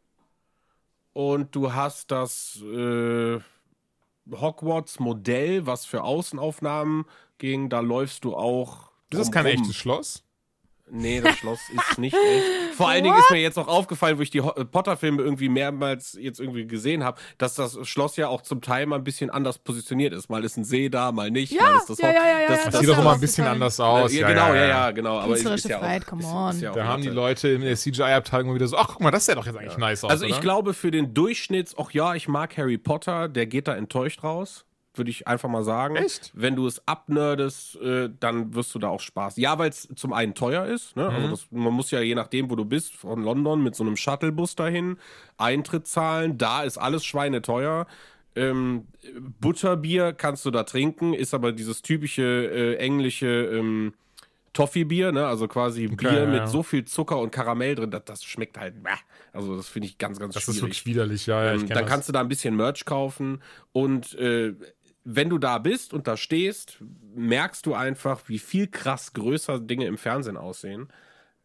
und du hast das äh, Hogwarts-Modell, was für Außenaufnahmen ging. Da läufst du auch. Das ist kein drumrum. echtes Schloss. Nee, das Schloss ist nicht echt. Vor allen Dingen ist mir jetzt auch aufgefallen, wo ich die äh, Potter-Filme irgendwie mehrmals jetzt irgendwie gesehen habe, dass das Schloss ja auch zum Teil mal ein bisschen anders positioniert ist. Mal ist ein See da, mal nicht. Ja, mal ist das ja, ja, ja, ja, das, das Das, ist sieht doch immer ein bisschen anders aus. ja, genau, ja, ja, genau. Aber ist, ist ja auch, Freiheit, come ist- on. ist ja auch Da haben die. Leute in der CGI-Abteilung wieder so, ach guck mal, das sieht doch jetzt eigentlich nice aus. Also ich oder? glaube, für den Durchschnitt, ach ja, ich mag Harry Potter, der geht da enttäuscht raus. Würde ich einfach mal sagen. Echt? Wenn du es abnerdest, äh, dann wirst du da auch Spaß. Ja, weil es zum einen teuer ist. Ne? Mhm. Also das, man muss ja je nachdem, wo du bist, von London mit so einem Shuttlebus dahin, Eintritt zahlen. Da ist alles schweineteuer. Ähm, Butterbier kannst du da trinken, ist aber dieses typische äh, englische ähm, Toffee-Bier, ne? also quasi Bier ja, mit ja. so viel Zucker und Karamell drin, das, das schmeckt halt, bäh. also das finde ich ganz, ganz Das schwierig. ist wirklich widerlich, ja. ja ich Ähm, dann das. kannst du da ein bisschen Merch kaufen und äh, wenn du da bist und da stehst, merkst du einfach, wie viel krass größer Dinge im Fernsehen aussehen.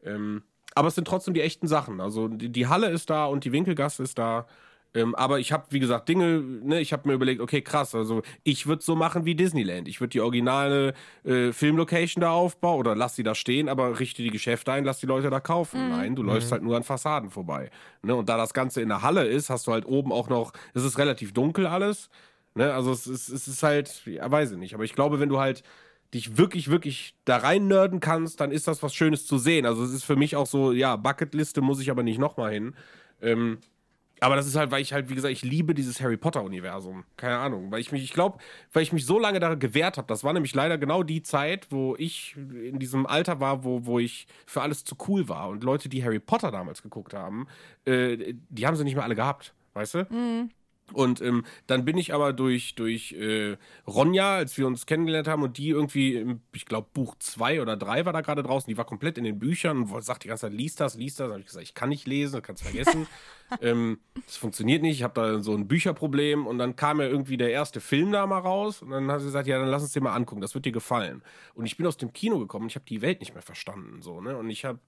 Ähm, aber es sind trotzdem die echten Sachen. Also die, die Halle ist da und die Winkelgasse ist da. Ähm, aber ich habe, wie gesagt, Dinge, ne, ich habe mir überlegt, okay, krass, also ich würde so machen wie Disneyland. Ich würde die originale äh, Filmlocation da aufbauen oder lass sie da stehen, aber richte die Geschäfte ein, lass die Leute da kaufen. Nein, du läufst halt nur an Fassaden vorbei. Ne? Und da das Ganze in der Halle ist, hast du halt oben auch noch, es ist relativ dunkel alles. Ne? Also es ist, es ist halt, ja, weiß ich nicht. Aber ich glaube, wenn du halt dich wirklich, wirklich da rein nerden kannst, dann ist das was Schönes zu sehen. Also es ist für mich auch so, ja, Bucketliste muss ich aber nicht nochmal hin. Ähm, aber das ist halt, weil ich halt, wie gesagt, ich liebe dieses Harry Potter-Universum. Keine Ahnung. Weil ich mich, ich glaube, weil ich mich so lange da gewehrt habe. Das war nämlich leider genau die Zeit, wo ich in diesem Alter war, wo, wo ich für alles zu cool war. Und Leute, die Harry Potter damals geguckt haben, äh, die haben sie nicht mehr alle gehabt. Weißt du? Und ähm, dann bin ich aber durch, durch äh, Ronja, als wir uns kennengelernt haben und die irgendwie, ich glaube, Buch 2 oder 3 war da gerade draußen, die war komplett in den Büchern und sagt die ganze Zeit, lies das, lies das. Da habe ich gesagt, ich kann nicht lesen, das kannst du vergessen. ähm, das funktioniert nicht, ich habe da so ein Bücherproblem und dann kam ja irgendwie der erste Film da mal raus und dann hat sie gesagt, ja, dann lass uns den mal angucken, das wird dir gefallen. Und ich bin aus dem Kino gekommen und ich habe die Welt nicht mehr verstanden, so, ne? Und ich habe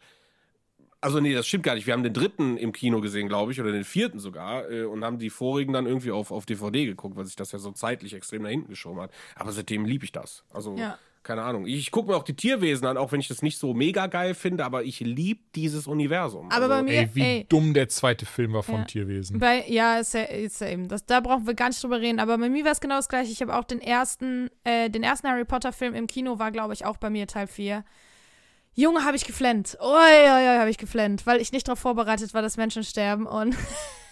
also nee, das stimmt gar nicht. Wir haben den dritten im Kino gesehen, glaube ich, oder den vierten sogar, äh, und haben die vorigen dann irgendwie auf, auf DVD geguckt, weil sich das ja so zeitlich extrem nach hinten geschoben hat. Aber seitdem liebe ich das. Also, Ja. keine Ahnung. Ich, ich gucke mir auch die Tierwesen an, auch wenn ich das nicht so mega geil finde, aber ich liebe dieses Universum. Aber also, bei mir, Ey, wie ey, dumm der zweite Film war von Ja. Tierwesen. Bei, ja, ist ja, ist ja eben. Das, da brauchen wir gar nicht drüber reden. Aber bei mir war es genau das gleiche. Ich habe auch den ersten, äh, den ersten Harry Potter-Film im Kino war, glaube ich, auch bei mir Teil 4. Junge, habe ich geflennt. Oi, oi, oi, habe ich geflennt, weil ich nicht darauf vorbereitet war, dass Menschen sterben und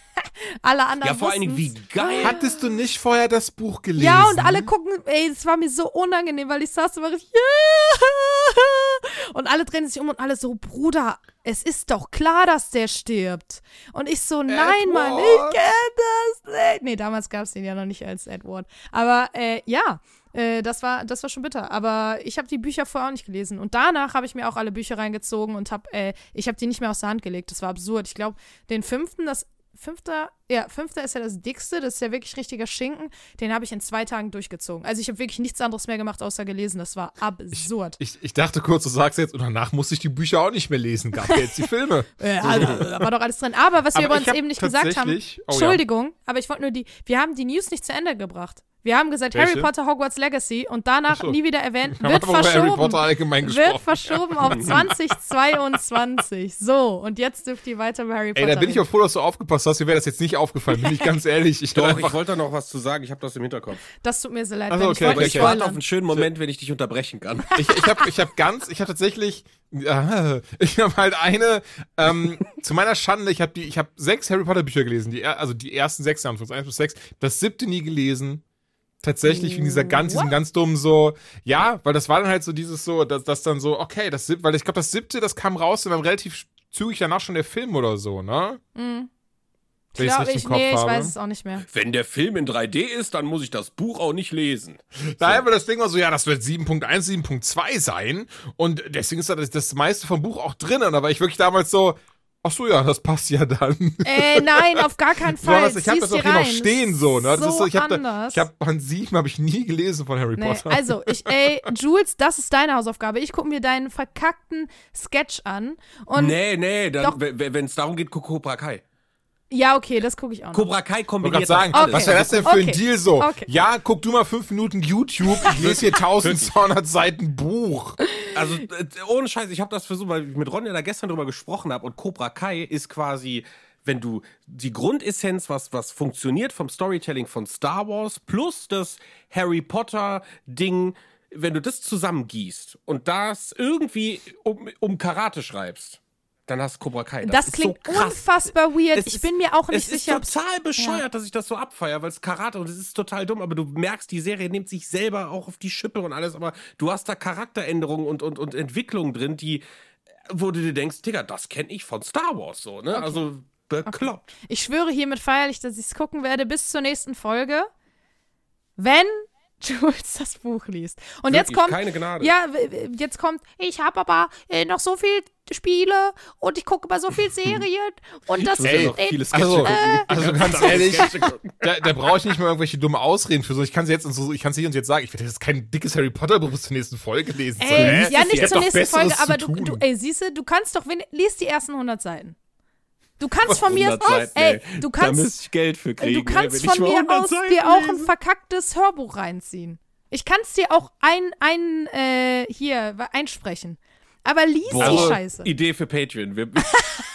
alle anderen. ja, vor allen Dingen, wie geil. Hattest du nicht vorher das Buch gelesen? Ja, und alle gucken, ey, es war mir so unangenehm, weil ich saß und war richtig, ja. Und alle drehen sich um und alle so, Bruder, es ist doch klar, dass der stirbt. Und ich so, nein, Mann, ich kenn das nicht. Nee, damals gab es den ja noch nicht als Edward. Aber äh, ja, äh, das, war, das war schon bitter. Aber ich habe die Bücher vorher auch nicht gelesen. Und danach habe ich mir auch alle Bücher reingezogen und habe, äh, ich habe die nicht mehr aus der Hand gelegt. Das war absurd. Ich glaube, den fünften, das fünfter, ja, fünfter ist ja das dickste, das ist ja wirklich richtiger Schinken. Den habe ich in zwei Tagen durchgezogen. Also ich habe wirklich nichts anderes mehr gemacht, außer gelesen. Das war absurd. Ich, ich dachte kurz, du sagst jetzt, und danach musste ich die Bücher auch nicht mehr lesen. Gab ja jetzt die Filme. äh, also, da war doch alles drin. Aber was wir Aber über ich uns eben nicht gesagt haben, oh ja. Entschuldigung, aber ich wollte nur die, wir haben die News nicht zu Ende gebracht. Wir haben gesagt, Welche? Harry Potter Hogwarts Legacy und danach Ach so. nie wieder erwähnt, wird verschoben. Potter allgemein Wird verschoben auf 2022. So, und jetzt dürft ihr weiter über Harry Potter Ey, da bin ich auch froh, dass du aufgepasst hast. Mir wäre das jetzt nicht aufgefallen, bin ich ganz ehrlich. Ich Doch, ich wollte da noch was zu sagen. Ich habe das im Hinterkopf. Das tut mir so leid, Ach so, wenn okay, ich okay, Ich okay. warte auf einen schönen Moment, wenn ich dich unterbrechen kann. ich, ich habe ich hab ganz, ich habe tatsächlich, äh, ich habe halt eine, ähm, zu meiner Schande, ich habe die, ich habe sechs Harry Potter Bücher gelesen, die, also die ersten sechs, von eins bis sechs, das siebte nie gelesen. Tatsächlich wegen dieser ganz, diesem ganz dummen so, ja, weil das war dann halt so dieses so, dass das dann so, okay, das siebte, weil ich glaube, das siebte, das kam raus und dann relativ zügig danach schon der Film oder so, ne? Mhm. Wenn ich's Glaub richtig ich, nee, ich habe. weiß es auch nicht mehr. Wenn der Film in 3D ist, dann muss ich das Buch auch nicht lesen. Nein, aber das Ding war so, ja, das wird 7.1, 7.2 sein. Und deswegen ist da das, das meiste vom Buch auch drin. Und da war ich wirklich damals so, ach so, ja, das passt ja dann. Äh, nein, auf gar keinen Fall. Besonders, ich habe das auch hier noch stehen so, ne? Das so ist so, ich habe anders. ich hab Band 7 habe ich nie gelesen von Harry Nee, Potter. also, ich, ey, Jules, das ist deine Hausaufgabe. Ich gucke mir deinen verkackten Sketch an. Und nee, nee, Doch. wenn es darum geht, guck Cobra Kai. Ja, okay, das gucke ich auch noch. Cobra Kai Ich wollte kombiniert sagen, Okay. was wäre das denn für ein Okay. Deal so? Okay. Ja, guck du mal fünf Minuten YouTube, ich lese hier 1200 Seiten Buch. Also äh, ohne Scheiß, ich habe das versucht, weil ich mit Ronja da gestern drüber gesprochen habe und Cobra Kai ist quasi, wenn du die Grundessenz, was, was funktioniert vom Storytelling von Star Wars plus das Harry Potter Ding, wenn du das zusammengießt und das irgendwie um, um Karate schreibst, dann hast du Cobra Kai. Das, ist klingt so unfassbar weird. Es ich ist- bin mir auch nicht es sicher, ist ob's- total bescheuert, dass ich das so abfeier, weil es Karate und es ist total dumm, aber du merkst, die Serie nimmt sich selber auch auf die Schippe und alles, aber du hast da Charakteränderungen und, und, und Entwicklungen drin, die, wo du dir denkst, Digga, das kenne ich von Star Wars so, ne? Also bekloppt. Ich schwöre hiermit feierlich, dass ich es gucken werde bis zur nächsten Folge, wenn Jules das Buch liest. Und jetzt Wirklich, kommt, keine Gnade. ja, jetzt kommt, ich habe aber äh, noch so viel Spiele und ich gucke über so viel Serien und das Ey, noch viele äh, Also, gucken. also ganz ehrlich, da, da brauche ich nicht mal irgendwelche dumme Ausreden für so. Ich kann sie jetzt und so, ich kann sie hier und jetzt sagen, ich werde jetzt kein dickes Harry Potter Buch bis zur nächsten Folge lesen. So, Ey, ja, Ich nicht zur nächsten Folge, aber zu du, du, ey, siehst du, du kannst doch, wen- lies die ersten 100 Seiten. Du kannst von mir, 100 Seiten, ey, du Da kannst, müsste ich Geld für kriegen. du kannst von mir 100 aus Seiten dir auch ein verkacktes Hörbuch reinziehen. Ich kann es dir auch ein, ein, äh, hier, einsprechen. Aber lies die Also, Scheiße. Idee für Patreon. Wir,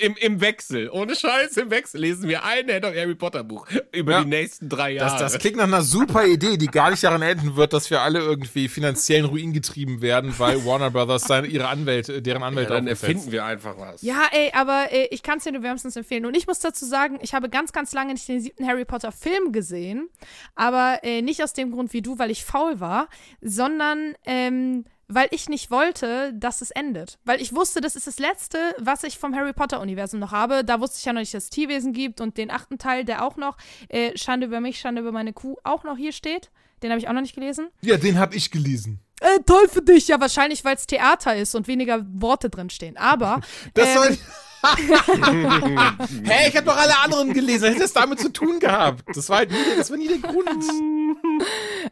Im, Im Wechsel, ohne Scheiß, im Wechsel lesen wir ein Head of Harry Potter Buch über Ja. die nächsten drei Das, Jahre. das klingt nach einer super Idee, die gar nicht daran enden wird, dass wir alle irgendwie finanziellen Ruin getrieben werden, weil Warner Brothers seine, ihre Anwälte, deren ja, Anwälte dann aufgesetzt. erfinden wir einfach was. Ja, ey, aber äh, ich kann es dir nur wärmstens empfehlen. Und ich muss dazu sagen, ich habe ganz, ganz lange nicht den siebten Harry Potter Film gesehen. Aber äh, nicht aus dem Grund wie du, weil ich faul war, sondern ähm, weil ich nicht wollte, dass es endet. Weil ich wusste, das ist das Letzte, was ich vom Harry Potter-Universum noch habe. Da wusste ich ja noch nicht, dass es Tierwesen gibt und den achten Teil, der auch noch, äh, Schande über mich, Schande über meine Kuh, auch noch hier steht. Den habe ich auch noch nicht gelesen. Ja, den habe ich gelesen. Äh, toll für dich. Ja, wahrscheinlich, weil es Theater ist und weniger Worte drin stehen. Aber. Das ähm, soll. Hä, ich habe doch alle anderen gelesen. Hätte das damit zu tun gehabt? Das war halt nie, das war nie der Grund.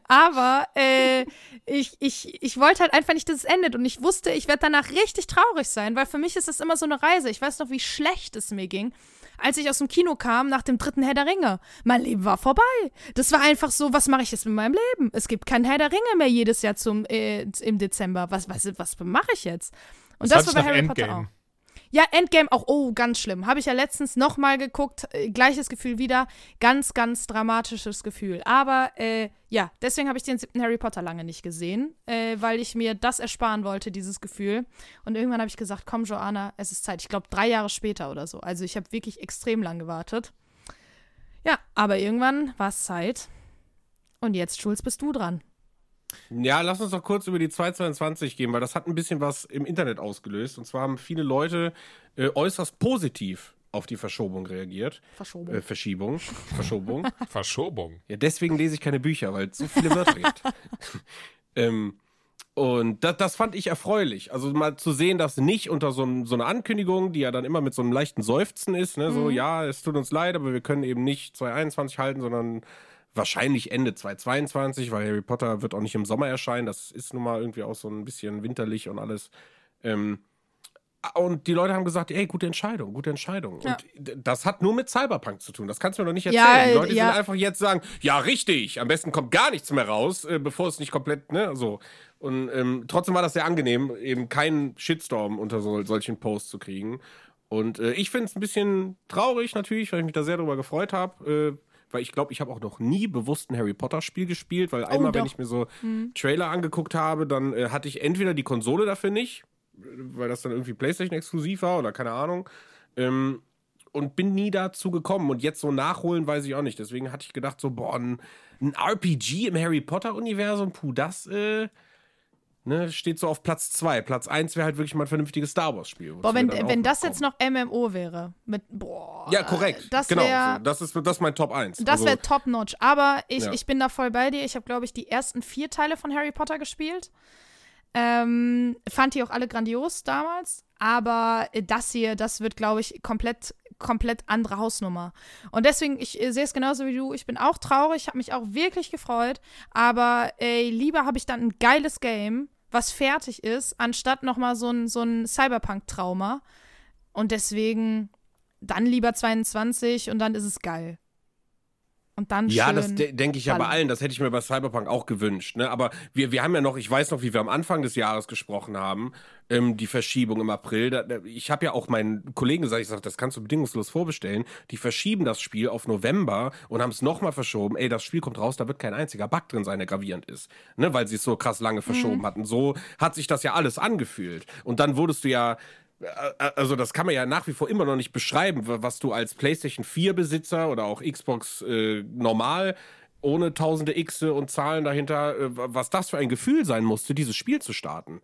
Aber äh, ich, ich, ich wollte halt einfach nicht, dass es endet. Und ich wusste, ich werde danach richtig traurig sein, weil für mich ist das immer so eine Reise. Ich weiß noch, wie schlecht es mir ging, als ich aus dem Kino kam nach dem dritten Herr der Ringe. Mein Leben war vorbei. Das war einfach so, was mache ich jetzt mit meinem Leben? Es gibt keinen Herr der Ringe mehr jedes Jahr zum, äh, im Dezember. Was, was, was mache ich jetzt? Und das, Das war bei Harry Potter Endgame. auch. Ja, Endgame auch, oh, ganz schlimm. Habe ich ja letztens nochmal geguckt. Äh, gleiches Gefühl wieder. Ganz, ganz dramatisches Gefühl. Aber äh, ja, deswegen habe ich den siebten Harry Potter lange nicht gesehen, äh, weil ich mir das ersparen wollte, dieses Gefühl. Und irgendwann habe ich gesagt, komm, Joanna, es ist Zeit. Ich glaube, drei Jahre später oder so. Also ich habe wirklich extrem lang gewartet. Ja, aber irgendwann war es Zeit. Und jetzt, Schulz, bist du dran. Ja, lass uns doch kurz über die 222 gehen, weil das hat ein bisschen was im Internet ausgelöst. Und zwar haben viele Leute äh, äußerst positiv auf die Verschobung reagiert. Verschobung. Äh, Verschiebung. Verschobung. Verschobung. Ja, deswegen lese ich keine Bücher, weil es so viele Wörter gibt. ähm, und das, das fand ich erfreulich. Also mal zu sehen, dass nicht unter so, so einer Ankündigung, die ja dann immer mit so einem leichten Seufzen ist, ne, so, ja, es tut uns leid, aber wir können eben nicht 2021 halten, sondern wahrscheinlich Ende 2022, weil Harry Potter wird auch nicht im Sommer erscheinen. Das ist nun mal irgendwie auch so ein bisschen winterlich und alles. Ähm, und die Leute haben gesagt, ey, gute Entscheidung, gute Entscheidung. Ja. Und das hat nur mit Cyberpunk zu tun. Das kannst du mir doch nicht erzählen. Ja, die äh, Leute ja. sind einfach jetzt sagen, ja, richtig, am besten kommt gar nichts mehr raus, äh, bevor es nicht komplett, ne, so. Und ähm, trotzdem war das sehr angenehm, eben keinen Shitstorm unter so, solchen Posts zu kriegen. Und äh, ich finde es ein bisschen traurig natürlich, weil ich mich da sehr darüber gefreut habe. Äh, weil ich glaube, ich habe auch noch nie bewusst ein Harry Potter Spiel gespielt, weil einmal, wenn doch. ich mir so Trailer angeguckt habe, dann äh, hatte ich entweder die Konsole dafür nicht, weil das dann irgendwie PlayStation exklusiv war oder keine Ahnung. Ähm, und bin nie dazu gekommen. Und jetzt so nachholen, weiß ich auch nicht. Deswegen hatte ich gedacht, so, boah, ein, ein RPG im Harry Potter-Universum, puh, das äh, ne, steht so auf Platz 2. Platz 1 wäre halt wirklich mal ein vernünftiges Star Wars-Spiel. Boah, wenn, wenn das jetzt noch MMO wäre, mit, boah. Ja, korrekt. Das genau. wäre so, das, ist, das ist mein Top 1. Das wäre top-notch. Aber ich, Ja. ich bin da voll bei dir. Ich habe, glaube ich, die ersten vier Teile von Harry Potter gespielt. Ähm, fand die auch alle grandios damals. Aber das hier, das wird, glaube ich, komplett, komplett andere Hausnummer. Und deswegen, ich äh, sehe es genauso wie du. Ich bin auch traurig, habe mich auch wirklich gefreut. Aber ey, lieber habe ich dann ein geiles Game, was fertig ist, anstatt nochmal so ein, so ein Cyberpunk-Trauma. Und deswegen dann lieber 22 und dann ist es geil. Und dann Ja, das de denke ich ja bei allen. Das hätte ich mir bei Cyberpunk auch gewünscht. Ne? Aber wir, wir haben ja noch, ich weiß noch, wie wir am Anfang des Jahres gesprochen haben, ähm, die Verschiebung im April. Da, ich habe ja auch meinen Kollegen gesagt, ich sage, das kannst du bedingungslos vorbestellen. Die verschieben das Spiel auf November und haben es nochmal verschoben. Ey, das Spiel kommt raus, da wird kein einziger Bug drin sein, der gravierend ist. Ne? Weil sie es so krass lange verschoben hatten. So hat sich das ja alles angefühlt. Und dann wurdest du ja also das kann man ja nach wie vor immer noch nicht beschreiben, wa- was du als PlayStation 4 Besitzer oder auch Xbox äh, normal ohne tausende X und Zahlen dahinter, äh, was das für ein Gefühl sein musste, dieses Spiel zu starten.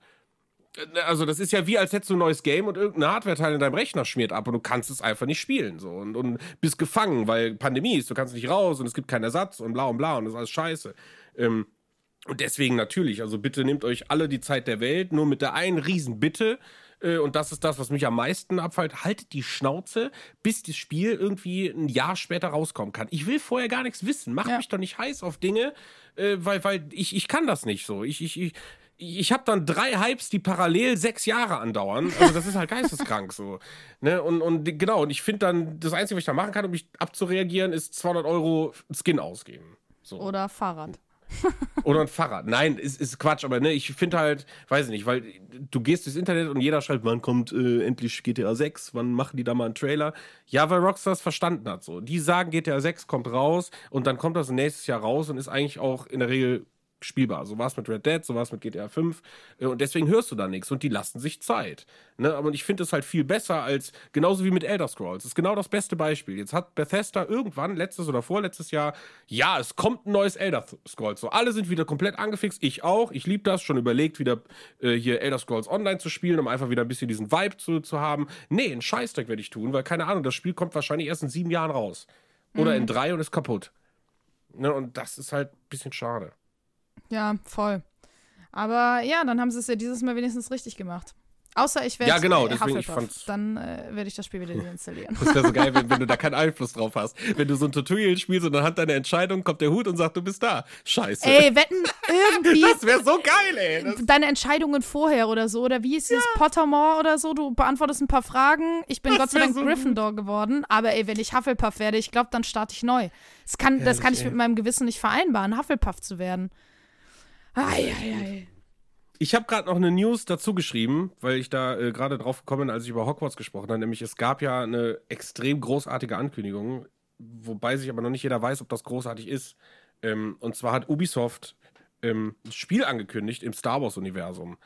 Äh, Also das ist ja wie, als hättest du ein neues Game und irgendein Hardware-Teil in deinem Rechner schmiert ab und du kannst es einfach nicht spielen. So. Und, und bist gefangen, weil Pandemie ist, du kannst nicht raus und es gibt keinen Ersatz und bla und bla und das ist alles scheiße. Ähm, und deswegen natürlich, also bitte nehmt euch alle die Zeit der Welt, nur mit der einen riesen Bitte. Äh, Und das ist das, was mich am meisten abfällt. Haltet die Schnauze, bis das Spiel irgendwie ein Jahr später rauskommen kann. Ich will vorher gar nichts wissen. Macht Ja. mich doch nicht heiß auf Dinge, äh, weil, weil ich, ich kann das nicht so. Ich, ich, ich, ich habe dann drei Hypes, die parallel sechs Jahre andauern. Also das ist halt geisteskrank so. Ne? Und, und genau, und ich finde dann, das Einzige, was ich da machen kann, um mich abzureagieren, ist 200 Euro Skin ausgeben. So. Oder Fahrrad. Oder ein Fahrrad. Nein, ist, ist Quatsch, aber ne, ich finde halt, weiß ich nicht, weil du gehst durchs Internet und jeder schreibt, wann kommt äh, endlich GTA 6, wann machen die da mal einen Trailer? Ja, weil Rockstar es verstanden hat so. Die sagen, GTA 6 kommt raus und dann kommt das nächstes Jahr raus und ist eigentlich auch in der Regel spielbar. So war es mit Red Dead, so war es mit GTA 5 äh, und deswegen hörst du da nichts und die lassen sich Zeit. Ne? Aber ich finde es halt viel besser als, genauso wie mit Elder Scrolls. Das ist genau das beste Beispiel. Jetzt hat Bethesda irgendwann, letztes oder vorletztes Jahr, ja, es kommt ein neues Elder Scrolls. So, alle sind wieder komplett angefixt, ich auch. Ich liebe das, schon überlegt, wieder äh, hier Elder Scrolls Online zu spielen, um einfach wieder ein bisschen diesen Vibe zu, zu haben. Nee, einen Scheißdreck werde ich tun, weil keine Ahnung, das Spiel kommt wahrscheinlich erst in sieben Jahren raus. Oder in drei und ist kaputt. Ne? Und das ist halt ein bisschen schade. Ja, voll. Aber ja, dann haben sie es ja dieses Mal wenigstens richtig gemacht. Außer ich werde Ja, genau, äh, deswegen, ich Hufflepuff. fand's- Dann äh, werde ich das Spiel wieder deinstallieren. Das wäre so geil, wenn, wenn du da keinen Einfluss drauf hast. Wenn du so ein Tutorial spielst und anhand deiner Entscheidung kommt der Hut und sagt, du bist da. Scheiße. ey, wetten irgendwie das wäre so geil, ey. Das, deine Entscheidungen vorher oder so. Oder wie ist dieses Pottermore oder so? Du beantwortest ein paar Fragen. Ich bin Das Gott sei Dank so Gryffindor geworden. Aber ey, wenn ich Hufflepuff werde, ich glaube, dann starte ich neu. Das kann, das kann ich ey. mit meinem Gewissen nicht vereinbaren, Hufflepuff zu werden. Ei, ei, ei. ich habe gerade noch eine News dazu geschrieben, weil ich da äh, gerade drauf gekommen bin, als ich über Hogwarts gesprochen habe. Nämlich, es gab ja eine extrem großartige Ankündigung, wobei sich aber noch nicht jeder weiß, ob das großartig ist. Ähm, und zwar hat Ubisoft ähm, ein Spiel angekündigt im Star Wars-Universum.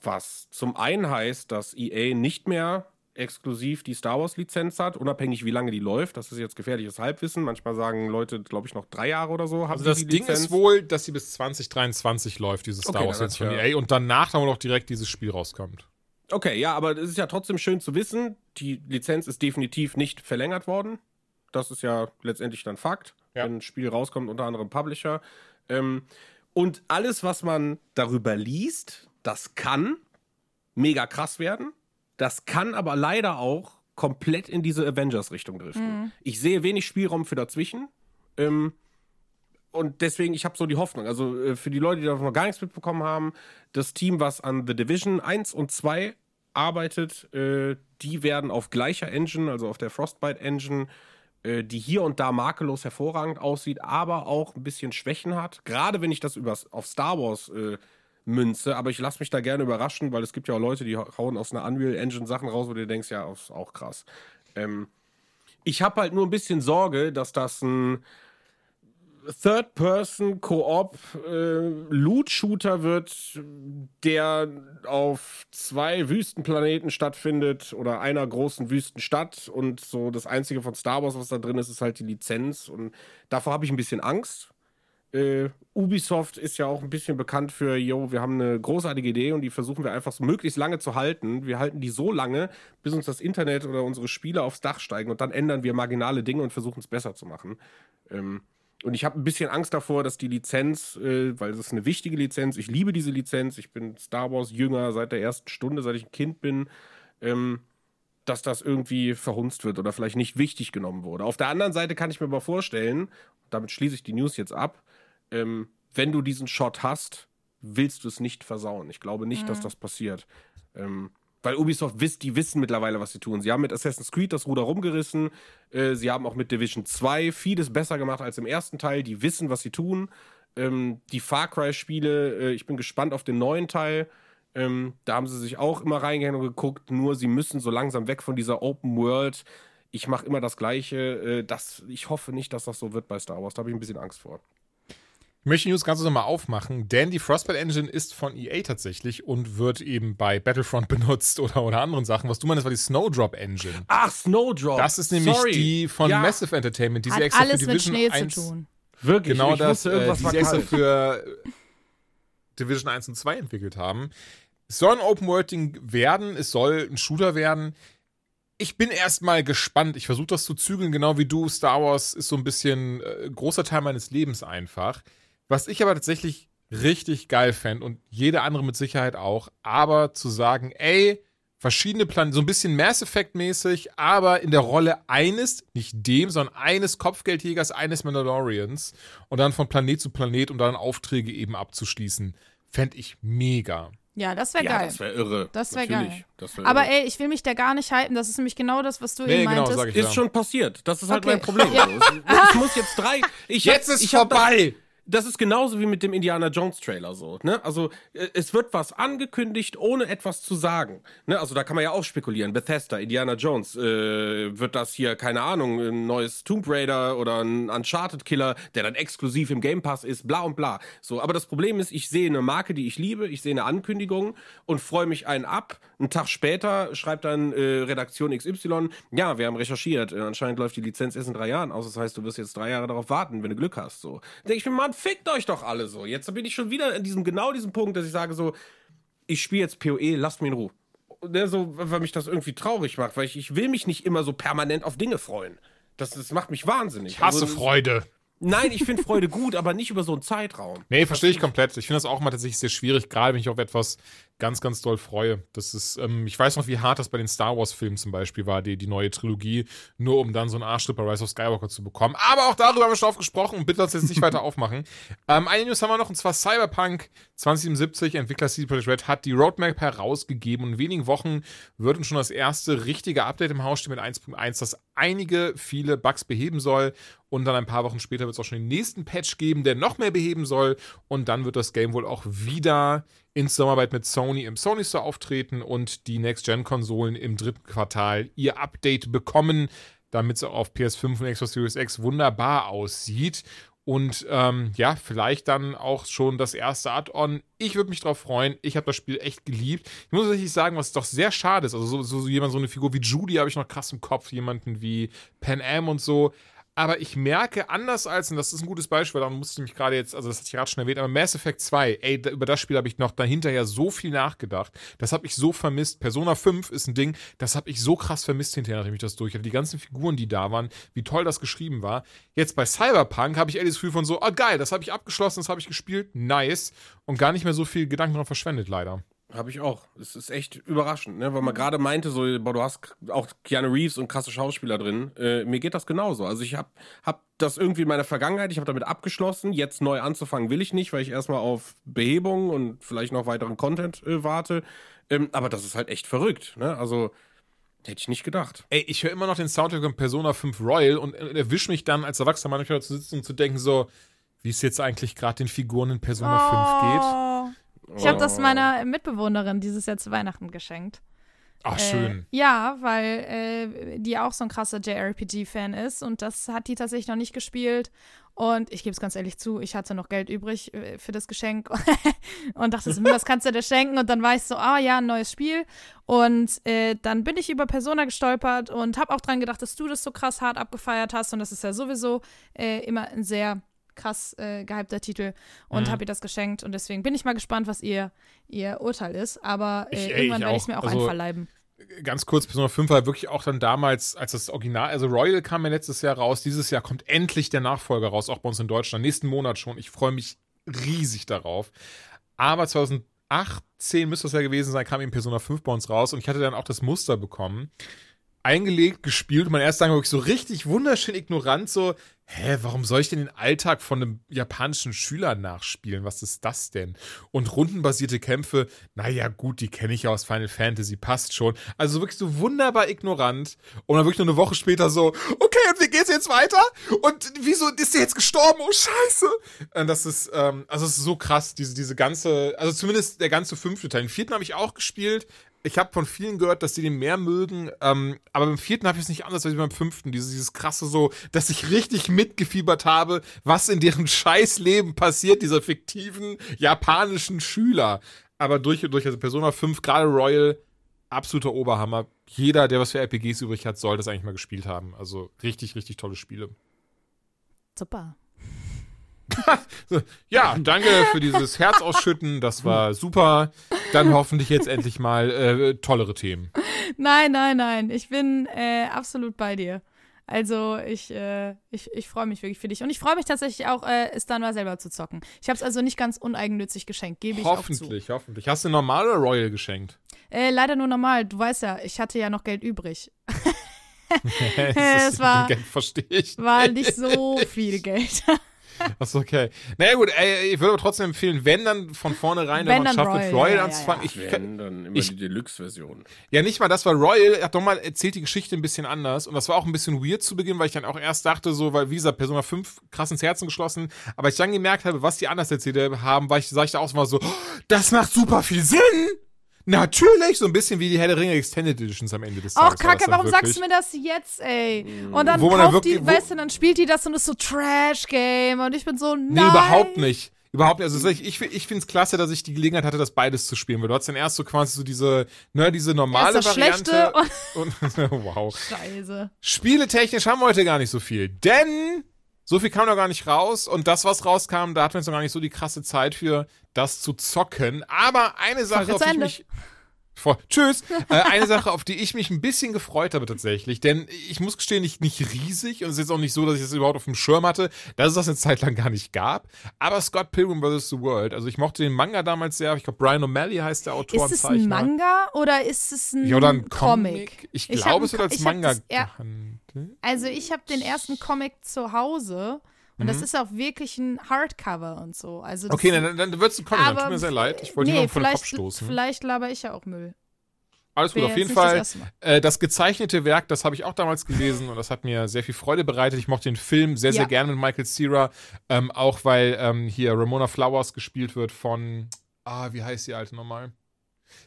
Was zum einen heißt, dass EA nicht mehr exklusiv die Star Wars-Lizenz hat, unabhängig wie lange die läuft. Das ist jetzt gefährliches Halbwissen. Manchmal sagen Leute, glaube ich, noch drei Jahre oder so. Haben Also das die Ding Lizenz. ist wohl, dass sie bis 2023 läuft, diese Star Okay, Wars dann jetzt von hat's ja- EA und danach dann auch direkt dieses Spiel rauskommt. Okay, ja, aber es ist ja trotzdem schön zu wissen, die Lizenz ist definitiv nicht verlängert worden. Das ist ja letztendlich dann Fakt, Ja. wenn ein Spiel rauskommt, unter anderem Publisher. Ähm, und alles, was man darüber liest, das kann mega krass werden. Das kann aber leider auch komplett in diese Avengers-Richtung driften. Ich sehe wenig Spielraum für dazwischen. Ähm, und deswegen, ich habe so die Hoffnung. Also äh, für die Leute, die da noch gar nichts mitbekommen haben, das Team, was an The Division 1 und 2 arbeitet, äh, die werden auf gleicher Engine, also auf der Frostbite Engine, äh, die hier und da makellos hervorragend aussieht, aber auch ein bisschen Schwächen hat. Gerade wenn ich das übers, auf Star Wars äh, münze, aber ich lasse mich da gerne überraschen, weil es gibt ja auch Leute, die hauen aus einer Unreal Engine Sachen raus, wo du denkst, ja, ist auch krass. Ähm, ich habe halt nur ein bisschen Sorge, dass das ein Third-Person-Koop äh, wird, der auf zwei Wüstenplaneten stattfindet oder einer großen Wüstenstadt und so das einzige von Star Wars, was da drin ist, ist halt die Lizenz und davor habe ich ein bisschen Angst. Äh, Ubisoft ist ja auch ein bisschen bekannt für, yo, wir haben eine großartige Idee und die versuchen wir einfach so möglichst lange zu halten. Wir halten die so lange, bis uns das Internet oder unsere Spiele aufs Dach steigen und dann ändern wir marginale Dinge und versuchen es besser zu machen. Ähm, und ich habe ein bisschen Angst davor, dass die Lizenz, äh, weil es ist eine wichtige Lizenz, ich liebe diese Lizenz, ich bin Star Wars Jünger seit der ersten Stunde, seit ich ein Kind bin, ähm, dass das irgendwie verhunzt wird oder vielleicht nicht wichtig genommen wurde. Auf der anderen Seite kann ich mir aber vorstellen, damit schließe ich die News jetzt ab, ähm, wenn du diesen Shot hast, willst du es nicht versauen. Ich glaube nicht, dass das passiert. Ähm, weil Ubisoft wisst, die wissen mittlerweile, was sie tun. Sie haben mit Assassin's Creed das Ruder rumgerissen. Äh, sie haben auch mit Division 2 vieles besser gemacht als im ersten Teil. Die wissen, was sie tun. Ähm, die Far Cry-Spiele, äh, ich bin gespannt auf den neuen Teil. Ähm, da haben sie sich auch immer reingehängt und geguckt. Nur sie müssen so langsam weg von dieser Open World. Ich mache immer das Gleiche. Äh, das, ich hoffe nicht, dass das so wird bei Star Wars. Da habe ich ein bisschen Angst vor. Ich möchte die News ganz nochmal aufmachen, denn die Frostbite Engine ist von EA tatsächlich und wird eben bei Battlefront benutzt oder, oder anderen Sachen. Was du meinst, war die Snowdrop Engine. Ach, Snowdrop. Das ist nämlich Sorry. die von Ja. Massive Entertainment, die sie extra alles für mit Division Schnee 1 zu tun. Wirklich. Genau ich das, wusste, äh, irgendwas die sie extra für Division 1 und 2 entwickelt haben. Es soll ein Open World Ding werden, es soll ein Shooter werden. Ich bin erstmal gespannt. Ich versuche das zu zügeln, genau wie du. Star Wars ist so ein bisschen äh, großer Teil meines Lebens einfach. Was ich aber tatsächlich richtig geil fände und jede andere mit Sicherheit auch, aber zu sagen, ey, verschiedene Planeten, so ein bisschen Mass Effect mäßig, aber in der Rolle eines, nicht dem, sondern eines Kopfgeldjägers, eines Mandalorians und dann von Planet zu Planet, um dann Aufträge eben abzuschließen, fände ich mega. Ja, das wäre Ja, geil. das wäre irre. Das wär Natürlich. geil. Das wär Aber irre. ey, ich will mich da gar nicht halten. Das ist nämlich genau das, was du Nee, eben genau, meintest. sag ich Ist ja. schon passiert. Das ist halt Okay. mein Problem. Ja. Ich, muss jetzt drei. Ich Jetzt hab, ist ich hab vorbei. Das, das ist genauso wie mit dem Indiana Jones Trailer so. Ne? Also äh, es wird was angekündigt, ohne etwas zu sagen. Ne? Also da kann man ja auch spekulieren. Bethesda, Indiana Jones, äh, wird das hier keine Ahnung, ein neues Tomb Raider oder ein Uncharted Killer, der dann exklusiv im Game Pass ist, bla und bla. So, aber das Problem ist, ich sehe eine Marke, die ich liebe, ich sehe eine Ankündigung und freue mich einen ab. Einen Tag später schreibt dann äh, Redaktion XY, ja, wir haben recherchiert. Äh, anscheinend läuft die Lizenz erst in drei Jahren aus. Das heißt, du wirst jetzt drei Jahre darauf warten, wenn du Glück hast. So. Da denke ich mir, Mann, fickt euch doch alle so. Jetzt bin ich schon wieder in diesem genau diesem Punkt, dass ich sage so, ich spiele jetzt PoE, lasst mich in Ruhe. Ne, so, weil mich das irgendwie traurig macht, weil ich, ich will mich nicht immer so permanent auf Dinge freuen. Das, das macht mich wahnsinnig. Ich hasse Also, Freude. Nein, ich finde Freude gut, aber nicht über so einen Zeitraum. Nee, verstehe ich komplett. Ich finde das auch mal tatsächlich sehr schwierig, gerade wenn ich auf etwas ganz, ganz doll freue. Das ist, ähm, ich weiß noch, wie hart das bei den Star Wars-Filmen zum Beispiel war, die, die neue Trilogie, nur um dann so einen Arschtritt bei Rise of Skywalker zu bekommen. Aber auch darüber haben wir schon oft gesprochen und bitte uns jetzt nicht weiter aufmachen. Ähm, eine News haben wir noch, und zwar Cyberpunk 2077, Entwickler CD Projekt Red, hat die Roadmap herausgegeben und in wenigen Wochen wird uns schon das erste richtige Update im Haus stehen mit 1.1, das einige, viele Bugs beheben soll und dann ein paar Wochen später wird es auch schon den nächsten Patch geben, der noch mehr beheben soll. Und dann wird das Game wohl auch wieder in Zusammenarbeit mit Sony im Sony Store auftreten und die Next-Gen-Konsolen im dritten Quartal ihr Update bekommen, damit es auf PS5 und Xbox Series X wunderbar aussieht. Und ähm, ja, vielleicht dann auch schon das erste Add-on. Ich würde mich drauf freuen. Ich habe das Spiel echt geliebt. Ich muss tatsächlich sagen, was doch sehr schade ist. Also so, so, so jemand, so eine Figur wie Judy habe ich noch krass im Kopf. Jemanden wie Pan Am und so. Aber ich merke, anders als, und das ist ein gutes Beispiel, daran musste ich mich gerade jetzt, also das hatte ich gerade schon erwähnt, aber Mass Effect 2, ey, da, über das Spiel habe ich noch dahinter ja so viel nachgedacht. Das habe ich so vermisst. Persona 5 ist ein Ding, das habe ich so krass vermisst hinterher, nachdem ich das durch hatte. Die ganzen Figuren, die da waren, wie toll das geschrieben war. Jetzt bei Cyberpunk habe ich eher das Gefühl von so, ah geil, das habe ich abgeschlossen, das habe ich gespielt, nice. Und gar nicht mehr so viel Gedanken daran verschwendet, leider. Habe ich auch. Es ist echt überraschend, ne? weil man gerade meinte, so, boah, du hast auch Keanu Reeves und krasse Schauspieler drin. Äh, mir geht das genauso. Also ich habe hab das irgendwie in meiner Vergangenheit, ich habe damit abgeschlossen. Jetzt neu anzufangen will ich nicht, weil ich erstmal auf Behebung und vielleicht noch weiteren Content äh, warte. Ähm, aber das ist halt echt verrückt. Ne? Also hätte ich nicht gedacht. Ey, ich höre immer noch den Soundtrack von Persona 5 Royal und erwische mich dann als Erwachsener manchmal zu sitzen und zu denken so, wie es jetzt eigentlich gerade den Figuren in Persona Oh. 5 geht. Ich habe das Oh. meiner Mitbewohnerin dieses Jahr zu Weihnachten geschenkt. Ach, schön. Äh, ja, weil äh, die auch so ein krasser JRPG-Fan ist und das hat die tatsächlich noch nicht gespielt. Und ich gebe es ganz ehrlich zu, ich hatte noch Geld übrig äh, für das Geschenk und dachte so, hm, was kannst du dir schenken? Und dann war ich so, ah ja, ein neues Spiel. Und äh, dann bin ich über Persona gestolpert und habe auch dran gedacht, dass du das so krass hart abgefeiert hast. Und das ist ja sowieso äh, immer ein sehr krass äh, gehypter Titel und Mhm. habe ihr das geschenkt. Und deswegen bin ich mal gespannt, was ihr, ihr Urteil ist. Aber äh, Ich- ey, irgendwann werde ich es mir auch Also, einverleiben. Ganz kurz, Persona 5 war wirklich auch dann damals, als das Original, also Royal kam ja letztes Jahr raus, dieses Jahr kommt endlich der Nachfolger raus, auch bei uns in Deutschland, nächsten Monat schon. Ich freue mich riesig darauf. Aber 2018 müsste das ja gewesen sein, kam eben Persona 5 bei uns raus und ich hatte dann auch das Muster bekommen. Eingelegt, gespielt und mein erster Gedanke wirklich so richtig wunderschön ignorant, so, hä, warum soll ich denn den Alltag von einem japanischen Schüler nachspielen? Was ist das denn? Und rundenbasierte Kämpfe, naja, gut, die kenne ich ja aus Final Fantasy, passt schon. Also wirklich so wunderbar ignorant. Und dann wirklich nur eine Woche später so, okay, und wie geht's jetzt weiter? Und wieso ist der jetzt gestorben? Oh, scheiße. Und das ist, ähm, also es ist so krass, diese, diese ganze, also zumindest der ganze fünfte Teil. Den vierten habe ich auch gespielt. Ich habe von vielen gehört, dass sie den mehr mögen, ähm, aber beim vierten habe ich es nicht anders als beim fünften. Dieses, dieses krasse so, dass ich richtig mitgefiebert habe, was in deren Scheißleben passiert, dieser fiktiven japanischen Schüler. Aber durch und durch, also Persona 5, gerade Royal, absoluter Oberhammer. Jeder, der was für RPGs übrig hat, soll das eigentlich mal gespielt haben. Also richtig, richtig tolle Spiele. Super. Ja, danke für dieses Herzausschütten. Das war super. Dann hoffentlich jetzt endlich mal äh, tollere Themen. Nein, nein, nein. Ich bin äh, absolut bei dir. Also ich, äh, ich, ich freue mich wirklich für dich. Und ich freue mich tatsächlich auch, äh, es dann mal selber zu zocken. Ich habe es also nicht ganz uneigennützig geschenkt, gebe ich auch zu. Hoffentlich, hoffentlich. Hast du normal oder Royal geschenkt? Äh, leider nur normal. Du weißt ja, ich hatte ja noch Geld übrig. das es war- Verstehe ich. War nicht so viel Geld. Achso, okay. Naja, gut, ey, ich würde aber trotzdem empfehlen, wenn dann von vornherein, Wenn wenn man dann schafft, mit Royal, Royal ja, ja, anzufangen. ja. Ich, Wenn, dann immer ich- die Deluxe-Version. Ja, nicht mal das, weil Royal hat doch mal erzählt die Geschichte ein bisschen anders und das war auch ein bisschen weird zu Beginn, weil ich dann auch erst dachte, so, weil wie gesagt, Persona 5 krass ins Herzen geschlossen, aber ich dann gemerkt habe, was die anders erzählt haben, war ich, sag ich da auch mal so, oh, das macht super viel Sinn! Natürlich, so ein bisschen wie die Herr der Ringe Extended Editions am Ende des Ach, Tages. das Kacke, warum wirklich. sagst du mir das jetzt, ey? Und dann kauft die, wirklich- wo- weißt du, dann spielt die das und ist so Trash-Game und ich bin so, nein. Nee, überhaupt nicht. Überhaupt nicht. Also ich, ich, finde es klasse, dass ich die Gelegenheit hatte, das beides zu spielen. Weil du hast dann erst so quasi so diese, ne, diese normale Erst das Variante. Schlechte Und, wow. Scheiße. Spieletechnisch haben wir heute gar nicht so viel. Denn so viel kam noch gar nicht raus. Und das, was rauskam, da hatten wir jetzt noch gar nicht so die krasse Zeit für, das zu zocken. Aber eine Sache, auf die ich mich. Vor, tschüss. äh, eine Sache, auf die ich mich ein bisschen gefreut habe tatsächlich, denn ich muss gestehen, nicht, nicht riesig und es ist jetzt auch nicht so, dass ich das überhaupt auf dem Schirm hatte, dass es das eine Zeit lang gar nicht gab. Aber Scott Pilgrim vs. The World, also ich mochte den Manga damals sehr, ich glaube Brian O'Malley heißt der Autor Ist es ein. Manga oder ist es ein, Ja, oder ein Comic? Comic. Ich Ich glaube, es wird als Manga gehandelt. Also ich habe den ersten Comic zu Hause und Mhm. das ist auch wirklich ein Hardcover und so. Also das Okay, dann, dann wird es ein Comic, aber tut mir sehr leid. Ich wollte nee, nur vor den Kopf stoßen. Vielleicht laber ich ja auch Müll. Alles gut, Wäre auf jeden das Fall. Mal. Äh, das gezeichnete Werk, das habe ich auch damals gelesen und das hat mir sehr viel Freude bereitet. Ich mochte den Film sehr, sehr Ja. gerne mit Michael Cera, ähm, auch weil ähm, hier Ramona Flowers gespielt wird von, ah, wie heißt die alte nochmal?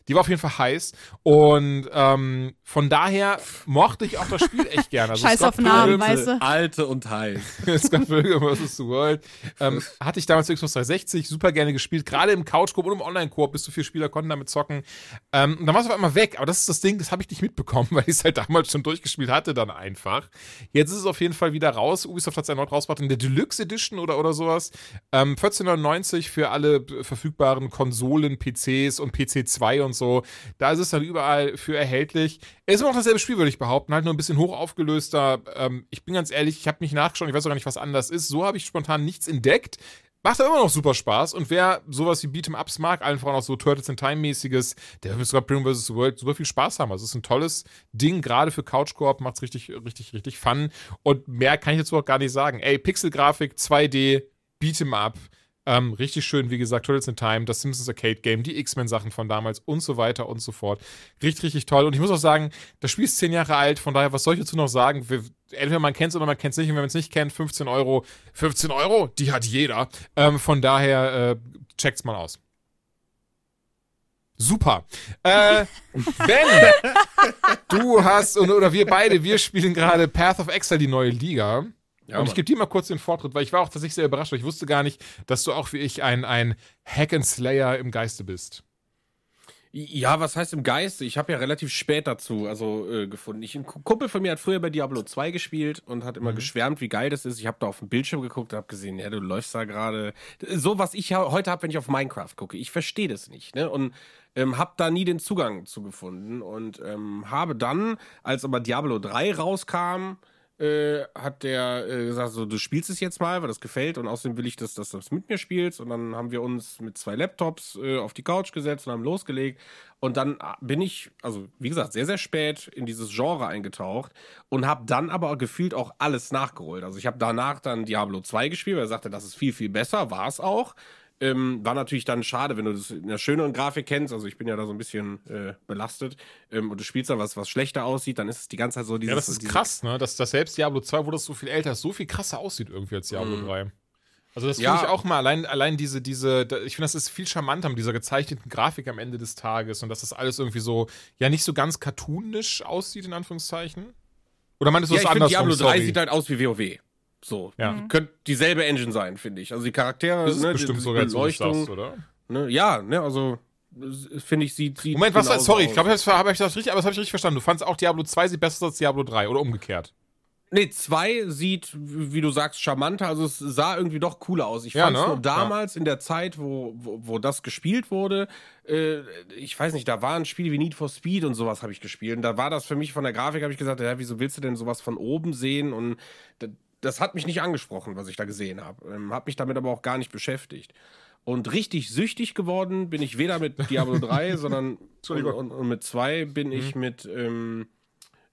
Die war auf jeden Fall heiß. Und ähm, von daher mochte ich auch das Spiel echt gerne. Also Scheiß Scott auf Namen, Pilgrim- weißt du? Alte und heiß. Scott Pilgrim vs. The World. Ähm, hatte ich damals für Xbox 360 super gerne gespielt. Gerade im Couch-Koop und im Online-Koop. Bis zu vier Spieler konnten damit zocken. Ähm, und dann war es auf einmal weg. Aber das ist das Ding, das habe ich nicht mitbekommen, weil ich es halt damals schon durchgespielt hatte dann einfach. Jetzt ist es auf jeden Fall wieder raus. Ubisoft hat es erneut rausgebracht in der Deluxe Edition oder, oder sowas. Ähm, 14,99 für alle verfügbaren Konsolen, PCs und PC 2 und so. Da ist es dann überall für erhältlich. Es ist immer noch dasselbe Spiel, würde ich behaupten. Halt nur ein bisschen hoch aufgelöster. Ähm, ich bin ganz ehrlich, ich habe nicht nachgeschaut. Ich weiß auch gar nicht, was anders ist. So habe ich spontan nichts entdeckt. Macht aber immer noch super Spaß. Und wer sowas wie Beat'em-Ups mag, allen voran auch so Turtles in Time-mäßiges, der wird sogar Pilgrim vs. World super viel Spaß haben. Also es ist ein tolles Ding, gerade für Couch-Koop, macht's richtig, richtig, richtig fun. Und mehr kann ich dazu auch gar nicht sagen. Ey, Pixelgrafik, 2D, Beat'em-Up, ähm, richtig schön, wie gesagt, Turtles in Time, das Simpsons Arcade Game, die X-Men-Sachen von damals und so weiter und so fort. Richtig, richtig toll. Und ich muss auch sagen, das Spiel ist zehn Jahre alt, von daher, was soll ich dazu noch sagen? Wir, entweder man kennt es oder man kennt es nicht. Und wenn man es nicht kennt, 15 Euro. 15 Euro? Die hat jeder. Ähm, von daher, äh, checkt's mal aus. Super. Äh, Ben, du hast, oder wir beide, wir spielen gerade Path of Exile, die neue Liga. Ja, und ich gebe dir mal kurz den Vortritt, weil ich war auch tatsächlich sehr überrascht, weil ich wusste gar nicht, dass du auch wie ich ein, ein Hack and Slayer im Geiste bist. Ja, was heißt im Geiste? Ich habe ja relativ spät dazu also äh, gefunden. Ich, ein Kumpel von mir hat früher bei Diablo 2 gespielt und hat immer geschwärmt, wie geil das ist. Ich habe da auf dem Bildschirm geguckt und habe gesehen, ja, du läufst da gerade. So, was ich heute habe, wenn ich auf Minecraft gucke. Ich verstehe das nicht. Ne? Und ähm, habe da nie den Zugang zu gefunden. Und ähm, habe dann, als aber Diablo 3 rauskam, äh, hat der äh, gesagt, so, du spielst es jetzt mal, weil das gefällt und außerdem will ich, dass, dass du das mit mir spielst. Und dann haben wir uns mit zwei Laptops äh, auf die Couch gesetzt und haben losgelegt. Und dann äh, bin ich, also wie gesagt, sehr, sehr spät in dieses Genre eingetaucht und habe dann aber gefühlt auch alles nachgeholt. Also ich habe danach dann Diablo 2 gespielt, weil er sagte, das ist viel, viel besser, war es auch. Ähm, war natürlich dann schade, wenn du das in der schöneren Grafik kennst. Also ich bin ja da so ein bisschen äh, belastet. Ähm, und du spielst dann was, was schlechter aussieht, dann ist es die ganze Zeit so dieses. Ja, das ist krass, ne? Dass, dass selbst Diablo 2, wo das so viel älter ist, so viel krasser aussieht irgendwie als Diablo 3. Also das finde Ja. ich auch mal, allein, allein diese, diese, da- ich finde, das ist viel charmanter mit dieser gezeichneten Grafik am Ende des Tages und dass das alles irgendwie so, ja, nicht so ganz cartoonisch aussieht, in Anführungszeichen. Oder meinst du Ja, das ich finde, andersrum? Diablo 3 Sorry. sieht halt aus wie WoW. So. Ja. Könnte dieselbe Engine sein, finde ich. Also die Charaktere, das ist ne, bestimmt die, sogar die Beleuchtung. sagst, oder? Ne, ja, ne, also finde ich, sieht, sieht Moment, was, genauso sorry, ich glaube, ich habe ich das richtig, aber das habe ich richtig verstanden. Du fandst auch Diablo 2 sieht besser als Diablo 3 oder umgekehrt. Nee, 2 sieht, wie du sagst, charmanter, also es sah irgendwie doch cooler aus. Ich Ja, fand es ne? nur damals in der Zeit, wo, wo, wo das gespielt wurde, äh, ich weiß nicht, da waren Spiele wie Need for Speed und sowas habe ich gespielt. Und da war das für mich von der Grafik, habe ich gesagt, ja, wieso willst du denn sowas von oben sehen? Und das hat mich nicht angesprochen, was ich da gesehen habe. Ähm, habe mich damit aber auch gar nicht beschäftigt. Und richtig süchtig geworden bin ich weder mit Diablo 3, sondern und, und, und mit 2 bin ich mit ähm,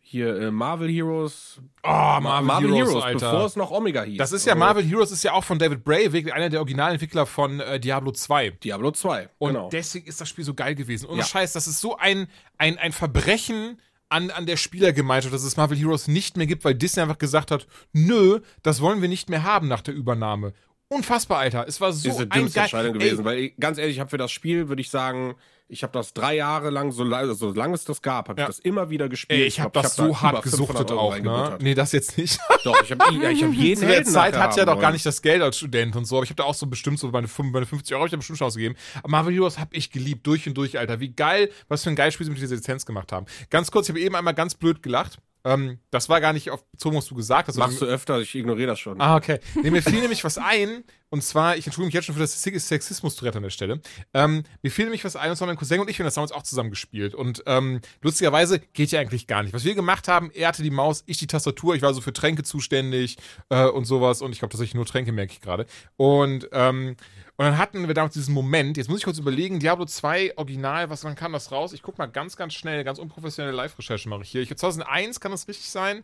hier äh, Marvel Heroes, Oh, Marvel, Heroes, Alter. bevor es noch Omega hieß. das ist ja Also Marvel Heroes ist ja auch von David Bray, einer der Originalentwickler von äh, Diablo 2. Diablo 2. Und genau. deswegen ist das Spiel so geil gewesen. Ohne Ja. Scheiß, das ist so ein, ein, ein Verbrechen an, an der Spielergemeinschaft, dass es Marvel Heroes nicht mehr gibt, weil Disney einfach gesagt hat, nö, das wollen wir nicht mehr haben nach der Übernahme. Unfassbar, Alter. Es war so diese ein. Entscheidung Ey, gewesen, weil ich, ganz ehrlich, ich habe für das Spiel, würde ich sagen, ich habe das drei Jahre lang, so, la- so lange es das gab, habe Ja. ich das immer wieder gespielt. Ey, ich habe glaub, das hab so da hart über 500 gesuchtet auch, ne? Nee, das jetzt nicht. Doch, ich habe ja, ich hab jeden Zu der Helden Zeit hatte ich ja doch gar nicht das Geld als Student und so, aber ich habe da auch so bestimmt so meine, 5, meine 50 Euro hab ich da bestimmt schon ausgegeben. Aber Marvel Heroes habe ich geliebt, durch und durch, Alter. Wie geil, was für ein geiles Spiel sie mit dieser Lizenz gemacht haben. Ganz kurz, ich habe eben einmal ganz blöd gelacht. Ähm, das war gar nicht auf bezogen, was du gesagt hast. Machst du öfter, ich ignoriere das schon. Ah, okay. Nee, mir fiel nämlich was ein, und zwar, ich entschuldige mich jetzt schon für das Sexismus-Tourette an der Stelle. Ähm, mir fiel nämlich was ein, und zwar mein Cousin und ich, wir haben das damals auch zusammen gespielt. Und ähm, lustigerweise geht ja eigentlich gar nicht. Was wir gemacht haben, er hatte die Maus, ich die Tastatur, ich war so für Tränke zuständig äh, und sowas. Und ich glaube tatsächlich nur Tränke, merke ich gerade. Und, ähm, und dann hatten wir damals diesen Moment, jetzt muss ich kurz überlegen, Diablo 2 Original, was, wann kam das raus? Ich guck mal ganz, ganz schnell, ganz unprofessionelle Live-Recherche mache ich hier. Ich 2001 kann das richtig sein.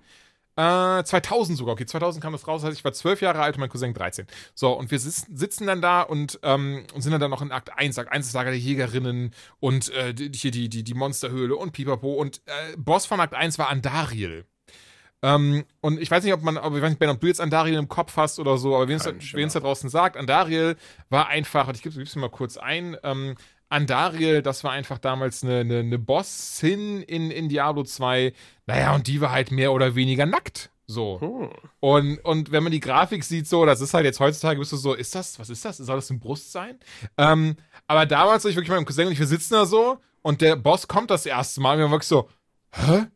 Äh, 2000 sogar, okay, 2000 kam das raus, das ich war 12 Jahre alt und mein Cousin 13. So, und wir sitzen, sitzen dann da und, ähm, und sind dann, noch in Akt 1. Akt 1 ist Lager der Jägerinnen und äh, hier die, die, die Monsterhöhle und Pipapo. Und äh, Boss von Akt 1 war Andariel. Ähm, und ich weiß nicht, ob man, aber ich weiß nicht, Ben, ob du jetzt Andariel im Kopf hast oder so, aber wen es da draußen sagt, Andariel war einfach, und ich gebe es mal kurz ein, ähm, Andariel, das war einfach damals eine, eine, eine Bossin in, in Diablo 2. Naja, und die war halt mehr oder weniger nackt. So. Hm. Und, und wenn man die Grafik sieht, so, das ist halt jetzt heutzutage, bist du so, ist das, was ist das? Soll das ein Brust sein? Ähm, aber damals, ich wirklich meinem Cousin und ich, wir sitzen da so und der Boss kommt das erste Mal und wir wirklich so, hä?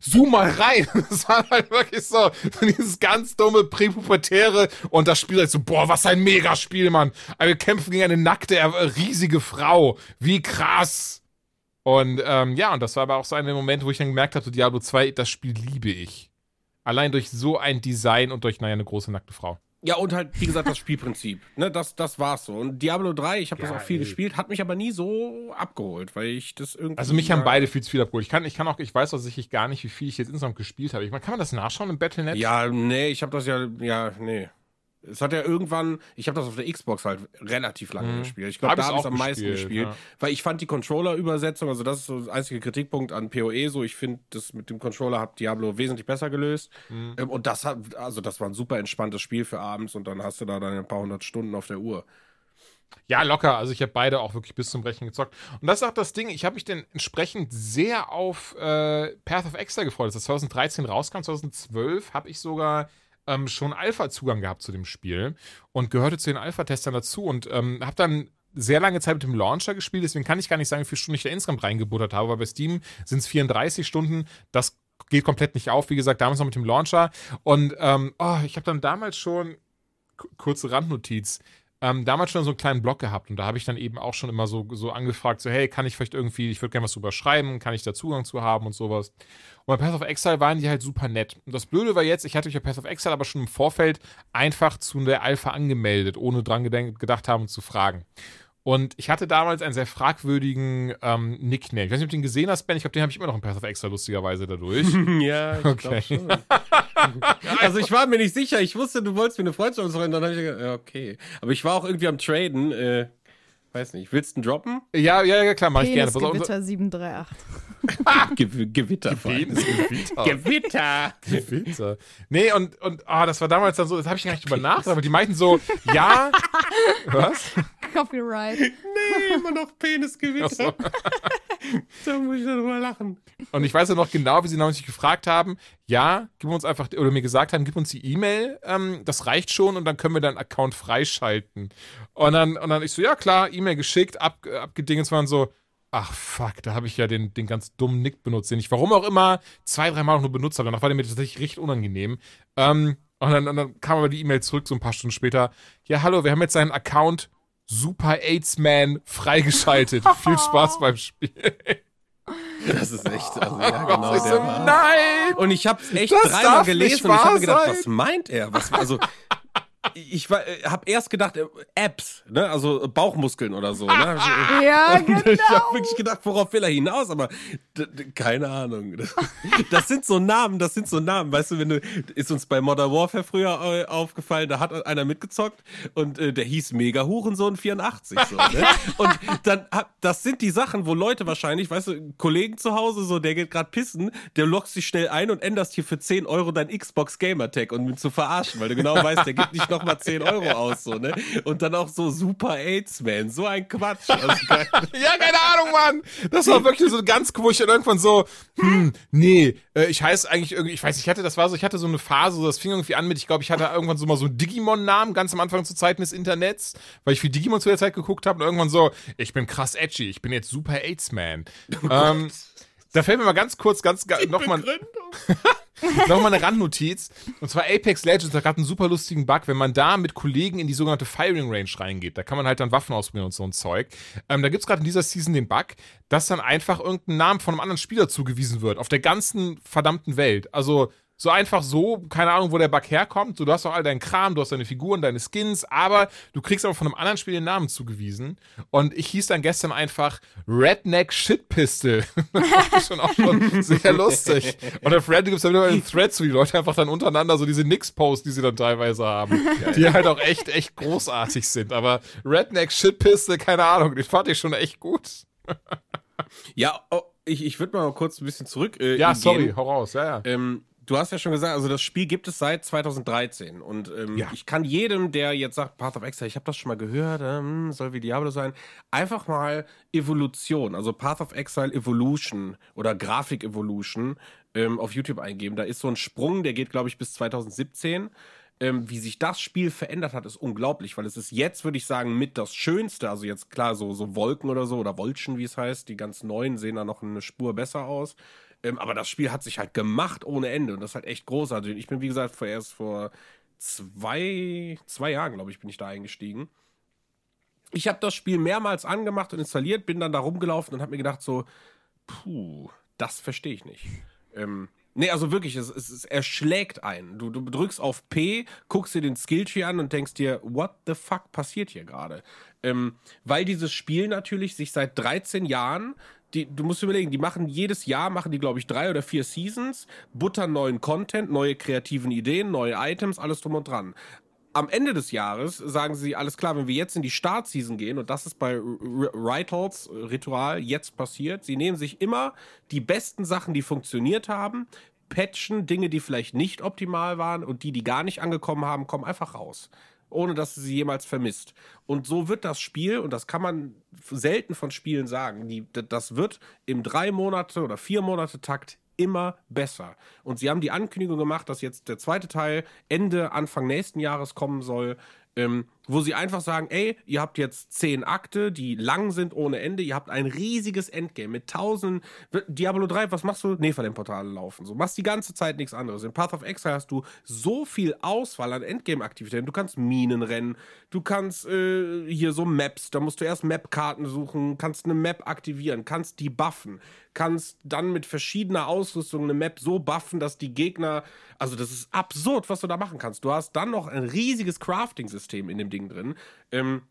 Zoom mal rein. Das war halt wirklich so, so dieses ganz dumme Präpubertäre und das Spiel halt so, boah, was ein Megaspiel, Mann. Aber wir kämpfen gegen eine nackte, äh, riesige Frau. Wie krass. Und ähm, ja, und das war aber auch so ein Moment, wo ich dann gemerkt habe, so Diablo 2, das Spiel liebe ich. Allein durch so ein Design und durch, naja, eine große nackte Frau. Ja, und halt, wie gesagt, das Spielprinzip. Ne, das, das war's so. Und Diablo 3, ich habe das auch viel gespielt, hat mich aber nie so abgeholt, weil ich das irgendwie. Also mich haben beide viel zu viel abgeholt. Ich kann, ich kann auch, ich weiß tatsächlich gar nicht, wie viel ich jetzt insgesamt gespielt habe. Ich meine, kann man das nachschauen im Battle.net? Ja, nee, ich habe das ja, ja, nee. Es hat ja irgendwann, ich habe das auf der Xbox halt relativ lange Mhm. gespielt. Ich glaube, da habe ich auch am meisten gespielt, ja. Weil ich fand die Controller-Übersetzung, also das ist so der einzige Kritikpunkt an PoE, so ich finde, das mit dem Controller hat Diablo wesentlich besser gelöst. Mhm. Ähm, und das hat, also das war ein super entspanntes Spiel für abends und dann hast du da deine paar hundert Stunden auf der Uhr. Ja, locker. Also ich habe beide auch wirklich bis zum Brechen gezockt. Und das ist auch das Ding, ich habe mich dann entsprechend sehr auf äh, Path of Exile gefreut. Als das 2013 rauskam, 2012, habe ich sogar ähm, schon Alpha-Zugang gehabt zu dem Spiel und gehörte zu den Alpha-Testern dazu und ähm, habe dann sehr lange Zeit mit dem Launcher gespielt, deswegen kann ich gar nicht sagen, wie viele Stunden ich da insgesamt reingebuttert habe, weil bei Steam sind es 34 Stunden, das geht komplett nicht auf, wie gesagt, damals noch mit dem Launcher und ähm, oh, ich habe dann damals schon, ku- kurze Randnotiz, ähm, damals schon so einen kleinen Blog gehabt und da habe ich dann eben auch schon immer so, so angefragt, so hey, kann ich vielleicht irgendwie, ich würde gerne was drüber schreiben, kann ich da Zugang zu haben und sowas. Und bei Path of Exile waren die halt super nett. Und das Blöde war jetzt, ich hatte mich bei Path of Exile aber schon im Vorfeld einfach zu der Alpha angemeldet, ohne dran gedacht haben zu fragen. Und ich hatte damals einen sehr fragwürdigen ähm, Nickname. Ich weiß nicht, ob du den gesehen hast, Ben. Ich glaube, den habe ich immer noch in Path of Exile lustigerweise dadurch. Ja, ich Okay. schon. also ich war mir nicht sicher. Ich wusste, du wolltest mir eine Freundschaft machen. Dann habe ich gedacht, ja, okay. Aber ich war auch irgendwie am Traden. Äh, weiß nicht. Willst du ihn droppen? ja, ja, ja, klar, mache ich gerne. Pass auf, Penisgewitter 738. Gew Gewitter. vor allem. Gewitter. Gewitter. Gewitter. Nee, und, und ah, das war damals dann so, das habe ich gar nicht drüber nachgedacht, aber die meinten so, ja, was? Copyright. Nee, immer noch Penisgewitter. So. da muss ich darüber lachen. Und ich weiß ja noch genau, wie sie damals sich gefragt haben, ja, gib uns einfach, oder mir gesagt haben, gib uns die E-Mail, ähm, das reicht schon und dann können wir deinen Account freischalten. Und dann, und dann ich so, ja klar, E-Mail geschickt, ab, abgedingt, waren so, ach fuck, da habe ich ja den, den ganz dummen Nick benutzt, den ich warum auch immer zwei, dreimal auch nur benutzt habe. Danach war der mir tatsächlich recht unangenehm. Ähm, und, dann, und dann kam aber die E-Mail zurück, so ein paar Stunden später. Ja, hallo, wir haben jetzt seinen Account Super AIDS Man freigeschaltet. Viel Spaß beim Spiel. Das ist echt, also ja, genau. ich so, Der war. nein! Und ich habe es echt dreimal gelesen und ich habe gedacht, sein. was meint er? Was, also, ich habe erst gedacht, äh, Apps, ne? also Bauchmuskeln oder so. Ne? Ja, Und genau. ich habe wirklich gedacht, worauf will er hinaus? Aber keine Ahnung. Das, das sind so Namen, das sind so Namen. Weißt du, wenn du, ist uns bei Modern Warfare früher äh, aufgefallen, da hat einer mitgezockt und äh, der hieß Mega Hurensohn 84. So, ne? Und dann, das sind die Sachen, wo Leute wahrscheinlich, weißt du, Kollegen zu Hause, so, der geht gerade pissen, der loggst dich schnell ein und änderst hier für 10 Euro dein Xbox Gamer Tag, um ihn zu verarschen, weil du genau weißt, der gibt nicht nochmal 10 Euro aus, so, ne? Und dann auch so Super AIDS, man. So ein Quatsch. Also, Ja, keine Ahnung, Mann. Das war wirklich so ganz, wo ich irgendwann so, hm, nee, äh, ich heiße eigentlich irgendwie, ich weiß, ich hatte, das war so, ich hatte so eine Phase, so, das fing irgendwie an mit, ich glaube, ich hatte irgendwann so mal so einen Digimon-Namen, ganz am Anfang zu Zeiten des Internets, weil ich viel Digimon zu der Zeit geguckt habe und irgendwann so, ich bin krass edgy, ich bin jetzt Super AIDS-Man. ähm, da fällt mir mal ganz kurz, ganz, nochmal noch mal eine Randnotiz. Und zwar Apex Legends hat gerade einen super lustigen Bug, wenn man da mit Kollegen in die sogenannte Firing Range reingeht. Da kann man halt dann Waffen ausprobieren und so ein Zeug. Ähm, da gibt's gerade in dieser Season den Bug, dass dann einfach irgendein Name von einem anderen Spieler zugewiesen wird. Auf der ganzen verdammten Welt. Also so einfach so, keine Ahnung, wo der Bug herkommt. So, du hast auch all deinen Kram, du hast deine Figuren, deine Skins, aber du kriegst aber von einem anderen Spiel den Namen zugewiesen. Und ich hieß dann gestern einfach Redneck Shit Pistol. das ist schon auch schon sehr lustig. Und auf Reddit gibt es dann wieder einen Thread zu, die Leute einfach dann untereinander so diese Nix-Posts, die sie dann teilweise haben, die halt auch echt, echt großartig sind. Aber Redneck Shit Pistol, keine Ahnung, den fand ich schon echt gut. Ja, oh, ich, ich würde mal kurz ein bisschen zurück. Äh, Ja, sorry, hau raus, ja, ja. Ähm, du hast ja schon gesagt, also das Spiel gibt es seit 2013 und ähm, Ja. ich kann jedem, der jetzt sagt, Path of Exile, ich habe das schon mal gehört, ähm, soll wie Diablo sein, einfach mal Evolution, also Path of Exile Evolution oder Grafik Evolution ähm, auf YouTube eingeben. Da ist so ein Sprung, der geht, glaube ich, bis 2017. Ähm, wie sich das Spiel verändert hat, ist unglaublich, weil es ist jetzt, würde ich sagen, mit das Schönste. Also jetzt klar, so, so Wolken oder so oder Wolchen, wie es heißt, die ganz neuen sehen da noch eine Spur besser aus. Ähm, aber das Spiel hat sich halt gemacht ohne Ende und das ist halt echt großartig. Ich bin, wie gesagt, vor erst vor zwei, zwei Jahren, glaube ich, bin ich da eingestiegen. Ich habe das Spiel mehrmals angemacht und installiert, bin dann da rumgelaufen und habe mir gedacht so, puh, das verstehe ich nicht. Ähm, nee, also wirklich, es, es, es erschlägt einen. Du, du drückst auf P, guckst dir den Skilltree an und denkst dir, what the fuck passiert hier gerade? Ähm, weil dieses Spiel natürlich sich seit 13 Jahren, die, du musst überlegen, die machen jedes Jahr, machen die, glaube ich, drei oder vier Seasons, buttern neuen Content, neue kreativen Ideen, neue Items, alles drum und dran am Ende des Jahres sagen sie, alles klar, wenn wir jetzt in die Startseason gehen, und das ist bei Rituals, Ritual, jetzt passiert, sie nehmen sich immer die besten Sachen, die funktioniert haben, patchen Dinge, die vielleicht nicht optimal waren und die, die gar nicht angekommen haben, kommen einfach raus. Ohne dass sie sie jemals vermisst. Und so wird das Spiel, und das kann man selten von Spielen sagen, die, das wird im drei Monate oder vier Monate Takt immer besser. Und sie haben die Ankündigung gemacht, dass jetzt der zweite Teil Ende, Anfang nächsten Jahres kommen soll, ähm, wo sie einfach sagen, ey, ihr habt jetzt zehn Akte, die lang sind ohne Ende, ihr habt ein riesiges Endgame mit tausend, Diablo 3, was machst du? Nephalem-Portale laufen, so, machst die ganze Zeit nichts anderes. In Path of Exile hast du so viel Auswahl an Endgame-Aktivitäten, du kannst Minen rennen, du kannst äh, hier so Maps, da musst du erst Map-Karten suchen, kannst eine Map aktivieren, kannst die buffen, kannst dann mit verschiedener Ausrüstung eine Map so buffen, dass die Gegner, also das ist absurd, was du da machen kannst. Du hast dann noch ein riesiges Crafting-System in dem Ding drin. Ähm,